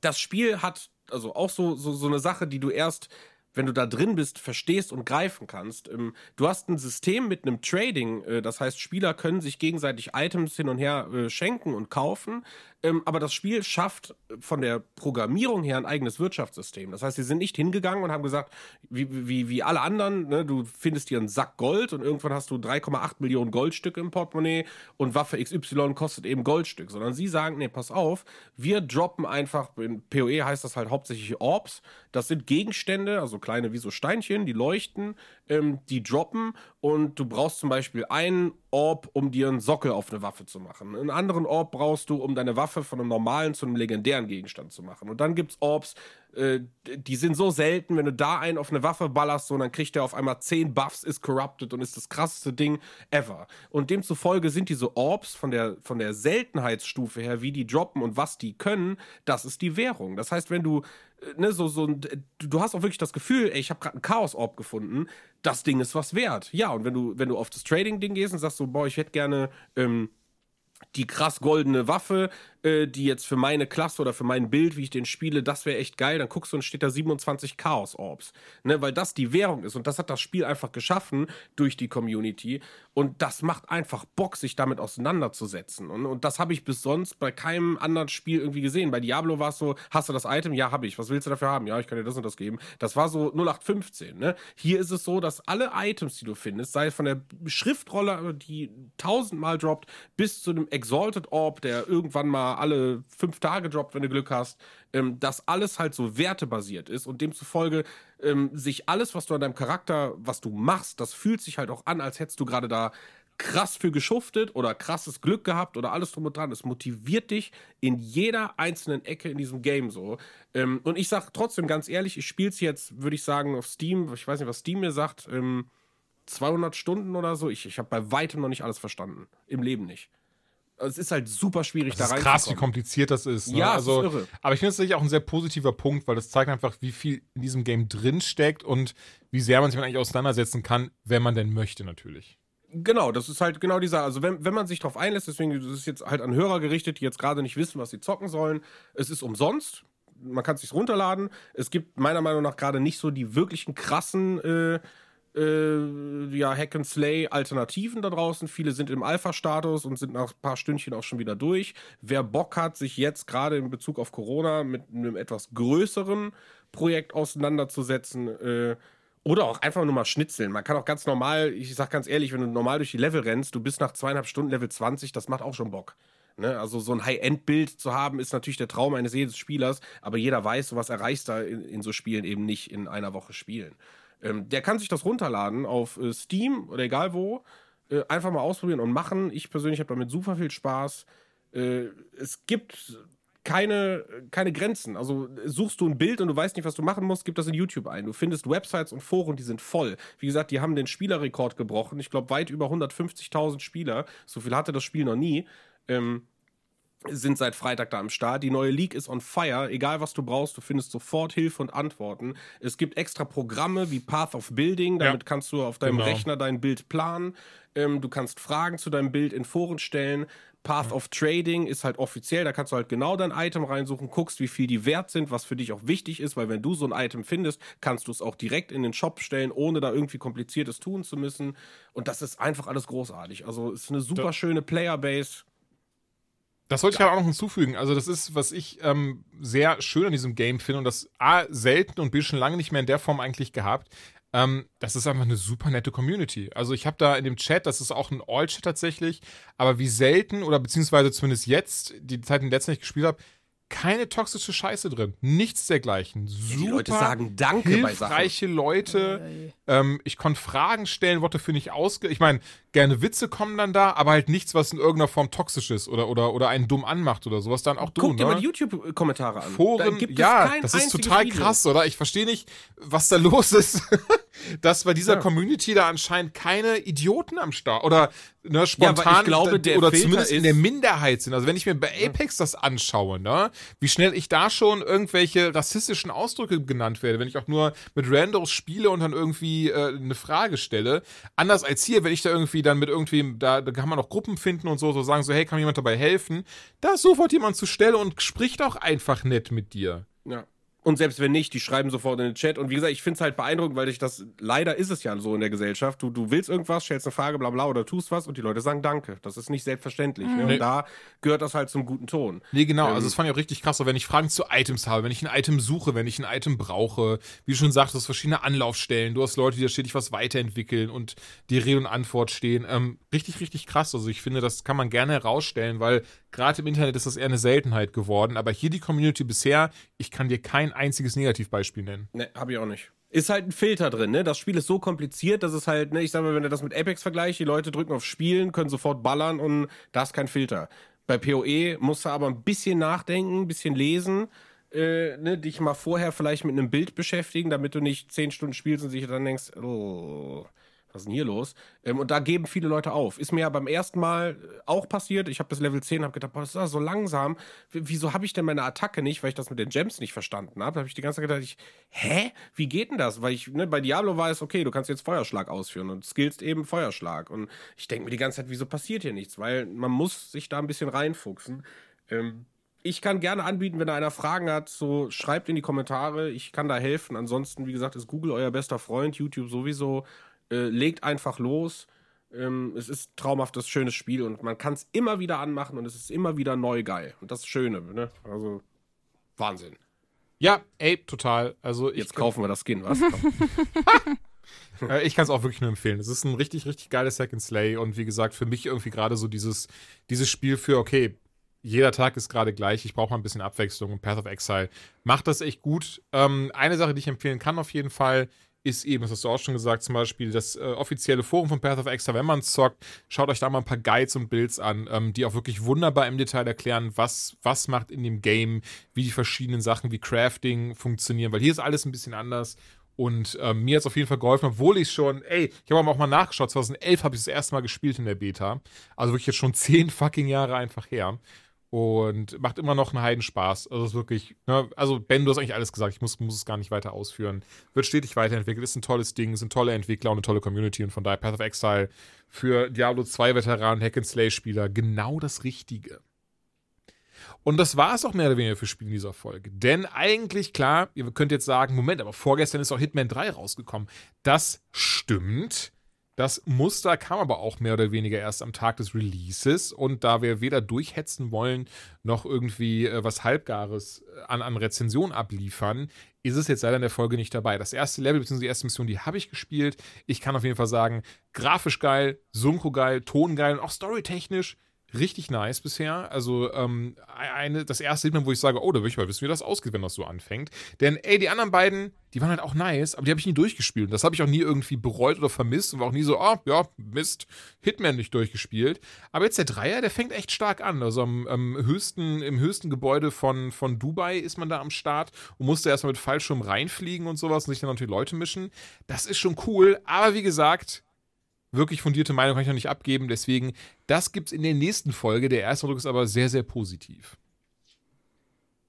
das Spiel hat also auch so, so, so eine Sache, die du erst, wenn du da drin bist, verstehst und greifen kannst. Ähm, du hast ein System mit einem Trading, äh, das heißt, Spieler können sich gegenseitig Items hin und her äh, schenken und kaufen. Ähm, aber das Spiel schafft von der Programmierung her ein eigenes Wirtschaftssystem. Das heißt, sie sind nicht hingegangen und haben gesagt, wie, wie, wie alle anderen, ne, du findest dir einen Sack Gold und irgendwann hast du 3,8 Millionen Goldstücke im Portemonnaie und Waffe XY kostet eben Goldstück. Sondern sie sagen, nee, pass auf, wir droppen einfach, in PoE heißt das halt hauptsächlich Orbs. Das sind Gegenstände, also kleine wie so Steinchen, die leuchten, ähm, die droppen und du brauchst zum Beispiel einen Orb, um dir einen Sockel auf eine Waffe zu machen. Einen anderen Orb brauchst du, um deine Waffe von einem normalen zu einem legendären Gegenstand zu machen. Und dann gibt's Orbs, äh, die sind so selten, wenn du da einen auf eine Waffe ballerst, so, dann kriegt der auf einmal 10 Buffs, ist corrupted und ist das krasseste Ding ever. Und demzufolge sind diese Orbs von der, von der Seltenheitsstufe her, wie die droppen und was die können, das ist die Währung. Das heißt, wenn du ne, so, so du hast auch wirklich das Gefühl, ey, ich habe gerade einen Chaos-Orb gefunden, das Ding ist was wert. Ja, und wenn du, wenn du auf das Trading-Ding gehst und sagst so, boah, ich hätte gerne ähm, die krass goldene Waffe, äh, die jetzt für meine Klasse oder für mein Bild, wie ich den spiele, das wäre echt geil. Dann guckst du und steht da 27 Chaos-Orbs. Ne, weil das die Währung ist. Und das hat das Spiel einfach geschaffen durch die Community. Und das macht einfach Bock, sich damit auseinanderzusetzen. Und, und das habe ich bis sonst bei keinem anderen Spiel irgendwie gesehen. Bei Diablo war es so, hast du das Item? Ja, habe ich. Was willst du dafür haben? Ja, ich kann dir das und das geben. Das war so 0815. Ne? Hier ist es so, dass alle Items, die du findest, sei es von der Schriftrolle, die tausendmal droppt, bis zu dem Exalted Orb, der irgendwann mal alle fünf Tage droppt, wenn du Glück hast, ähm, dass alles halt so wertebasiert ist und demzufolge ähm, sich alles, was du an deinem Charakter, was du machst, das fühlt sich halt auch an, als hättest du gerade da krass für geschuftet oder krasses Glück gehabt oder alles drum und dran. Es motiviert dich in jeder einzelnen Ecke in diesem Game so. Ähm, und ich sag trotzdem ganz ehrlich, ich spiele es jetzt, würde ich sagen, auf Steam, ich weiß nicht, was Steam mir sagt, ähm, 200 Stunden oder so. Ich, ich habe bei weitem noch nicht alles verstanden. Im Leben nicht. Es ist halt super schwierig, Das da ist rein. krass, wie kompliziert das ist. Ne? Ja, also, ist irre. Aber ich finde es tatsächlich auch ein sehr positiver Punkt, weil das zeigt einfach, wie viel in diesem Game drin steckt und wie sehr man sich eigentlich auseinandersetzen kann, wenn man denn möchte, natürlich. Genau, das ist halt genau dieser, also wenn, wenn man sich darauf einlässt, deswegen das ist jetzt halt an Hörer gerichtet, die jetzt gerade nicht wissen, was sie zocken sollen. Es ist umsonst, man kann es sich runterladen. Es gibt meiner Meinung nach gerade nicht so die wirklichen krassen äh, äh, ja, Hack and Slay Alternativen da draußen. Viele sind im Alpha-Status und sind nach ein paar Stündchen auch schon wieder durch. Wer Bock hat, sich jetzt gerade in Bezug auf Corona mit einem etwas größeren Projekt auseinanderzusetzen, äh, Oder auch einfach nur mal schnitzeln. Man kann auch ganz normal, ich sag ganz ehrlich, wenn du normal durch die Level rennst, du bist nach zweieinhalb Stunden Level 20, das macht auch schon Bock. Ne? Also so ein High-End-Bild zu haben, ist natürlich der Traum eines jeden Spielers, aber jeder weiß, sowas erreichst du in, in so Spielen eben nicht in einer Woche spielen. Ähm, der kann sich das runterladen auf äh, Steam oder egal wo. Äh, einfach mal ausprobieren und machen. Ich persönlich habe damit super viel Spaß. Äh, es gibt keine, keine Grenzen. Also suchst du ein Bild und du weißt nicht, was du machen musst, gib das in YouTube ein. Du findest Websites und Foren, die sind voll. Wie gesagt, die haben den Spielerrekord gebrochen. Ich glaube, weit über 150.000 Spieler. So viel hatte das Spiel noch nie. Ähm, sind seit Freitag da am Start. Die neue League ist on fire. Egal was du brauchst, du findest sofort Hilfe und Antworten. Es gibt extra Programme wie Path of Building. Damit ja, kannst du auf deinem genau. Rechner dein Bild planen. Ähm, du kannst Fragen zu deinem Bild in Foren stellen. Path of Trading ist halt offiziell, da kannst du halt genau dein Item reinsuchen, guckst, wie viel die wert sind, was für dich auch wichtig ist, weil wenn du so ein Item findest, kannst du es auch direkt in den Shop stellen, ohne da irgendwie kompliziertes tun zu müssen. Und das ist einfach alles großartig. Also es ist eine super schöne Playerbase. Das wollte ich gerade auch noch hinzufügen. Also, das ist, was ich ähm, sehr schön an diesem Game finde und das A, selten und B, schon lange nicht mehr in der Form eigentlich gehabt. Ähm, das ist einfach eine super nette Community. Also, ich habe da in dem Chat, das ist auch ein All-Chat tatsächlich, aber wie selten oder beziehungsweise zumindest jetzt, die Zeit, in der ich gespielt habe, keine toxische Scheiße drin. Nichts dergleichen. Super die Leute sagen Danke bei Sachen. Leute. Ähm, ich konnte Fragen stellen, wurde dafür nicht ausge... Ich meine, gerne Witze kommen dann da, aber halt nichts, was in irgendeiner Form toxisch ist oder, oder, oder einen dumm anmacht oder sowas dann auch du. Guck dir ne? mal die YouTube-Kommentare an. Foren, ja, das ist total Video. krass, oder? Ich verstehe nicht, was da los ist, dass bei dieser ja. Community da anscheinend keine Idioten am Start oder ne, spontan ja, glaube, der oder Filter zumindest in der Minderheit sind. Also wenn ich mir bei Apex das anschaue, ne, wie schnell ich da schon irgendwelche rassistischen Ausdrücke genannt werde, wenn ich auch nur mit Randos spiele und dann irgendwie äh, eine Frage stelle. Anders als hier, wenn ich da irgendwie dann mit irgendwie, da, da kann man auch Gruppen finden und so, so sagen so, hey, kann mir jemand dabei helfen? Da ist sofort jemand zur Stelle und spricht auch einfach nett mit dir. Ja. Und selbst wenn nicht, die schreiben sofort in den Chat. Und wie gesagt, ich finde es halt beeindruckend, weil ich das, leider ist es ja so in der Gesellschaft. Du, du willst irgendwas, stellst eine Frage, bla bla oder tust was und die Leute sagen Danke. Das ist nicht selbstverständlich. Mhm. Ne? Und da gehört das halt zum guten Ton. Nee, genau. Ähm, also das fand ich auch richtig krass. Wenn ich Fragen zu Items habe, wenn ich ein Item suche, wenn ich ein Item brauche, wie du schon sagst, du hast verschiedene Anlaufstellen, du hast Leute, die da stetig was weiterentwickeln und die Rede und Antwort stehen. Ähm, richtig, richtig krass. Also ich finde, das kann man gerne herausstellen, weil gerade im Internet ist das eher eine Seltenheit geworden. Aber hier die Community bisher, ich kann dir kein einziges Negativbeispiel nennen. Ne, habe ich auch nicht. Ist halt ein Filter drin, ne? Das Spiel ist so kompliziert, dass es halt, ne, ich sag mal, wenn du das mit Apex vergleichst, die Leute drücken auf Spielen, können sofort ballern und da ist kein Filter. Bei PoE musst du aber ein bisschen nachdenken, ein bisschen lesen, äh, ne, dich mal vorher vielleicht mit einem Bild beschäftigen, damit du nicht zehn Stunden spielst und sich dann denkst, oh, was ist denn hier los? Ähm, und da geben viele Leute auf. Ist mir ja beim ersten Mal äh, auch passiert. Ich habe das Level 10, habe gedacht, boah, das ist so langsam. W wieso habe ich denn meine Attacke nicht, weil ich das mit den Gems nicht verstanden habe? Da habe ich die ganze Zeit gedacht, ich, hä? Wie geht denn das? Weil ich, ne, bei Diablo war es, okay, du kannst jetzt Feuerschlag ausführen und skillst eben Feuerschlag. Und ich denke mir die ganze Zeit, wieso passiert hier nichts? Weil man muss sich da ein bisschen reinfuchsen. Ähm, ich kann gerne anbieten, wenn da einer Fragen hat, so schreibt in die Kommentare, ich kann da helfen. Ansonsten, wie gesagt, ist Google euer bester Freund, YouTube sowieso. Äh, legt einfach los. Ähm, es ist traumhaftes, schönes Spiel und man kann es immer wieder anmachen und es ist immer wieder neu geil. Und das Schöne, ne? Also, Wahnsinn. Ja, ey, total. Also Jetzt kaufen wir das Skin, was? Äh, ich kann es auch wirklich nur empfehlen. Es ist ein richtig, richtig geiles Second Slay und wie gesagt, für mich irgendwie gerade so dieses, dieses Spiel für, okay, jeder Tag ist gerade gleich, ich brauche mal ein bisschen Abwechslung und Path of Exile macht das echt gut. Ähm, eine Sache, die ich empfehlen kann auf jeden Fall, ist eben, das hast du auch schon gesagt, zum Beispiel das äh, offizielle Forum von Path of Extra. Wenn man zockt, schaut euch da mal ein paar Guides und Builds an, ähm, die auch wirklich wunderbar im Detail erklären, was, was macht in dem Game, wie die verschiedenen Sachen wie Crafting funktionieren, weil hier ist alles ein bisschen anders. Und ähm, mir hat es auf jeden Fall geholfen, obwohl ich schon, ey, ich habe auch mal nachgeschaut, 2011 habe ich das erste Mal gespielt in der Beta. Also wirklich jetzt schon zehn fucking Jahre einfach her und macht immer noch einen Heidenspaß. Also ist wirklich, ne, also Ben, du hast eigentlich alles gesagt, ich muss, muss es gar nicht weiter ausführen. Wird stetig weiterentwickelt, ist ein tolles Ding, sind tolle Entwickler und eine tolle Community und von daher Path of Exile für Diablo 2 Veteranen, Hack and Slay Spieler genau das Richtige. Und das war es auch mehr oder weniger für Spiele in dieser Folge. Denn eigentlich, klar, ihr könnt jetzt sagen, Moment, aber vorgestern ist auch Hitman 3 rausgekommen. Das stimmt. Das Muster kam aber auch mehr oder weniger erst am Tag des Releases und da wir weder durchhetzen wollen noch irgendwie äh, was Halbgares äh, an, an Rezension abliefern, ist es jetzt leider in der Folge nicht dabei. Das erste Level bzw. die erste Mission, die habe ich gespielt. Ich kann auf jeden Fall sagen, grafisch geil, synchro geil, Ton geil und auch storytechnisch richtig nice bisher. Also ähm, eine, das erste sieht wo ich sage, oh, da will ich mal wissen, wie das ausgeht, wenn das so anfängt. Denn ey, die anderen beiden, die waren halt auch nice, aber die habe ich nie durchgespielt. Und das habe ich auch nie irgendwie bereut oder vermisst und war auch nie so, ah, oh, ja, Mist, Hitman nicht durchgespielt. Aber jetzt der Dreier, der fängt echt stark an. Also am, am höchsten, im höchsten Gebäude von, von Dubai ist man da am Start und musste erstmal mit Fallschirm reinfliegen und sowas und sich dann natürlich Leute mischen. Das ist schon cool, aber wie gesagt, wirklich fundierte Meinung kann ich noch nicht abgeben. Deswegen, das gibt es in der nächsten Folge. Der erste Eindruck ist aber sehr, sehr positiv.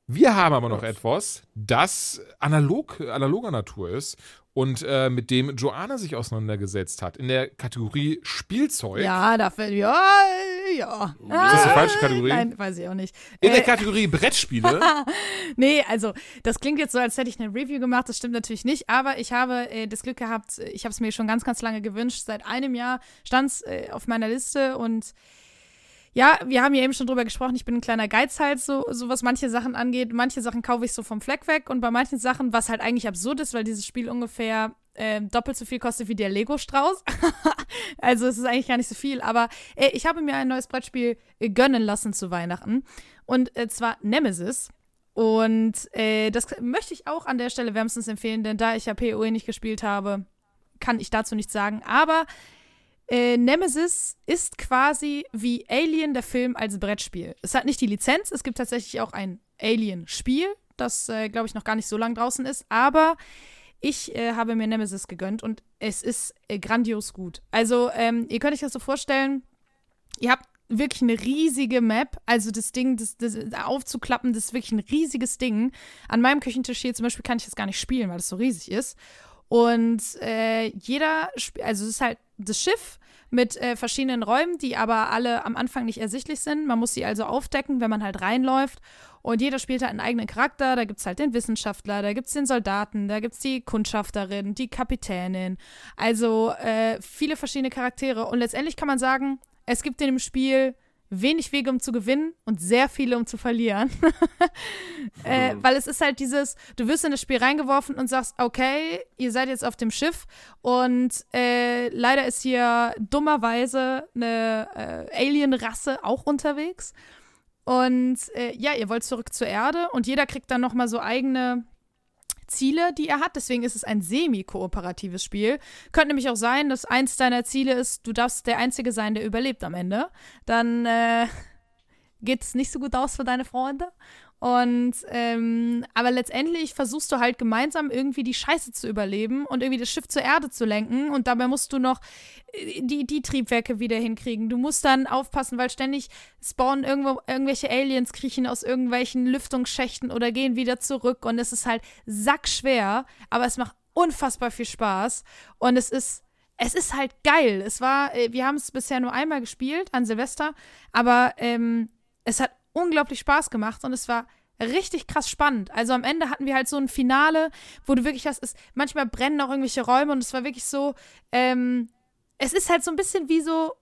Wir haben aber noch etwas, das analog, analoger Natur ist und äh, mit dem Joanna sich auseinandergesetzt hat in der Kategorie Spielzeug. Ja, dafür, ja, ja. Ist das die falsche Kategorie? Nein, weiß ich auch nicht. In der Äh, Kategorie Brettspiele. nee, also das klingt jetzt so, als hätte ich eine Review gemacht. Das stimmt natürlich nicht. Aber ich habe äh, das Glück gehabt, äh, ich habe es mir schon ganz, ganz lange gewünscht. Seit einem Jahr stand es äh, auf meiner Liste und ja, wir haben ja eben schon drüber gesprochen. Ich bin ein kleiner Geizhals, so, so was manche Sachen angeht. Manche Sachen kaufe ich so vom Fleck weg und bei manchen Sachen, was halt eigentlich absurd ist, weil dieses Spiel ungefähr äh, doppelt so viel kostet wie der Lego-Strauß. also es ist eigentlich gar nicht so viel. Aber äh, ich habe mir ein neues Brettspiel äh, gönnen lassen zu Weihnachten. Und äh, zwar Nemesis. Und äh, das möchte ich auch an der Stelle wärmstens empfehlen, denn da ich ja PoE nicht gespielt habe, kann ich dazu nichts sagen. Aber äh, Nemesis ist quasi wie Alien der Film als Brettspiel. Es hat nicht die Lizenz, es gibt tatsächlich auch ein Alien-Spiel, das, äh, glaube ich, noch gar nicht so lang draußen ist, aber ich äh, habe mir Nemesis gegönnt und es ist äh, grandios gut. Also, ähm, ihr könnt euch das so vorstellen, ihr habt wirklich eine riesige Map, also das Ding, das, das aufzuklappen, das ist wirklich ein riesiges Ding. An meinem Küchentisch hier zum Beispiel kann ich das gar nicht spielen, weil es so riesig ist. Und äh, jeder, also es ist halt das Schiff mit äh, verschiedenen Räumen, die aber alle am Anfang nicht ersichtlich sind. Man muss sie also aufdecken, wenn man halt reinläuft. Und jeder spielt halt einen eigenen Charakter. Da gibt es halt den Wissenschaftler, da gibt es den Soldaten, da gibt es die Kundschafterin, die Kapitänin. Also äh, viele verschiedene Charaktere. Und letztendlich kann man sagen, es gibt in dem Spiel wenig Wege, um zu gewinnen und sehr viele, um zu verlieren. äh, weil es ist halt dieses, du wirst in das Spiel reingeworfen und sagst, okay, ihr seid jetzt auf dem Schiff und äh, leider ist hier dummerweise eine äh, Alien-Rasse auch unterwegs. Und äh, ja, ihr wollt zurück zur Erde und jeder kriegt dann nochmal so eigene Ziele, die er hat. Deswegen ist es ein semi-kooperatives Spiel. Könnte nämlich auch sein, dass eins deiner Ziele ist, du darfst der Einzige sein, der überlebt am Ende. Dann äh, geht es nicht so gut aus für deine Freunde. Und ähm, aber letztendlich versuchst du halt gemeinsam irgendwie die Scheiße zu überleben und irgendwie das Schiff zur Erde zu lenken. Und dabei musst du noch äh, die, die Triebwerke wieder hinkriegen. Du musst dann aufpassen, weil ständig spawnen irgendwo irgendwelche Aliens, kriechen aus irgendwelchen Lüftungsschächten oder gehen wieder zurück. Und es ist halt sackschwer, aber es macht unfassbar viel Spaß. Und es ist es ist halt geil. Es war, äh, wir haben es bisher nur einmal gespielt an Silvester, aber ähm, es hat unglaublich Spaß gemacht und es war richtig krass spannend. Also am Ende hatten wir halt so ein Finale, wo du wirklich hast, es, manchmal brennen auch irgendwelche Räume und es war wirklich so, ähm, es ist halt so ein bisschen wie so,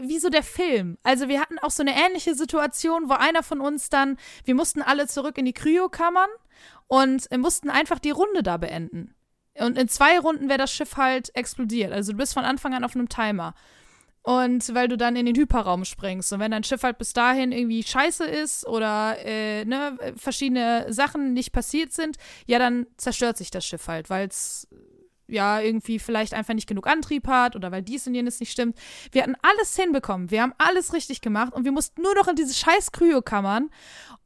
wie so der Film. Also wir hatten auch so eine ähnliche Situation, wo einer von uns dann, wir mussten alle zurück in die Kryokammern und äh, mussten einfach die Runde da beenden. Und in zwei Runden wäre das Schiff halt explodiert. Also du bist von Anfang an auf einem Timer. Und weil du dann in den Hyperraum springst. Und wenn dein Schiff halt bis dahin irgendwie scheiße ist oder äh, ne, verschiedene Sachen nicht passiert sind, ja, dann zerstört sich das Schiff halt, weil es ja irgendwie vielleicht einfach nicht genug Antrieb hat oder weil dies und jenes nicht stimmt. Wir hatten alles hinbekommen. Wir haben alles richtig gemacht und wir mussten nur noch in diese scheiß Kryokammern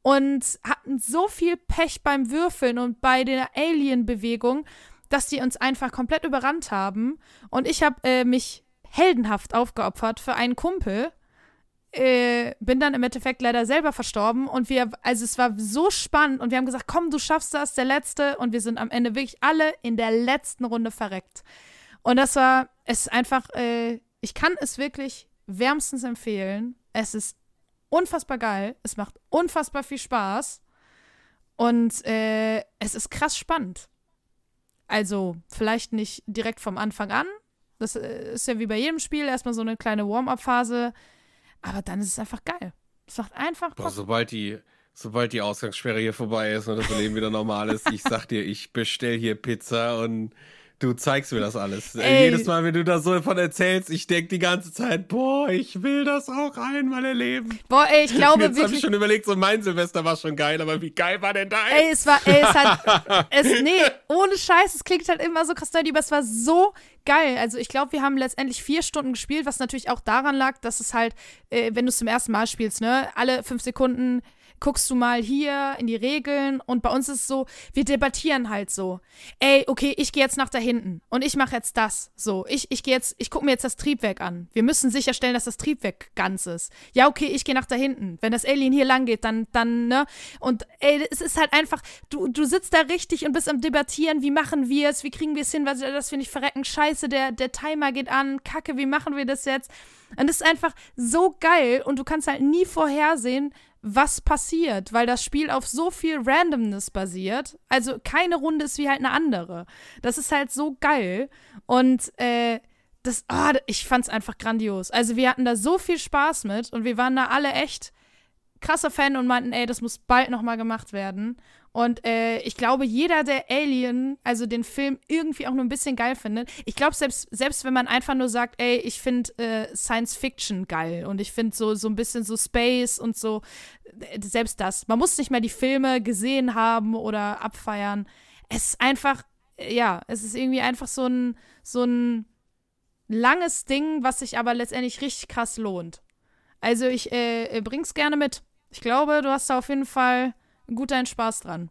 und hatten so viel Pech beim Würfeln und bei der Alien-Bewegung, dass die uns einfach komplett überrannt haben. Und ich habe äh, mich heldenhaft aufgeopfert für einen Kumpel. Äh, bin dann im Endeffekt leider selber verstorben und wir, also es war so spannend und wir haben gesagt, komm, du schaffst das, der Letzte und wir sind am Ende wirklich alle in der letzten Runde verreckt. Und das war, es ist einfach, äh, ich kann es wirklich wärmstens empfehlen. Es ist unfassbar geil, es macht unfassbar viel Spaß und äh, es ist krass spannend. Also vielleicht nicht direkt vom Anfang an, Das äh, ist ja wie bei jedem Spiel erstmal so eine kleine Warm-up-Phase. Aber dann ist es einfach geil. Es macht einfach Boah, sobald die, sobald die Ausgangssperre hier vorbei ist und das Leben wieder normal ist, ich sag dir, ich bestell hier Pizza und du zeigst mir das alles. Ey. Jedes Mal, wenn du da so davon erzählst, ich denk die ganze Zeit, boah, ich will das auch einmal erleben. Boah, ey, ich glaube Jetzt habe ich wirklich. schon überlegt, so mein Silvester war schon geil, aber wie geil war denn dein? Ey, es war, ey, es hat, es, nee, ohne Scheiß, es klingt halt immer so krass nerdy, aber es war so geil. Also ich glaube, wir haben letztendlich vier Stunden gespielt, was natürlich auch daran lag, dass es halt, äh, wenn du es zum ersten Mal spielst, ne, alle fünf Sekunden guckst du mal hier in die Regeln und bei uns ist es so, wir debattieren halt so. Ey, okay, ich gehe jetzt nach da hinten und ich mache jetzt das. So, ich, ich gehe jetzt, ich gucke mir jetzt das Triebwerk an. Wir müssen sicherstellen, dass das Triebwerk ganz ist. Ja, okay, ich gehe nach da hinten. Wenn das Alien hier lang geht, dann, dann, ne? Und ey, es ist halt einfach, du, du sitzt da richtig und bist am Debattieren, wie machen wir es, wie kriegen wir es hin, weil das finde ich verrecken, scheiße, der, der Timer geht an, kacke, wie machen wir das jetzt? Und es ist einfach so geil und du kannst halt nie vorhersehen, was passiert, weil das Spiel auf so viel Randomness basiert. Also keine Runde ist wie halt eine andere. Das ist halt so geil. Und äh, das, ah, ich fand's einfach grandios. Also wir hatten da so viel Spaß mit und wir waren da alle echt krasser Fan und meinten, ey, das muss bald nochmal gemacht werden. Und äh, ich glaube, jeder, der Alien, also den Film, irgendwie auch nur ein bisschen geil findet, ich glaube, selbst, selbst wenn man einfach nur sagt, ey, ich finde äh, Science Fiction geil und ich finde so, so ein bisschen so Space und so, äh, selbst das. Man muss nicht mehr die Filme gesehen haben oder abfeiern. Es ist einfach, äh, ja, es ist irgendwie einfach so ein, so ein langes Ding, was sich aber letztendlich richtig krass lohnt. Also ich äh, bring's gerne mit. Ich glaube, du hast da auf jeden Fall gut deinen Spaß dran.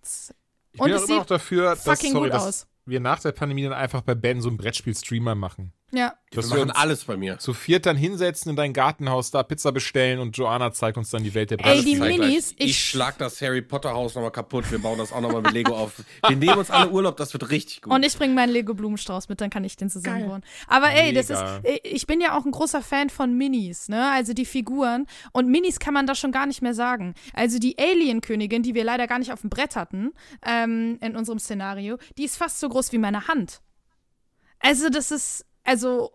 Das- Ich Und bin es auch immer noch dafür, dass, sorry, gut dass aus. wir nach der Pandemie dann einfach bei Ben so ein Brettspiel-Streamer machen. Ja. Wir Dass wir machen alles bei mir. zu viert dann hinsetzen in dein Gartenhaus, da Pizza bestellen und Joanna zeigt uns dann die Welt der Ey, die. Minis, Ich, ich- schlag das Harry Potter Haus nochmal kaputt. Wir bauen das auch nochmal mit Lego auf. Wir nehmen uns alle Urlaub, das wird richtig gut. Und ich bringe meinen Lego Blumenstrauß mit, dann kann ich den zusammenbauen. Aber ey, das ist, Mega. äh, ich bin ja auch ein großer Fan von Minis, ne? Also die Figuren. Und Minis kann man da schon gar nicht mehr sagen. Also die Alien-Königin, die wir leider gar nicht auf dem Brett hatten, ähm, in unserem Szenario, die ist fast so groß wie meine Hand. Also das ist, also,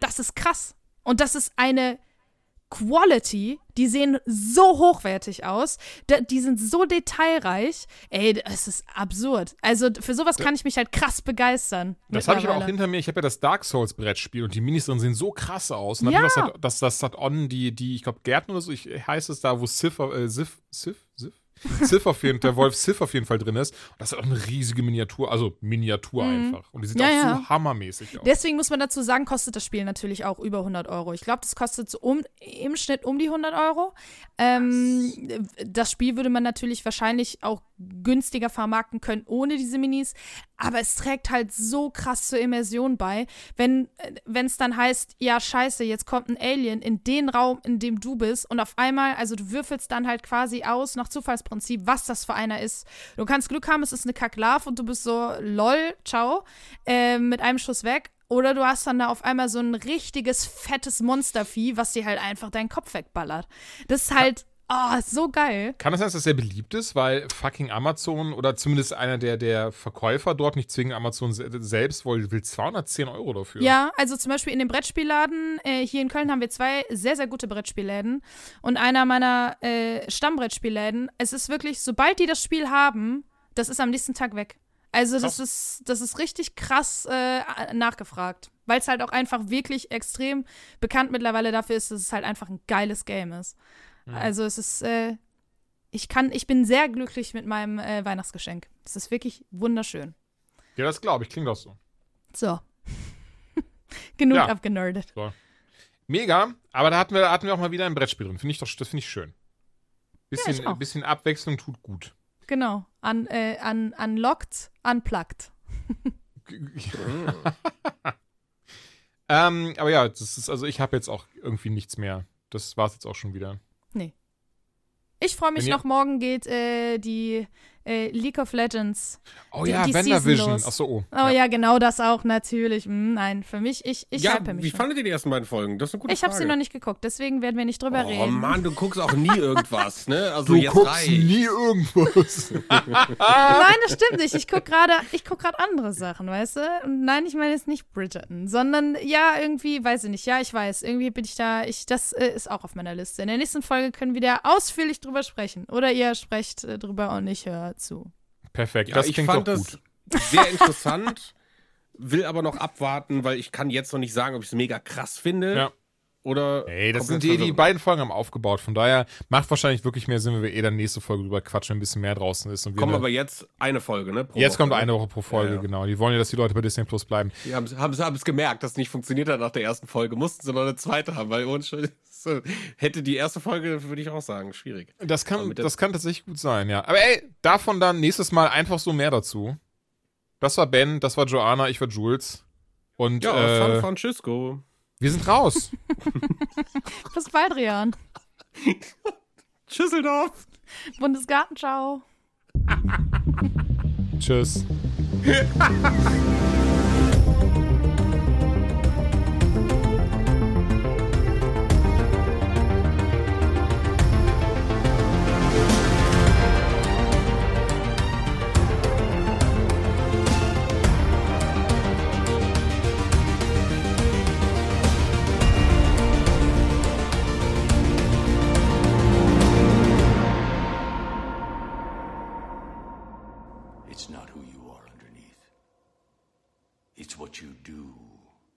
das ist krass. Und das ist eine Quality, die sehen so hochwertig aus, die sind so detailreich. Ey, es ist absurd. Also für sowas kann ich mich halt krass begeistern. Das habe ich aber auch hinter mir. Ich habe ja das Dark Souls Brettspiel und die Minis drin sehen so krass aus. Und dann Ja. das hat, das, das hat On, die, die, ich glaube, Gärten oder so, ich, heißt es da, wo Sif, äh, Sif, Sif, Sif? Sif auf jeden der Wolf Sif auf jeden Fall drin ist. Und das ist auch eine riesige Miniatur, also Miniatur einfach. Und die sieht Mhm. Ja, auch ja. so hammermäßig aus. Deswegen muss man dazu sagen, kostet das Spiel natürlich auch über 100 Euro. Ich glaube, das kostet so um, im Schnitt um die 100 Euro. Ähm, das Spiel würde man natürlich wahrscheinlich auch günstiger vermarkten können ohne diese Minis. Aber es trägt halt so krass zur Immersion bei. Wenn es dann heißt, ja, scheiße, jetzt kommt ein Alien in den Raum, in dem du bist. Und auf einmal, also du würfelst dann halt quasi aus nach Zufallsprinzip, was das für einer ist. Du kannst Glück haben, es ist eine Kacklarve und du bist so, lol, ciao, äh, mit einem Schuss weg. Oder du hast dann da auf einmal so ein richtiges, fettes Monstervieh, was dir halt einfach deinen Kopf wegballert. Das ist halt, oh, so geil. Kann das sein, dass das sehr beliebt ist, weil fucking Amazon oder zumindest einer der, der Verkäufer dort, nicht zwingend Amazon se selbst, will, will 210 Euro dafür? Ja, also zum Beispiel in dem Brettspielladen, äh, hier in Köln haben wir zwei sehr, sehr gute Brettspielläden. Und einer meiner äh, Stammbrettspielläden, es ist wirklich, sobald die das Spiel haben, das ist am nächsten Tag weg. Also das ist, das ist richtig krass äh, nachgefragt. Weil es halt auch einfach wirklich extrem bekannt mittlerweile dafür ist, dass es halt einfach ein geiles Game ist. Also es ist, äh, ich kann, ich bin sehr glücklich mit meinem äh, Weihnachtsgeschenk. Es ist wirklich wunderschön. Ja, das glaube ich, klingt auch so. So. Genug Ja. abgenerdet. Mega, aber da hatten wir, hatten wir auch mal wieder ein Brettspiel drin. Finde ich doch, das finde ich schön. Bisschen, ich auch. bisschen Abwechslung tut gut. Genau. Un, äh, un, unlocked, unplugged. Ähm, aber ja, das ist, also ich habe jetzt auch irgendwie nichts mehr. Das war's jetzt auch schon wieder. Ich freue mich Wenn noch, morgen geht äh, die äh, League of Legends. Oh Die- ja, die los. Achso, oh. Oh ja. genau das auch, natürlich. Hm, nein, für mich, ich, ich ja, mich wie schon. fandet ihr die ersten beiden Folgen? Das ist eine gute Ich habe sie noch nicht geguckt, deswegen werden wir nicht drüber Oh reden. Mann, du guckst auch nie irgendwas, ne? Also Du jetzt guckst reicht. nie irgendwas. Nein, das stimmt nicht. Ich guck gerade, ich guck gerade andere Sachen, weißt du? Und nein, ich meine jetzt nicht Bridgerton, sondern ja, irgendwie, weiß ich nicht. Ja, ich weiß, irgendwie bin ich da, ich, das äh, ist auch auf meiner Liste. In der nächsten Folge können wir da ausführlich drüber sprechen. Oder ihr sprecht äh, drüber und ich höre zu. Perfekt, Ja, das ich klingt fand doch das gut. sehr interessant, will aber noch abwarten, weil ich kann jetzt noch nicht sagen, ob ich es mega krass finde. Ja. Oder. Ey, das sind die, die beiden Folgen haben aufgebaut. Von daher macht wahrscheinlich wirklich mehr Sinn, wenn wir eh dann nächste Folge drüber quatschen, wenn ein bisschen mehr draußen ist. Und wir Kommen aber jetzt eine Folge, ne? jetzt Woche, kommt ne? eine Woche pro Folge, Ja, ja. genau. Die wollen ja, dass die Leute bei Disney Plus bleiben. Die haben es gemerkt, dass es nicht funktioniert hat nach der ersten Folge. Mussten sie noch eine zweite haben, weil ohne hätte die erste Folge, würde ich auch sagen, schwierig. Das kann, das kann tatsächlich gut sein, ja. Aber ey, davon dann nächstes Mal einfach so mehr dazu. Das war Ben, das war Joanna, ich war Jules. Und Ja, San äh, Francisco. Wir sind raus. Bis bald, Rian. Schüsseldorf. Bundesgartenschau. Tschüss.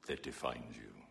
that defines you.